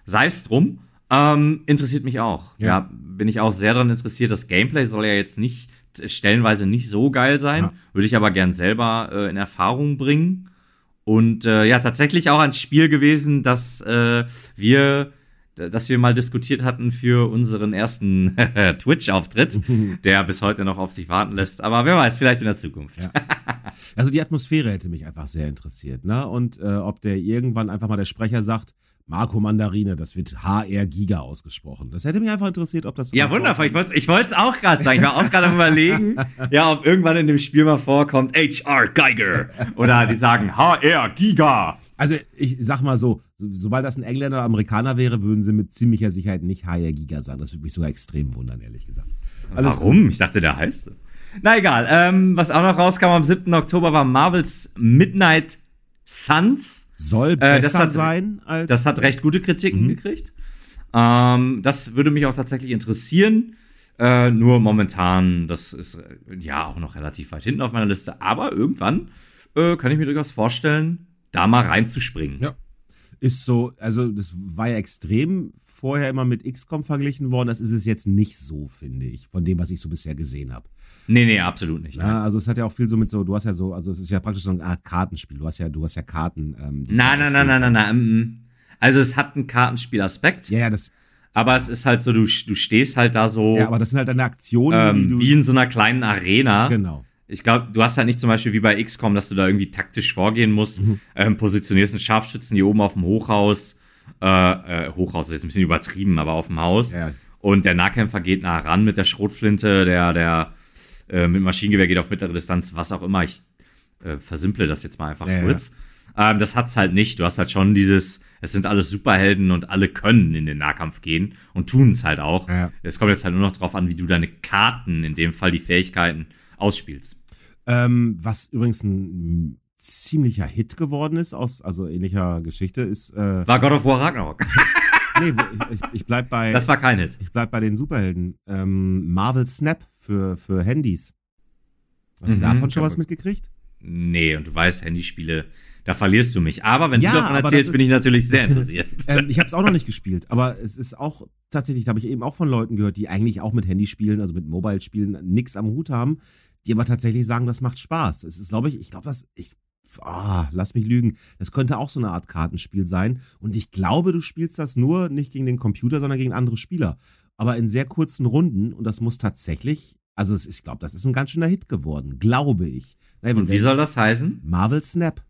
sei es drum. Ähm, interessiert mich auch. Ja. Ja. bin ich auch sehr daran interessiert. Das Gameplay soll ja jetzt nicht, stellenweise nicht so geil sein. Ja. Würde ich aber gern selber äh, in Erfahrung bringen. Und äh, ja, tatsächlich auch ein Spiel gewesen, das äh, wir, dass wir mal diskutiert hatten für unseren ersten Twitch-Auftritt, der bis heute noch auf sich warten lässt. Aber wer weiß, vielleicht in der Zukunft. Ja. Also die Atmosphäre hätte mich einfach sehr interessiert, ne? Und äh, ob der irgendwann einfach mal der Sprecher sagt, Marco Mandarine, das wird HR Giga ausgesprochen. Das hätte mich einfach interessiert, ob das. Ja, wundervoll. Ich wollte es auch gerade sagen. Ich war auch gerade am überlegen, ja, ob irgendwann in dem Spiel mal vorkommt, HR Geiger. Oder die sagen HR Giga. Also ich sag mal so, so, sobald das ein Engländer oder Amerikaner wäre, würden sie mit ziemlicher Sicherheit nicht HR Giga sagen. Das würde mich sogar extrem wundern, ehrlich gesagt. Alles Warum? gut. Ich dachte, der heißt so. Na egal. Ähm, was auch noch rauskam am 7. Oktober war Marvels Midnight Suns. Soll das besser hat- sein als. Das hat recht gute Kritiken Mhm. gekriegt. Ähm, das würde mich auch tatsächlich interessieren. Äh, nur momentan, das ist äh, ja auch noch relativ weit hinten auf meiner Liste. Aber irgendwann äh, kann ich mir durchaus vorstellen, da mal reinzuspringen. Ja. Ist so, also das war ja extrem vorher immer mit XCOM verglichen worden. Das ist es jetzt nicht so, finde ich, von dem, was ich so bisher gesehen habe. Nee, nee, absolut nicht. Ja, also es hat ja auch viel so mit so, du hast ja so, also es ist ja praktisch so eine Art Kartenspiel. Du hast ja, du hast ja Karten. Ähm, Nein, nein, nein, nein, nein, nein. Also es hat einen Kartenspielaspekt, Ja, ja, das, aber es ist halt so, du, du stehst halt da so ja, aber das sind halt deine Aktionen, die ähm, du. wie in so einer kleinen Arena. genau. Ich glaube, du hast halt nicht zum Beispiel wie bei XCOM, dass du da irgendwie taktisch vorgehen musst, Mhm. ähm, positionierst einen Scharfschützen hier oben auf dem Hochhaus, äh, äh, Hochhaus ist jetzt ein bisschen übertrieben, aber auf dem Haus. Ja, Und der Nahkämpfer geht nah ran mit der Schrotflinte, der, der äh, mit Maschinengewehr geht auf mittlere Distanz, was auch immer. Ich äh, versimple das jetzt mal einfach Ja, ja. kurz. Ähm, das hat's halt nicht. Du hast halt schon dieses, es sind alles Superhelden und alle können in den Nahkampf gehen und tun es halt auch. Ja. Es kommt jetzt halt nur noch drauf an, wie du deine Karten, in dem Fall die Fähigkeiten, ausspielst. Ähm, was übrigens ein ziemlicher Hit geworden ist, aus also ähnlicher Geschichte, ist. Äh, War God of War Ragnarok. nee, ich, ich, bleib bei. Das war kein Hit. ich bleib bei den Superhelden. Ähm, Marvel Snap für, für Handys. Hast du Mhm, davon schon was mitgekriegt? Nee, und du weißt, Handyspiele, da verlierst du mich. Aber wenn Ja, du davon erzählst, das bin ist- ich natürlich sehr interessiert. ähm, ich habe es auch noch nicht gespielt, aber es ist auch tatsächlich, da habe ich eben auch von Leuten gehört, die eigentlich auch mit Handyspielen, also mit Mobile-Spielen, nichts am Hut haben, die aber tatsächlich sagen, das macht Spaß. Es ist, glaube ich, ich glaube, das, ich, ah, lass mich lügen, das könnte auch so eine Art Kartenspiel sein. Und ich glaube, du spielst das nur nicht gegen den Computer, sondern gegen andere Spieler. Aber in sehr kurzen Runden und das muss tatsächlich, also ist, ich glaube, das ist ein ganz schöner Hit geworden, glaube ich. Naja, Und wie soll das heißen? Marvel Snap.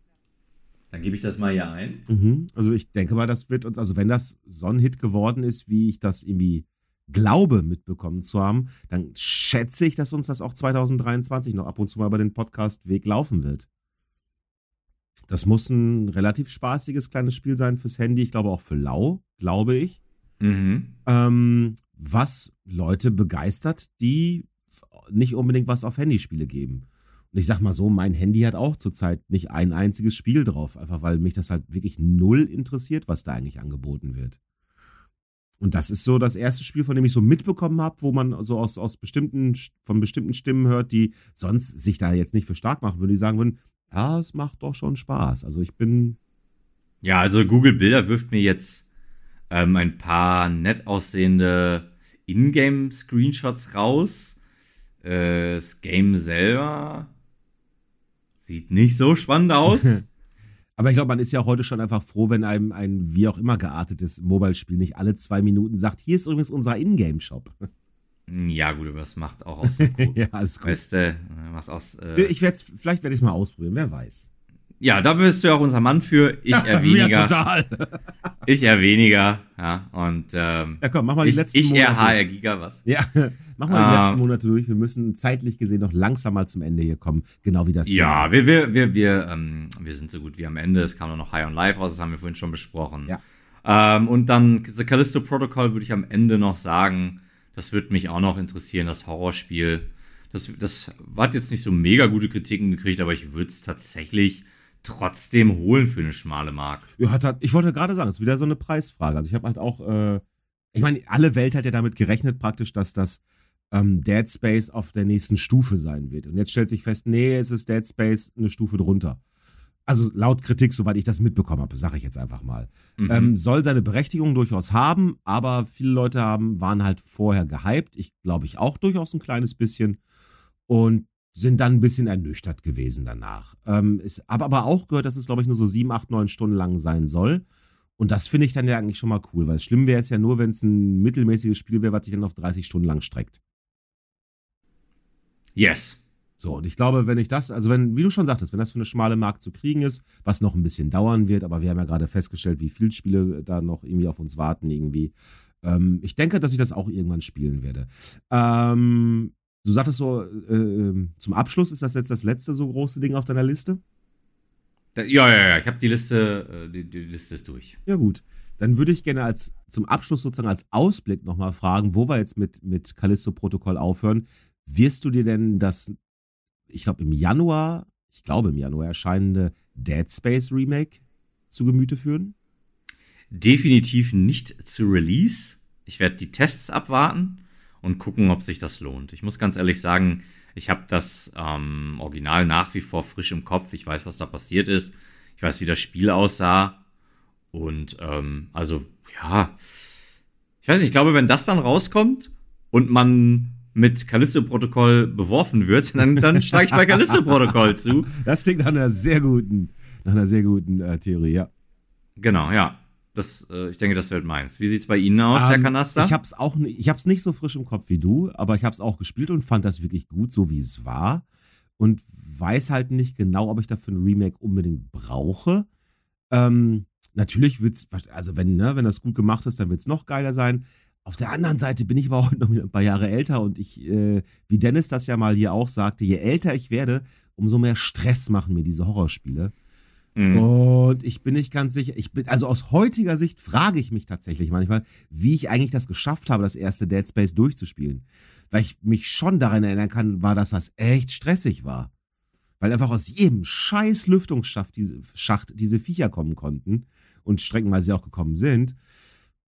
Dann gebe ich das mal hier ein. Mhm. Also ich denke mal, das wird uns, also wenn das so ein Hit geworden ist, wie ich das irgendwie glaube mitbekommen zu haben, dann schätze ich, dass uns das auch 2023 noch ab und zu mal über den Podcast-Weg laufen wird. Das muss ein relativ spaßiges kleines Spiel sein fürs Handy, ich glaube auch für Lau, glaube ich. Mhm. Ähm, was Leute begeistert, die nicht unbedingt was auf Handyspiele geben. Und ich sag mal so, mein Handy hat auch zurzeit nicht ein einziges Spiel drauf, einfach weil mich das halt wirklich null interessiert, was da eigentlich angeboten wird. Und das ist so das erste Spiel, von dem ich so mitbekommen habe, wo man so aus, aus bestimmten, von bestimmten Stimmen hört, die sonst sich da jetzt nicht für stark machen würden, die sagen würden, ja, es macht doch schon Spaß. Also ich bin. Ja, also Google Bilder wirft mir jetzt ähm, ein paar nett aussehende Ingame-Screenshots raus. Äh, das Game selber sieht nicht so spannend aus. Aber ich glaube, man ist ja heute schon einfach froh, wenn einem ein wie auch immer geartetes Mobile-Spiel nicht alle zwei Minuten sagt, hier ist übrigens unser Ingame-Shop. Ja, gut, aber das macht auch aus. ja, alles gut. Weißt was aus. Äh ich werd's, vielleicht werde ich es mal ausprobieren, wer weiß. Ja, da bist du ja auch unser Mann für. Ich eher weniger. ja, total. ich eher weniger. Ja, und. Ähm, ja, komm, mach mal die ich, letzten ich Monate. Ich eher HR Giga was. Ja, mach mal die letzten ähm. Monate durch. Wir müssen zeitlich gesehen noch langsam mal zum Ende hier kommen. Genau wie das Ja, hier. wir, wir, wir, wir, ähm, wir sind so gut wie am Ende. Es kam nur noch High on Live raus, das haben wir vorhin schon besprochen. Ja. Ähm, und dann The Callisto Protocol würde ich am Ende noch sagen, das würde mich auch noch interessieren, das Horrorspiel. Das, das hat jetzt nicht so mega gute Kritiken gekriegt, aber ich würde es tatsächlich trotzdem holen für eine schmale Mark. Ja, hat, hat, ich wollte gerade sagen, es ist wieder so eine Preisfrage. Also ich habe halt auch, äh, ich meine, alle Welt hat ja damit gerechnet praktisch, dass das ähm, Dead Space auf der nächsten Stufe sein wird. Und jetzt stellt sich fest, nee, es ist Dead Space eine Stufe drunter. Also laut Kritik, soweit ich das mitbekommen habe, sage ich jetzt einfach mal. Mhm. Ähm, soll seine Berechtigung durchaus haben, aber viele Leute haben, waren halt vorher gehypt. Ich glaube ich auch durchaus ein kleines bisschen. Und sind dann ein bisschen ernüchtert gewesen danach. Ähm, ist, habe aber auch gehört, dass es, glaube ich, nur so sieben, acht, neun Stunden lang sein soll. Und das finde ich dann ja eigentlich schon mal cool, weil schlimm wäre es ja nur, wenn es ein mittelmäßiges Spiel wäre, was sich dann auf 30 Stunden lang streckt. Yes. So, und ich glaube, wenn ich das, also wenn, wie du schon sagtest, wenn das für eine schmale Markt zu kriegen ist, was noch ein bisschen dauern wird, aber wir haben ja gerade festgestellt, wie viele Spiele da noch irgendwie auf uns warten, irgendwie. Ähm, ich denke, dass ich das auch irgendwann spielen werde. Ähm, Du sagtest so, äh, ähm, zum Abschluss ist das jetzt das letzte so große Ding auf deiner Liste? Ja, ja, ja, ich habe die Liste, äh, die, die, Liste ist durch. Ja, gut. Dann würde ich gerne als zum Abschluss sozusagen als Ausblick nochmal fragen, wo wir jetzt mit, mit Callisto-Protokoll aufhören. Wirst du dir denn das, ich glaube im Januar, ich glaube im Januar erscheinende Dead Space Remake zu Gemüte führen? Definitiv nicht zu Release. Ich werde die Tests abwarten und gucken, ob sich das lohnt. Ich muss ganz ehrlich sagen, ich habe das ähm, Original nach wie vor frisch im Kopf. Ich weiß, was da passiert ist. Ich weiß, wie das Spiel aussah. Und ähm, also, ja, ich weiß nicht, ich glaube, wenn das dann rauskommt und man mit Callisto-Protokoll beworfen wird, dann, dann schlage ich bei Callisto-Protokoll zu. Das klingt nach einer sehr guten, nach einer sehr guten äh, Theorie, ja. Genau, ja. Das, äh, ich denke, das wird meins. Wie sieht es bei Ihnen aus, ähm, Herr Kanaster? Ich habe es auch, ich habe es nicht so frisch im Kopf wie du, aber ich habe es auch gespielt und fand das wirklich gut, so wie es war und weiß halt nicht genau, ob ich dafür ein Remake unbedingt brauche. Ähm, natürlich wird's, also wenn ne, wenn das gut gemacht ist, dann wird es noch geiler sein. Auf der anderen Seite bin ich aber auch noch ein paar Jahre älter und ich, äh, wie Dennis das ja mal hier auch sagte, je älter ich werde, umso mehr Stress machen mir diese Horrorspiele. Mhm. Und ich bin nicht ganz sicher, ich bin, also aus heutiger Sicht frage ich mich tatsächlich manchmal, wie ich eigentlich das geschafft habe, das erste Dead Space durchzuspielen. Weil ich mich schon daran erinnern kann, war, dass das echt stressig war. Weil einfach aus jedem scheiß Lüftungsschacht diese, Schacht diese Viecher kommen konnten und streckenweise auch gekommen sind.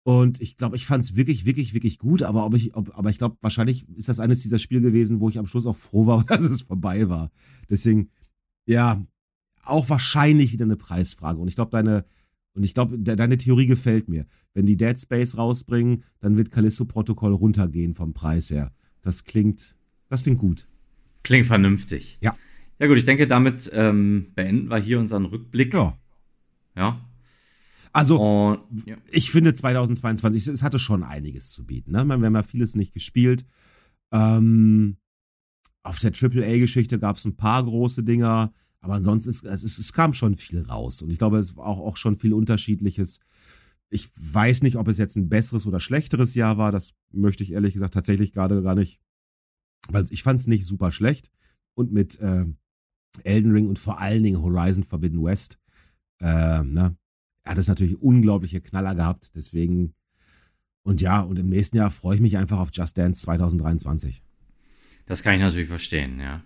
Und ich glaube, ich fand es wirklich, wirklich, wirklich gut. Aber, ob ich, ob, aber ich glaube, wahrscheinlich ist das eines dieser Spiele gewesen, wo ich am Schluss auch froh war, dass es vorbei war. Deswegen, ja, auch wahrscheinlich wieder eine Preisfrage. Und ich glaube, deine, und ich glaube, de, deine Theorie gefällt mir. Wenn die Dead Space rausbringen, dann wird Callisto-Protokoll runtergehen vom Preis her. Das klingt, das klingt gut. Klingt vernünftig. Ja. Ja, gut, ich denke, damit ähm, beenden wir hier unseren Rückblick. Ja. Ja. Also, Und, ja. ich finde 2022, es hatte schon einiges zu bieten. Ne? Wir haben ja vieles nicht gespielt. Ähm, auf der AAA-Geschichte gab es ein paar große Dinger. Aber ansonsten, ist, es, es, es kam schon viel raus. Und ich glaube, es war auch, auch schon viel Unterschiedliches. Ich weiß nicht, ob es jetzt ein besseres oder schlechteres Jahr war. Das möchte ich ehrlich gesagt tatsächlich gerade gar nicht. Weil ich fand es nicht super schlecht. Und mit äh, Elden Ring und vor allen Dingen Horizon Forbidden West, äh, ne, hat es natürlich unglaubliche Knaller gehabt. Deswegen, und ja, und im nächsten Jahr freue ich mich einfach auf Just Dance 2023. Das kann ich natürlich verstehen, ja.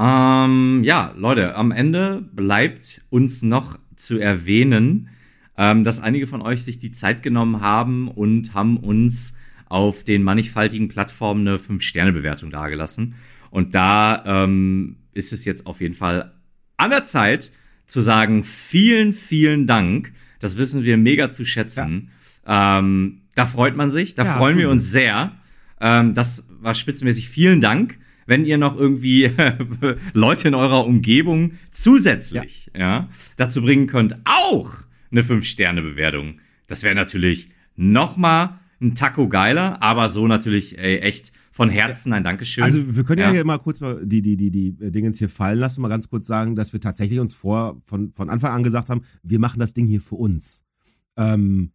Ähm, ja, Leute, am Ende bleibt uns noch zu erwähnen, ähm, dass einige von euch sich die Zeit genommen haben und haben uns auf den mannigfaltigen Plattformen eine 5-Sterne-Bewertung dargelassen. Und da ähm, ist es jetzt auf jeden Fall an der Zeit zu sagen, vielen, vielen Dank. Das wissen wir mega zu schätzen. Ja. Ähm, da freut man sich, da ja, freuen wir uns sehr. Ähm, das war spitzenmäßig. Vielen Dank. Wenn ihr noch irgendwie Leute in eurer Umgebung zusätzlich ja. ja dazu bringen könnt, auch eine 5-Sterne-Bewertung. Das wäre natürlich noch mal ein Taco geiler, aber so natürlich ey, echt von Herzen ein Dankeschön. Also wir können ja, ja hier mal kurz mal die, die, die, die Dingens hier fallen lassen, mal ganz kurz sagen, dass wir tatsächlich uns vor, von, von Anfang an gesagt haben, wir machen das Ding hier für uns. Ähm,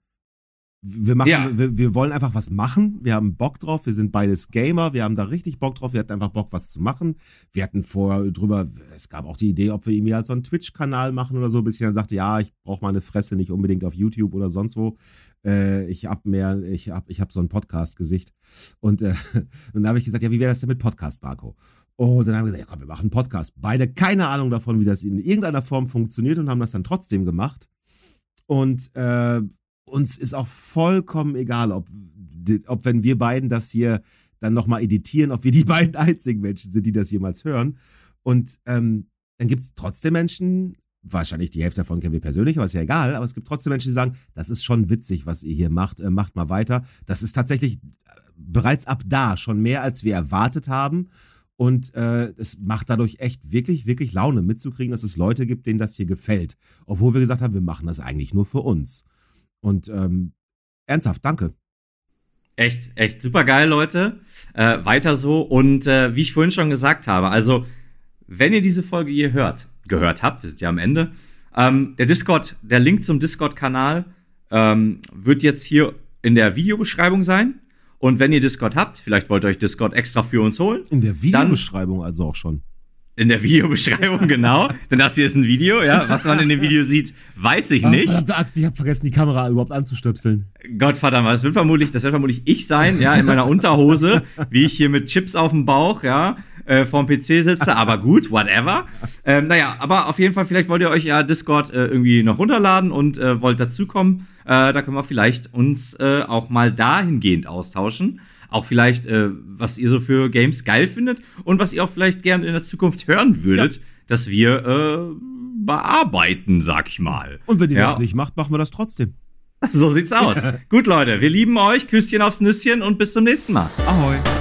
wir, machen, ja. wir, wir, wollen einfach was machen. Wir haben Bock drauf. Wir sind beides Gamer. Wir haben da richtig Bock drauf. Wir hatten einfach Bock, was zu machen. Wir hatten vor drüber, es gab auch die Idee, ob wir irgendwie halt so einen Twitch-Kanal machen oder so, bis ich dann sagte, ja, ich brauche meine Fresse nicht unbedingt auf YouTube oder sonst wo. Äh, ich hab mehr, ich hab, ich hab so ein Podcast-Gesicht. Und, äh, und dann habe ich gesagt, ja, wie wäre das denn mit Podcast, Marco? Und dann haben wir gesagt, ja komm, wir machen einen Podcast. Beide keine Ahnung davon, wie das in irgendeiner Form funktioniert und haben das dann trotzdem gemacht. Und äh, uns ist auch vollkommen egal, ob, ob wenn wir beiden das hier dann nochmal editieren, ob wir die beiden einzigen Menschen sind, die das jemals hören. Und ähm, dann gibt es trotzdem Menschen, wahrscheinlich die Hälfte davon kennen wir persönlich, aber ist ja egal, aber es gibt trotzdem Menschen, die sagen, das ist schon witzig, was ihr hier macht, äh, macht mal weiter. Das ist tatsächlich äh, bereits ab da schon mehr, als wir erwartet haben. Und äh, es macht dadurch echt wirklich, wirklich Laune mitzukriegen, dass es Leute gibt, denen das hier gefällt. Obwohl wir gesagt haben, wir machen das eigentlich nur für uns. Und ähm, ernsthaft, danke. Echt, echt super geil, Leute. Äh, weiter so. Und äh, wie ich vorhin schon gesagt habe, also, wenn ihr diese Folge hier hört, gehört habt, wir sind ja am Ende, ähm, der Discord, der Link zum Discord-Kanal ähm, wird jetzt hier in der Videobeschreibung sein. Und wenn ihr Discord habt, vielleicht wollt ihr euch Discord extra für uns holen. In der Videobeschreibung also auch schon. In der Videobeschreibung, genau. Denn das hier ist ein Video, ja. Was man in dem Video sieht, weiß ich nicht. verdammte Axt, ich habe vergessen, die Kamera überhaupt anzustöpseln. Gottverdammt, das wird vermutlich, das wird vermutlich ich sein, ja, in meiner Unterhose, wie ich hier mit Chips auf dem Bauch, ja, äh, vorm PC sitze. Aber gut, whatever. Ähm, naja, aber auf jeden Fall, vielleicht wollt ihr euch ja Discord äh, irgendwie noch runterladen und äh, wollt dazukommen. Äh, da können wir vielleicht uns äh, auch mal dahingehend austauschen auch vielleicht, äh, was ihr so für Games geil findet und was ihr auch vielleicht gerne in der Zukunft hören würdet, ja. dass wir äh, bearbeiten, sag ich mal. Und wenn ihr ja. das nicht macht, machen wir das trotzdem. So sieht's aus. Gut, Leute, wir lieben euch. Küsschen aufs Nüsschen und bis zum nächsten Mal. Ahoi.